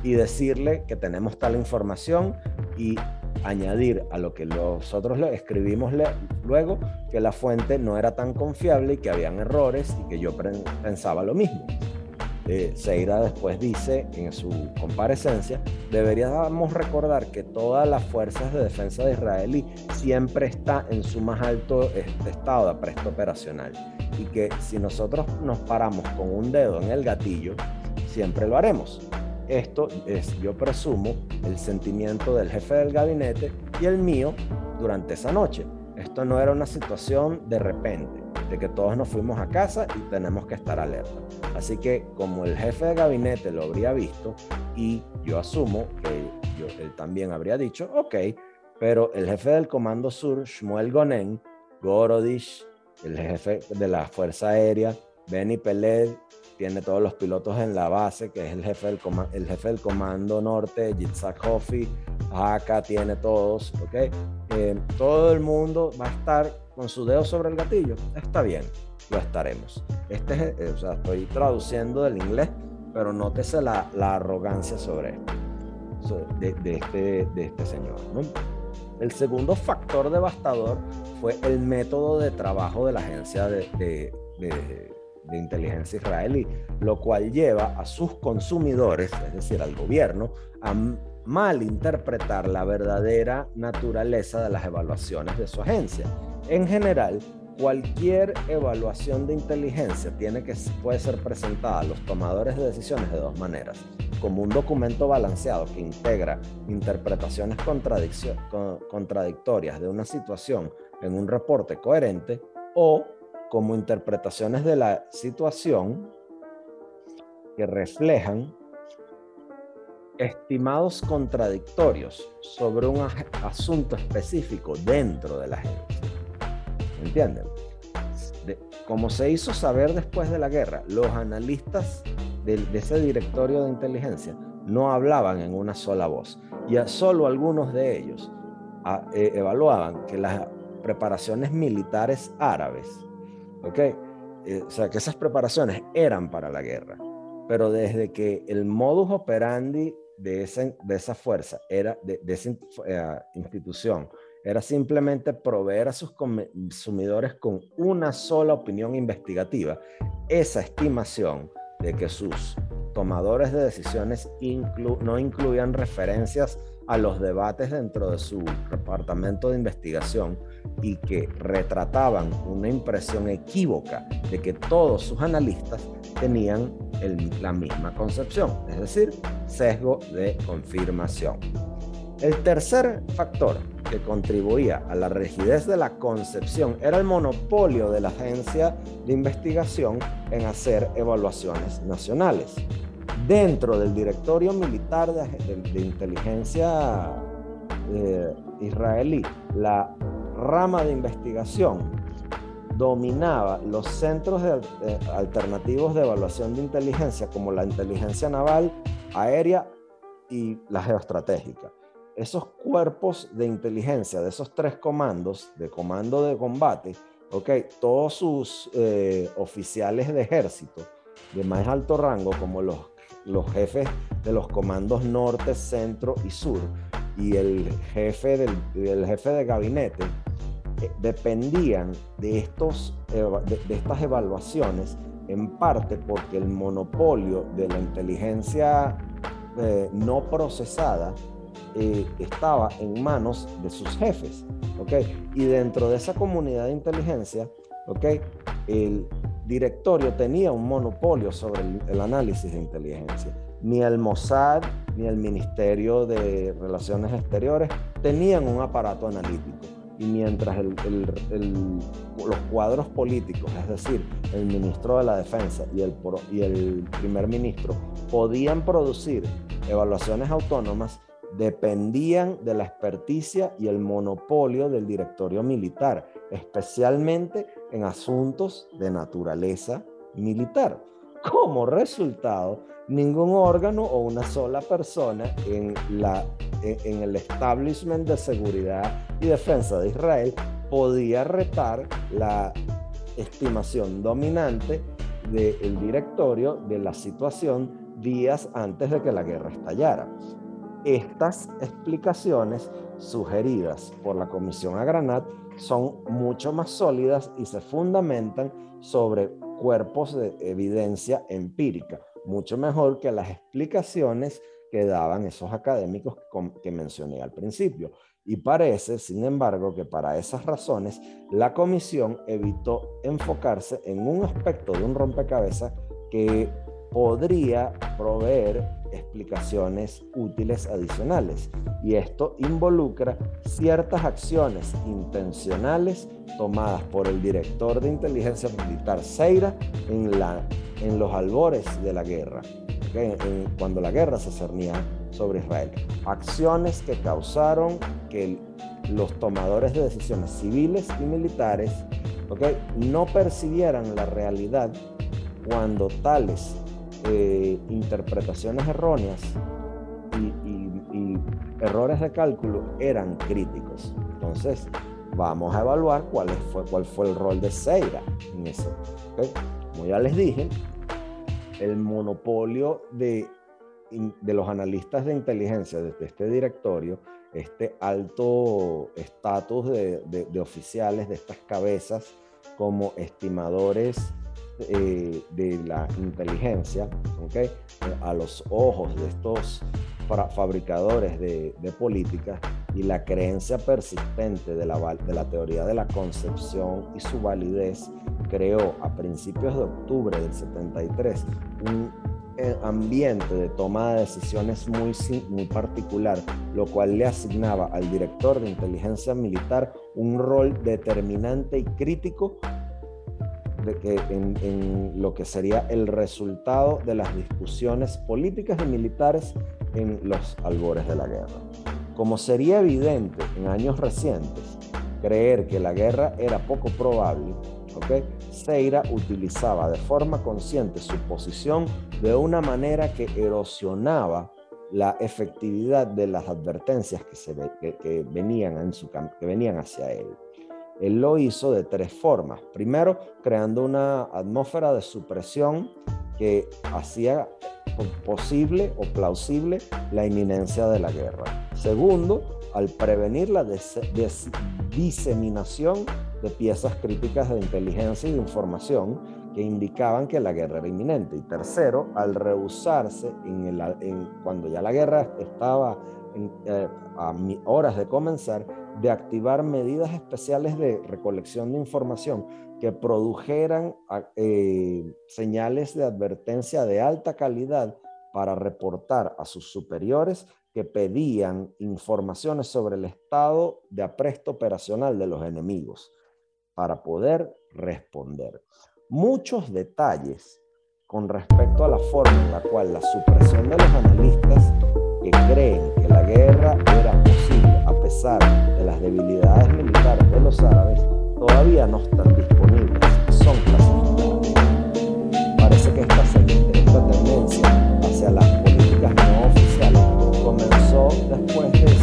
y decirle que tenemos tal información y añadir a lo que nosotros le escribimos luego que la fuente no era tan confiable y que habían errores y que yo pensaba lo mismo. Eh, Seira después dice en su comparecencia, deberíamos recordar que todas las fuerzas de defensa de Israel siempre está en su más alto estado de apresto operacional y que si nosotros nos paramos con un dedo en el gatillo, siempre lo haremos. Esto es, yo presumo, el sentimiento del jefe del gabinete y el mío durante esa noche. Esto no era una situación de repente de que todos nos fuimos a casa y tenemos que estar alerta. Así que como el jefe de gabinete lo habría visto y yo asumo que él también habría dicho, ok, pero el jefe del Comando Sur, Shmuel Gonen, Gorodish, el jefe de la Fuerza Aérea, Benny Peled, tiene todos los pilotos en la base, que es el jefe del, el jefe del Comando Norte, Yitzhak Hoffi, acá tiene todos, ¿ok? Eh, todo el mundo va a estar con su dedo sobre el gatillo, está bien, lo estaremos. Este es, eh, o sea, estoy traduciendo del inglés, pero nótese la, arrogancia sobre de, este, de este señor. El segundo factor devastador fue el método de trabajo de la agencia de inteligencia israelí, lo cual lleva a sus consumidores, es decir, al gobierno, a malinterpretar la verdadera naturaleza de las evaluaciones de su agencia. En general, cualquier evaluación de inteligencia tiene que, puede ser presentada a los tomadores de decisiones de dos maneras. Como un documento balanceado que integra interpretaciones contradictorias de una situación en un reporte coherente o como interpretaciones de la situación que reflejan estimados contradictorios sobre un asunto específico dentro de la agencia. ¿Entienden? como se hizo saber después de la guerra, los analistas de, ese directorio de inteligencia no hablaban en una sola voz y solo algunos de ellos e, evaluaban que las preparaciones militares árabes, ¿ok? Eh, o sea, que esas preparaciones eran para la guerra, pero desde que el modus operandi de esa, de esa fuerza, era de, esa eh, institución, era simplemente proveer a sus consumidores con una sola opinión investigativa, esa estimación de que sus tomadores de decisiones no incluían referencias a los debates dentro de su departamento de investigación y que retrataban una impresión equívoca de que todos sus analistas tenían la misma concepción, es decir, sesgo de confirmación. El tercer factor que contribuía a la rigidez de la concepción era el monopolio de la agencia de investigación en hacer evaluaciones nacionales. Dentro del directorio militar de, inteligencia eh, israelí, la rama de investigación dominaba los centros alternativos de evaluación de inteligencia como la inteligencia naval, aérea y la geoestratégica. Esos cuerpos de inteligencia de esos tres comandos, de comando de combate, okay, todos sus eh, oficiales de ejército de más alto rango, como los, los jefes de los comandos norte, centro y sur, y el jefe del el jefe de gabinete, eh, dependían de, estos, de, estas evaluaciones en parte porque el monopolio de la inteligencia eh, no procesada eh, estaba en manos de sus jefes. ¿okay? Y dentro de esa comunidad de inteligencia, ¿okay? el directorio tenía un monopolio sobre el, el análisis de inteligencia. Ni el Mossad ni el Ministerio de Relaciones Exteriores tenían un aparato analítico y mientras los cuadros políticos, es decir, el ministro de la Defensa y el, primer ministro, podían producir evaluaciones autónomas, dependían de la experticia y el monopolio del directorio militar, especialmente en asuntos de naturaleza militar. Como resultado, ningún órgano o una sola persona en, la, en, el establishment de seguridad y defensa de Israel podía retar la estimación dominante del directorio de la situación días antes de que la guerra estallara. Estas explicaciones sugeridas por la Comisión Agranat son mucho más sólidas y se fundamentan sobre cuerpos de evidencia empírica, mucho mejor que las explicaciones que daban esos académicos que mencioné al principio. Y parece, sin embargo, que para esas razones la comisión evitó enfocarse en un aspecto de un rompecabezas que podría proveer explicaciones útiles adicionales. Y esto involucra ciertas acciones intencionales tomadas por el director de inteligencia militar Seira en, la, en los albores de la guerra, cuando la guerra se cernía sobre Israel. Acciones que causaron que los tomadores de decisiones civiles y militares no percibieran la realidad cuando tales eh, interpretaciones erróneas y, errores de cálculo eran críticos. Entonces, vamos a evaluar cuál fue, cuál fue el rol de Seira en eso. Como ya les dije, el monopolio de, de los analistas de inteligencia desde este directorio, este alto estatus de, de oficiales, de estas cabezas como estimadores eh, de la inteligencia, ¿okay? A los ojos de estos fabricadores de, de políticas y la creencia persistente de la, de la teoría de la concepción y su validez creó a principios de octubre del 73 un eh, ambiente de toma de decisiones muy, muy particular, lo cual le asignaba al director de inteligencia militar un rol determinante y crítico de en, lo que sería el resultado de las discusiones políticas y militares en los albores de la guerra. Como sería evidente en años recientes, creer que la guerra era poco probable, ¿okay? Seira utilizaba de forma consciente su posición de una manera que erosionaba la efectividad de las advertencias que, se que, venían en su, que venían hacia él. Él lo hizo de tres formas. Primero, creando una atmósfera de supresión que hacía posible o plausible la inminencia de la guerra. Segundo, al prevenir la diseminación de piezas críticas de inteligencia y de información que indicaban que la guerra era inminente. Y tercero, al rehusarse cuando ya la guerra estaba eh, a horas de comenzar, de activar medidas especiales de recolección de información que produjeran eh, señales de advertencia de alta calidad para reportar a sus superiores que pedían informaciones sobre el estado de apresto operacional de los enemigos para poder responder. Muchos detalles con respecto a la forma en la cual la supresión de los analistas que creen que la guerra era posible a pesar de las debilidades militares de los árabes todavía no están disponibles, son clasificados. Parece que esta, esta tendencia hacia las políticas no oficiales comenzó después de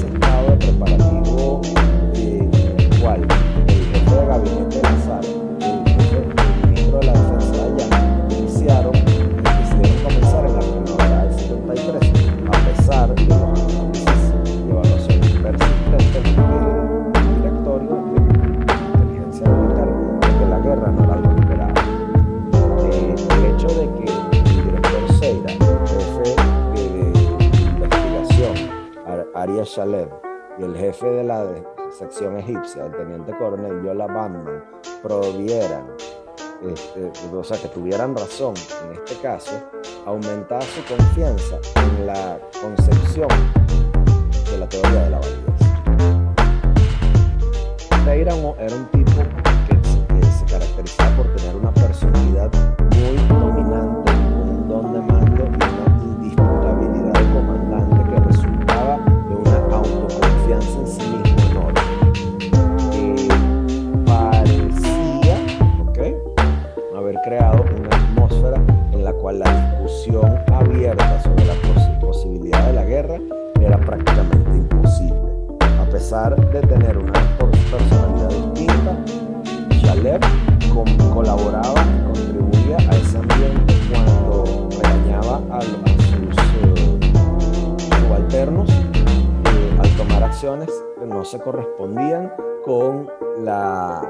Y el jefe de la sección egipcia, el teniente coronel Yola Bandman, provieran, este, o sea, que tuvieran razón en este caso, aumentaba su confianza en la concepción de la teoría de la validez. Un, era un tipo que, que se caracterizaba por tener una personalidad muy de tener una personalidad distinta, Shalev colaboraba y contribuía a ese ambiente cuando regañaba a, sus uh, subalternos tomar acciones que no se correspondían con la,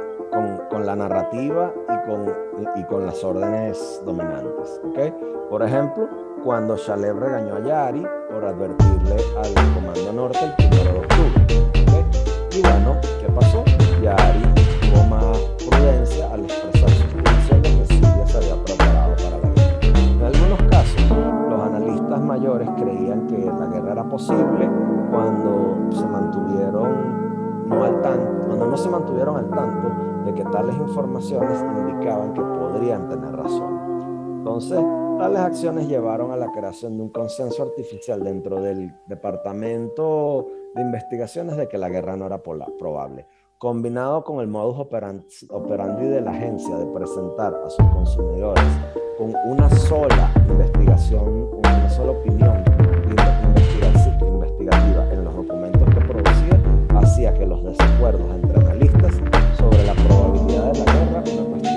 con, la narrativa y con, y, con las órdenes dominantes. ¿okay? Por ejemplo, cuando Shalev regañó a Yari por advertirle al Comando Norte el 1 de octubre. Y bueno, ¿qué pasó? Yari tuvo más prudencia al expresar su estimación de que Siria se había preparado para la guerra. En algunos casos, los analistas mayores creían que la guerra era posible cuando se mantuvieron no al tanto, cuando no se mantuvieron al tanto de que tales informaciones indicaban que podrían tener razón. Entonces, tales acciones llevaron a la creación de un consenso artificial dentro del Departamento de Investigaciones de que la guerra no era probable, combinado con el modus operandi de la agencia de presentar a sus consumidores con una sola investigación, una sola opinión en los documentos que producía hacía que los desacuerdos entre analistas sobre la probabilidad de la guerra, una cuestión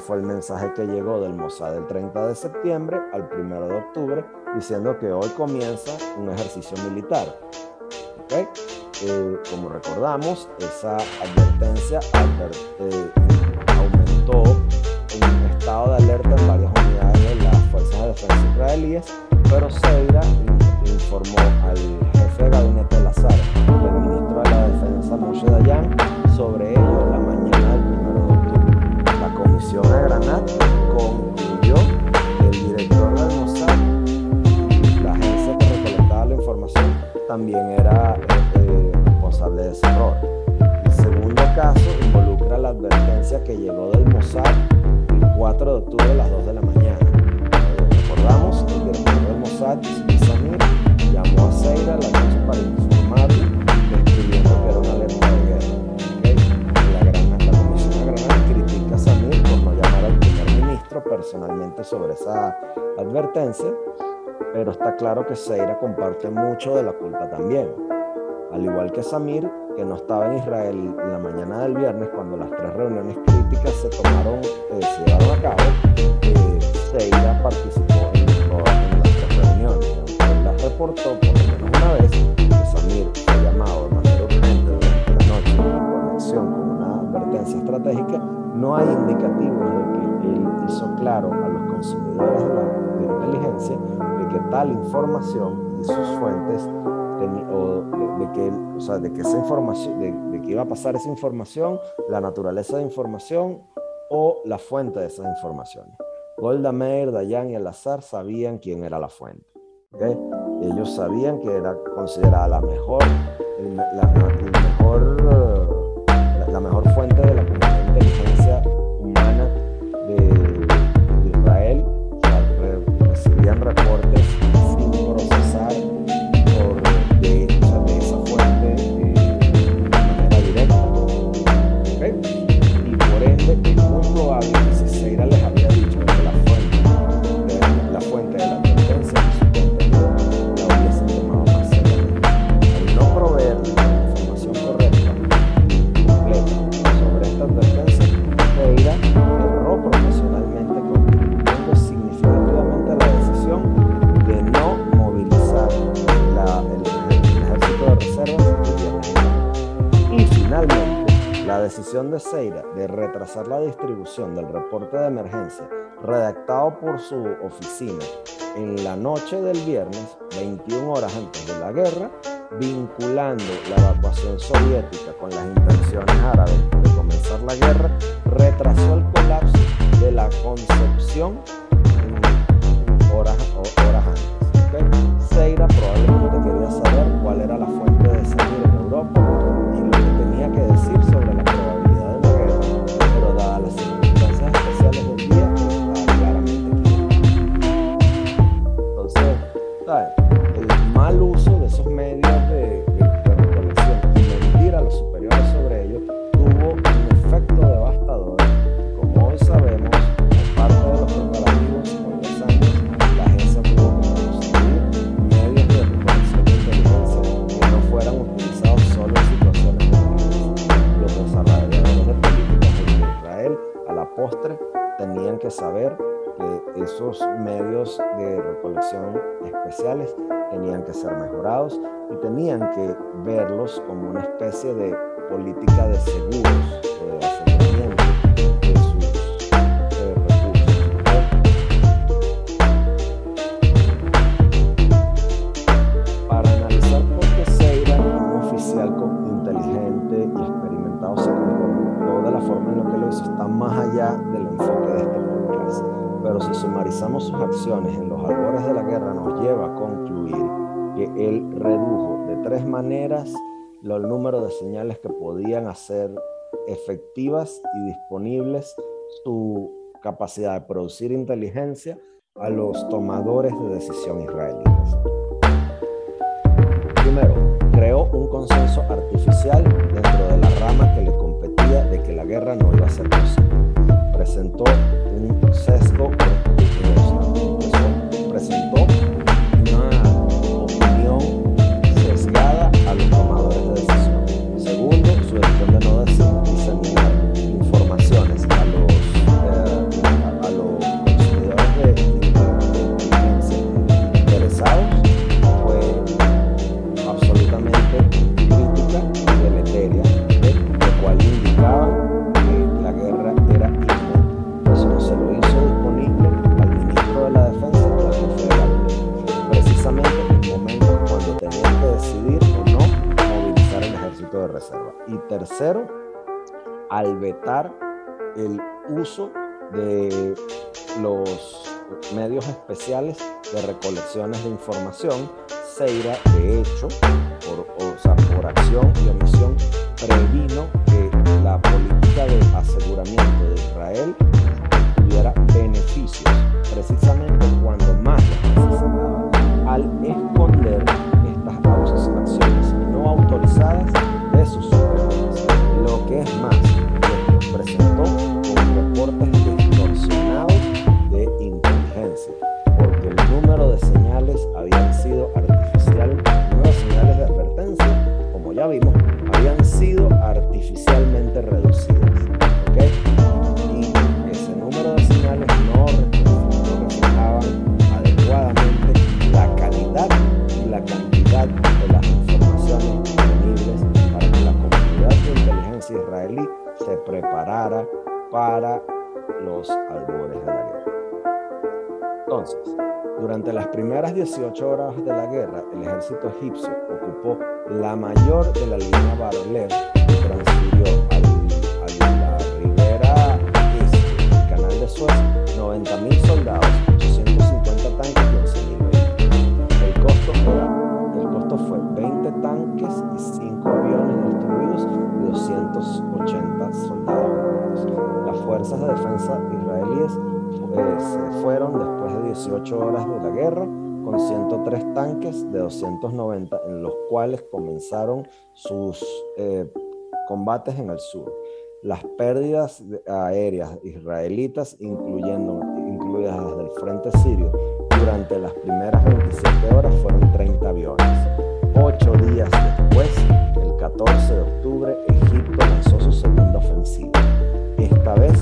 fue el mensaje que llegó del Mossad del 30 de septiembre al 1 de octubre, diciendo que hoy comienza un ejercicio militar. ¿Okay? Eh, como recordamos, esa advertencia eh, aumentó en estado de alerta en varias unidades de las fuerzas de defensa israelíes, pero Seira informó al jefe de gabinete Lazar y al ministro de la Defensa Moshe Dayan sobre ello la comisión de Granat concluyó que el director del Mossad, la agencia que recolectaba la información, también era eh, responsable de ese error. El segundo caso involucra la advertencia que llegó del Mossad el 4 de octubre a las 2 de la mañana. recordamos, el director del Mossad, Samir, llamó a Seira la noche para informarle, describiendo que era una ministro personalmente sobre esa advertencia, pero está claro que Seira comparte mucho de la culpa también. Al igual que Samir, que no estaba en Israel la mañana del viernes cuando las tres reuniones críticas se tomaron, eh, se llevaron a cabo, eh, Seira participó en todas las tres reuniones. Él las reportó por lo menos una vez que Samir fue llamado de manera urgente durante la noche en conexión con una advertencia estratégica, no hay indicativos de que hizo claro a los consumidores de la de inteligencia de que tal información y sus fuentes o de, que, o sea, de que esa información, de, de, que iba a pasar esa información, la naturaleza de información o la fuente de esas informaciones. Golda Meir, Dayan y Al-Azhar sabían quién era la fuente. ¿okay? Ellos sabían que era considerada la mejor, la, mejor, del reporte de emergencia redactado por su oficina en la noche del viernes, 21 horas antes de la guerra, vinculando la evacuación soviética con las intenciones árabes de comenzar la guerra, retrasó el colapso de la concepción y disponibles su capacidad de producir inteligencia a los tomadores de decisión israelíes. Primero, creó un consenso artificial dentro de la rama que le competía de que la guerra no iba a ser posible. Presentó un sesgo presentó al vetar el uso de los medios especiales de recolecciones de información, Seira, de hecho, por, o sea, por acción y omisión, previno que la política de aseguramiento de Israel tuviera beneficios, precisamente cuando más necesitaba, al esconder estas acciones no autorizadas Lo que es más, ejército egipcio ocupó la mayor de la línea Barolev que transfirió a tanques de 290 en los cuales comenzaron sus eh, combates en el sur. Las pérdidas aéreas israelitas, incluyendo, incluidas desde el frente sirio, durante las primeras 27 horas fueron 30 aviones. Ocho días después, el 14 de octubre, Egipto lanzó su segunda ofensiva. Esta vez,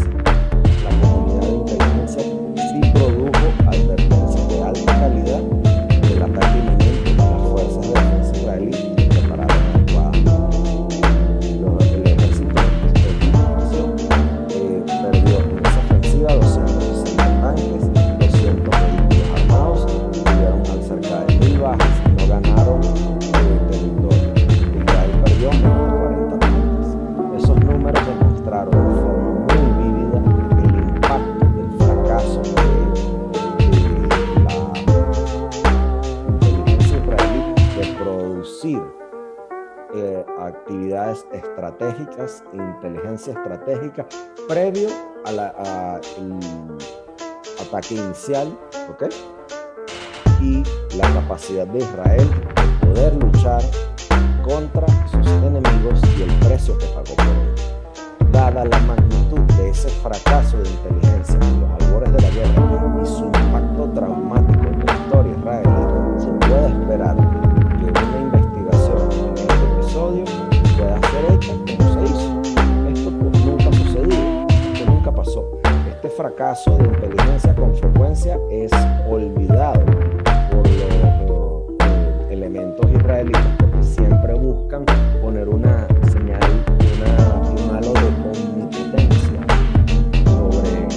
estratégicas, inteligencia estratégica, previo al ataque inicial, ¿ok? Y la capacidad de Israel de poder luchar contra sus enemigos y el precio que pagó por ello. Dada la magnitud de ese fracaso de inteligencia en los albores de la guerra y su impacto traumático fracaso de inteligencia con frecuencia es olvidado por los eh, elementos israelitas porque siempre buscan poner una señal una, un de omnipotencia sobre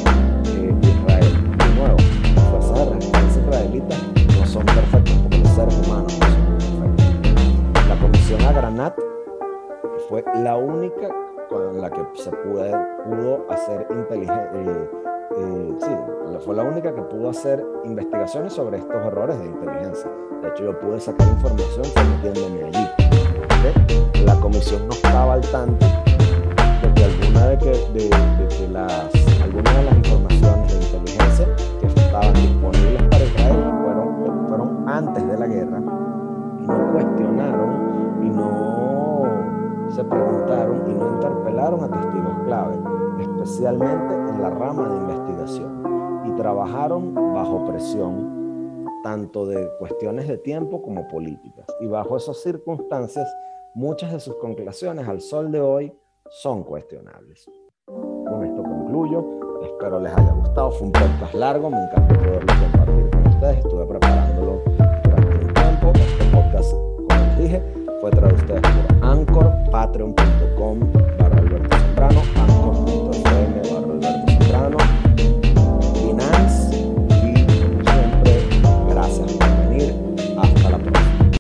eh, Israel. De nuevo, las fuerzas de resistencia israelitas no son perfectas porque los seres humanos no son perfectos. La comisión Agranat fue la única con la que se pudo, pudo hacer inteligente. Eh, eh, sí, fue la única que pudo hacer investigaciones sobre estos errores de inteligencia. De hecho, yo pude sacar información metiéndome allí. ¿okay? La comisión no estaba al tanto de que alguna de, que, de, de las, algunas de las informaciones de inteligencia que estaban disponibles para Israel fueron, fueron antes de la guerra y no cuestionaron y no se preguntaron y no interpelaron a testigos clave, especialmente en la rama de investigación, y trabajaron bajo presión, tanto de cuestiones de tiempo como políticas. Y bajo esas circunstancias, muchas de sus conclusiones al sol de hoy son cuestionables. Con esto concluyo, espero les haya gustado, fue un podcast largo, me encantó poderlo compartir con ustedes, estuve preparándolo durante un tiempo, este podcast, como les dije, fue traducida por Anchor, patreon.com barra Alberto Sembrano, anchor.com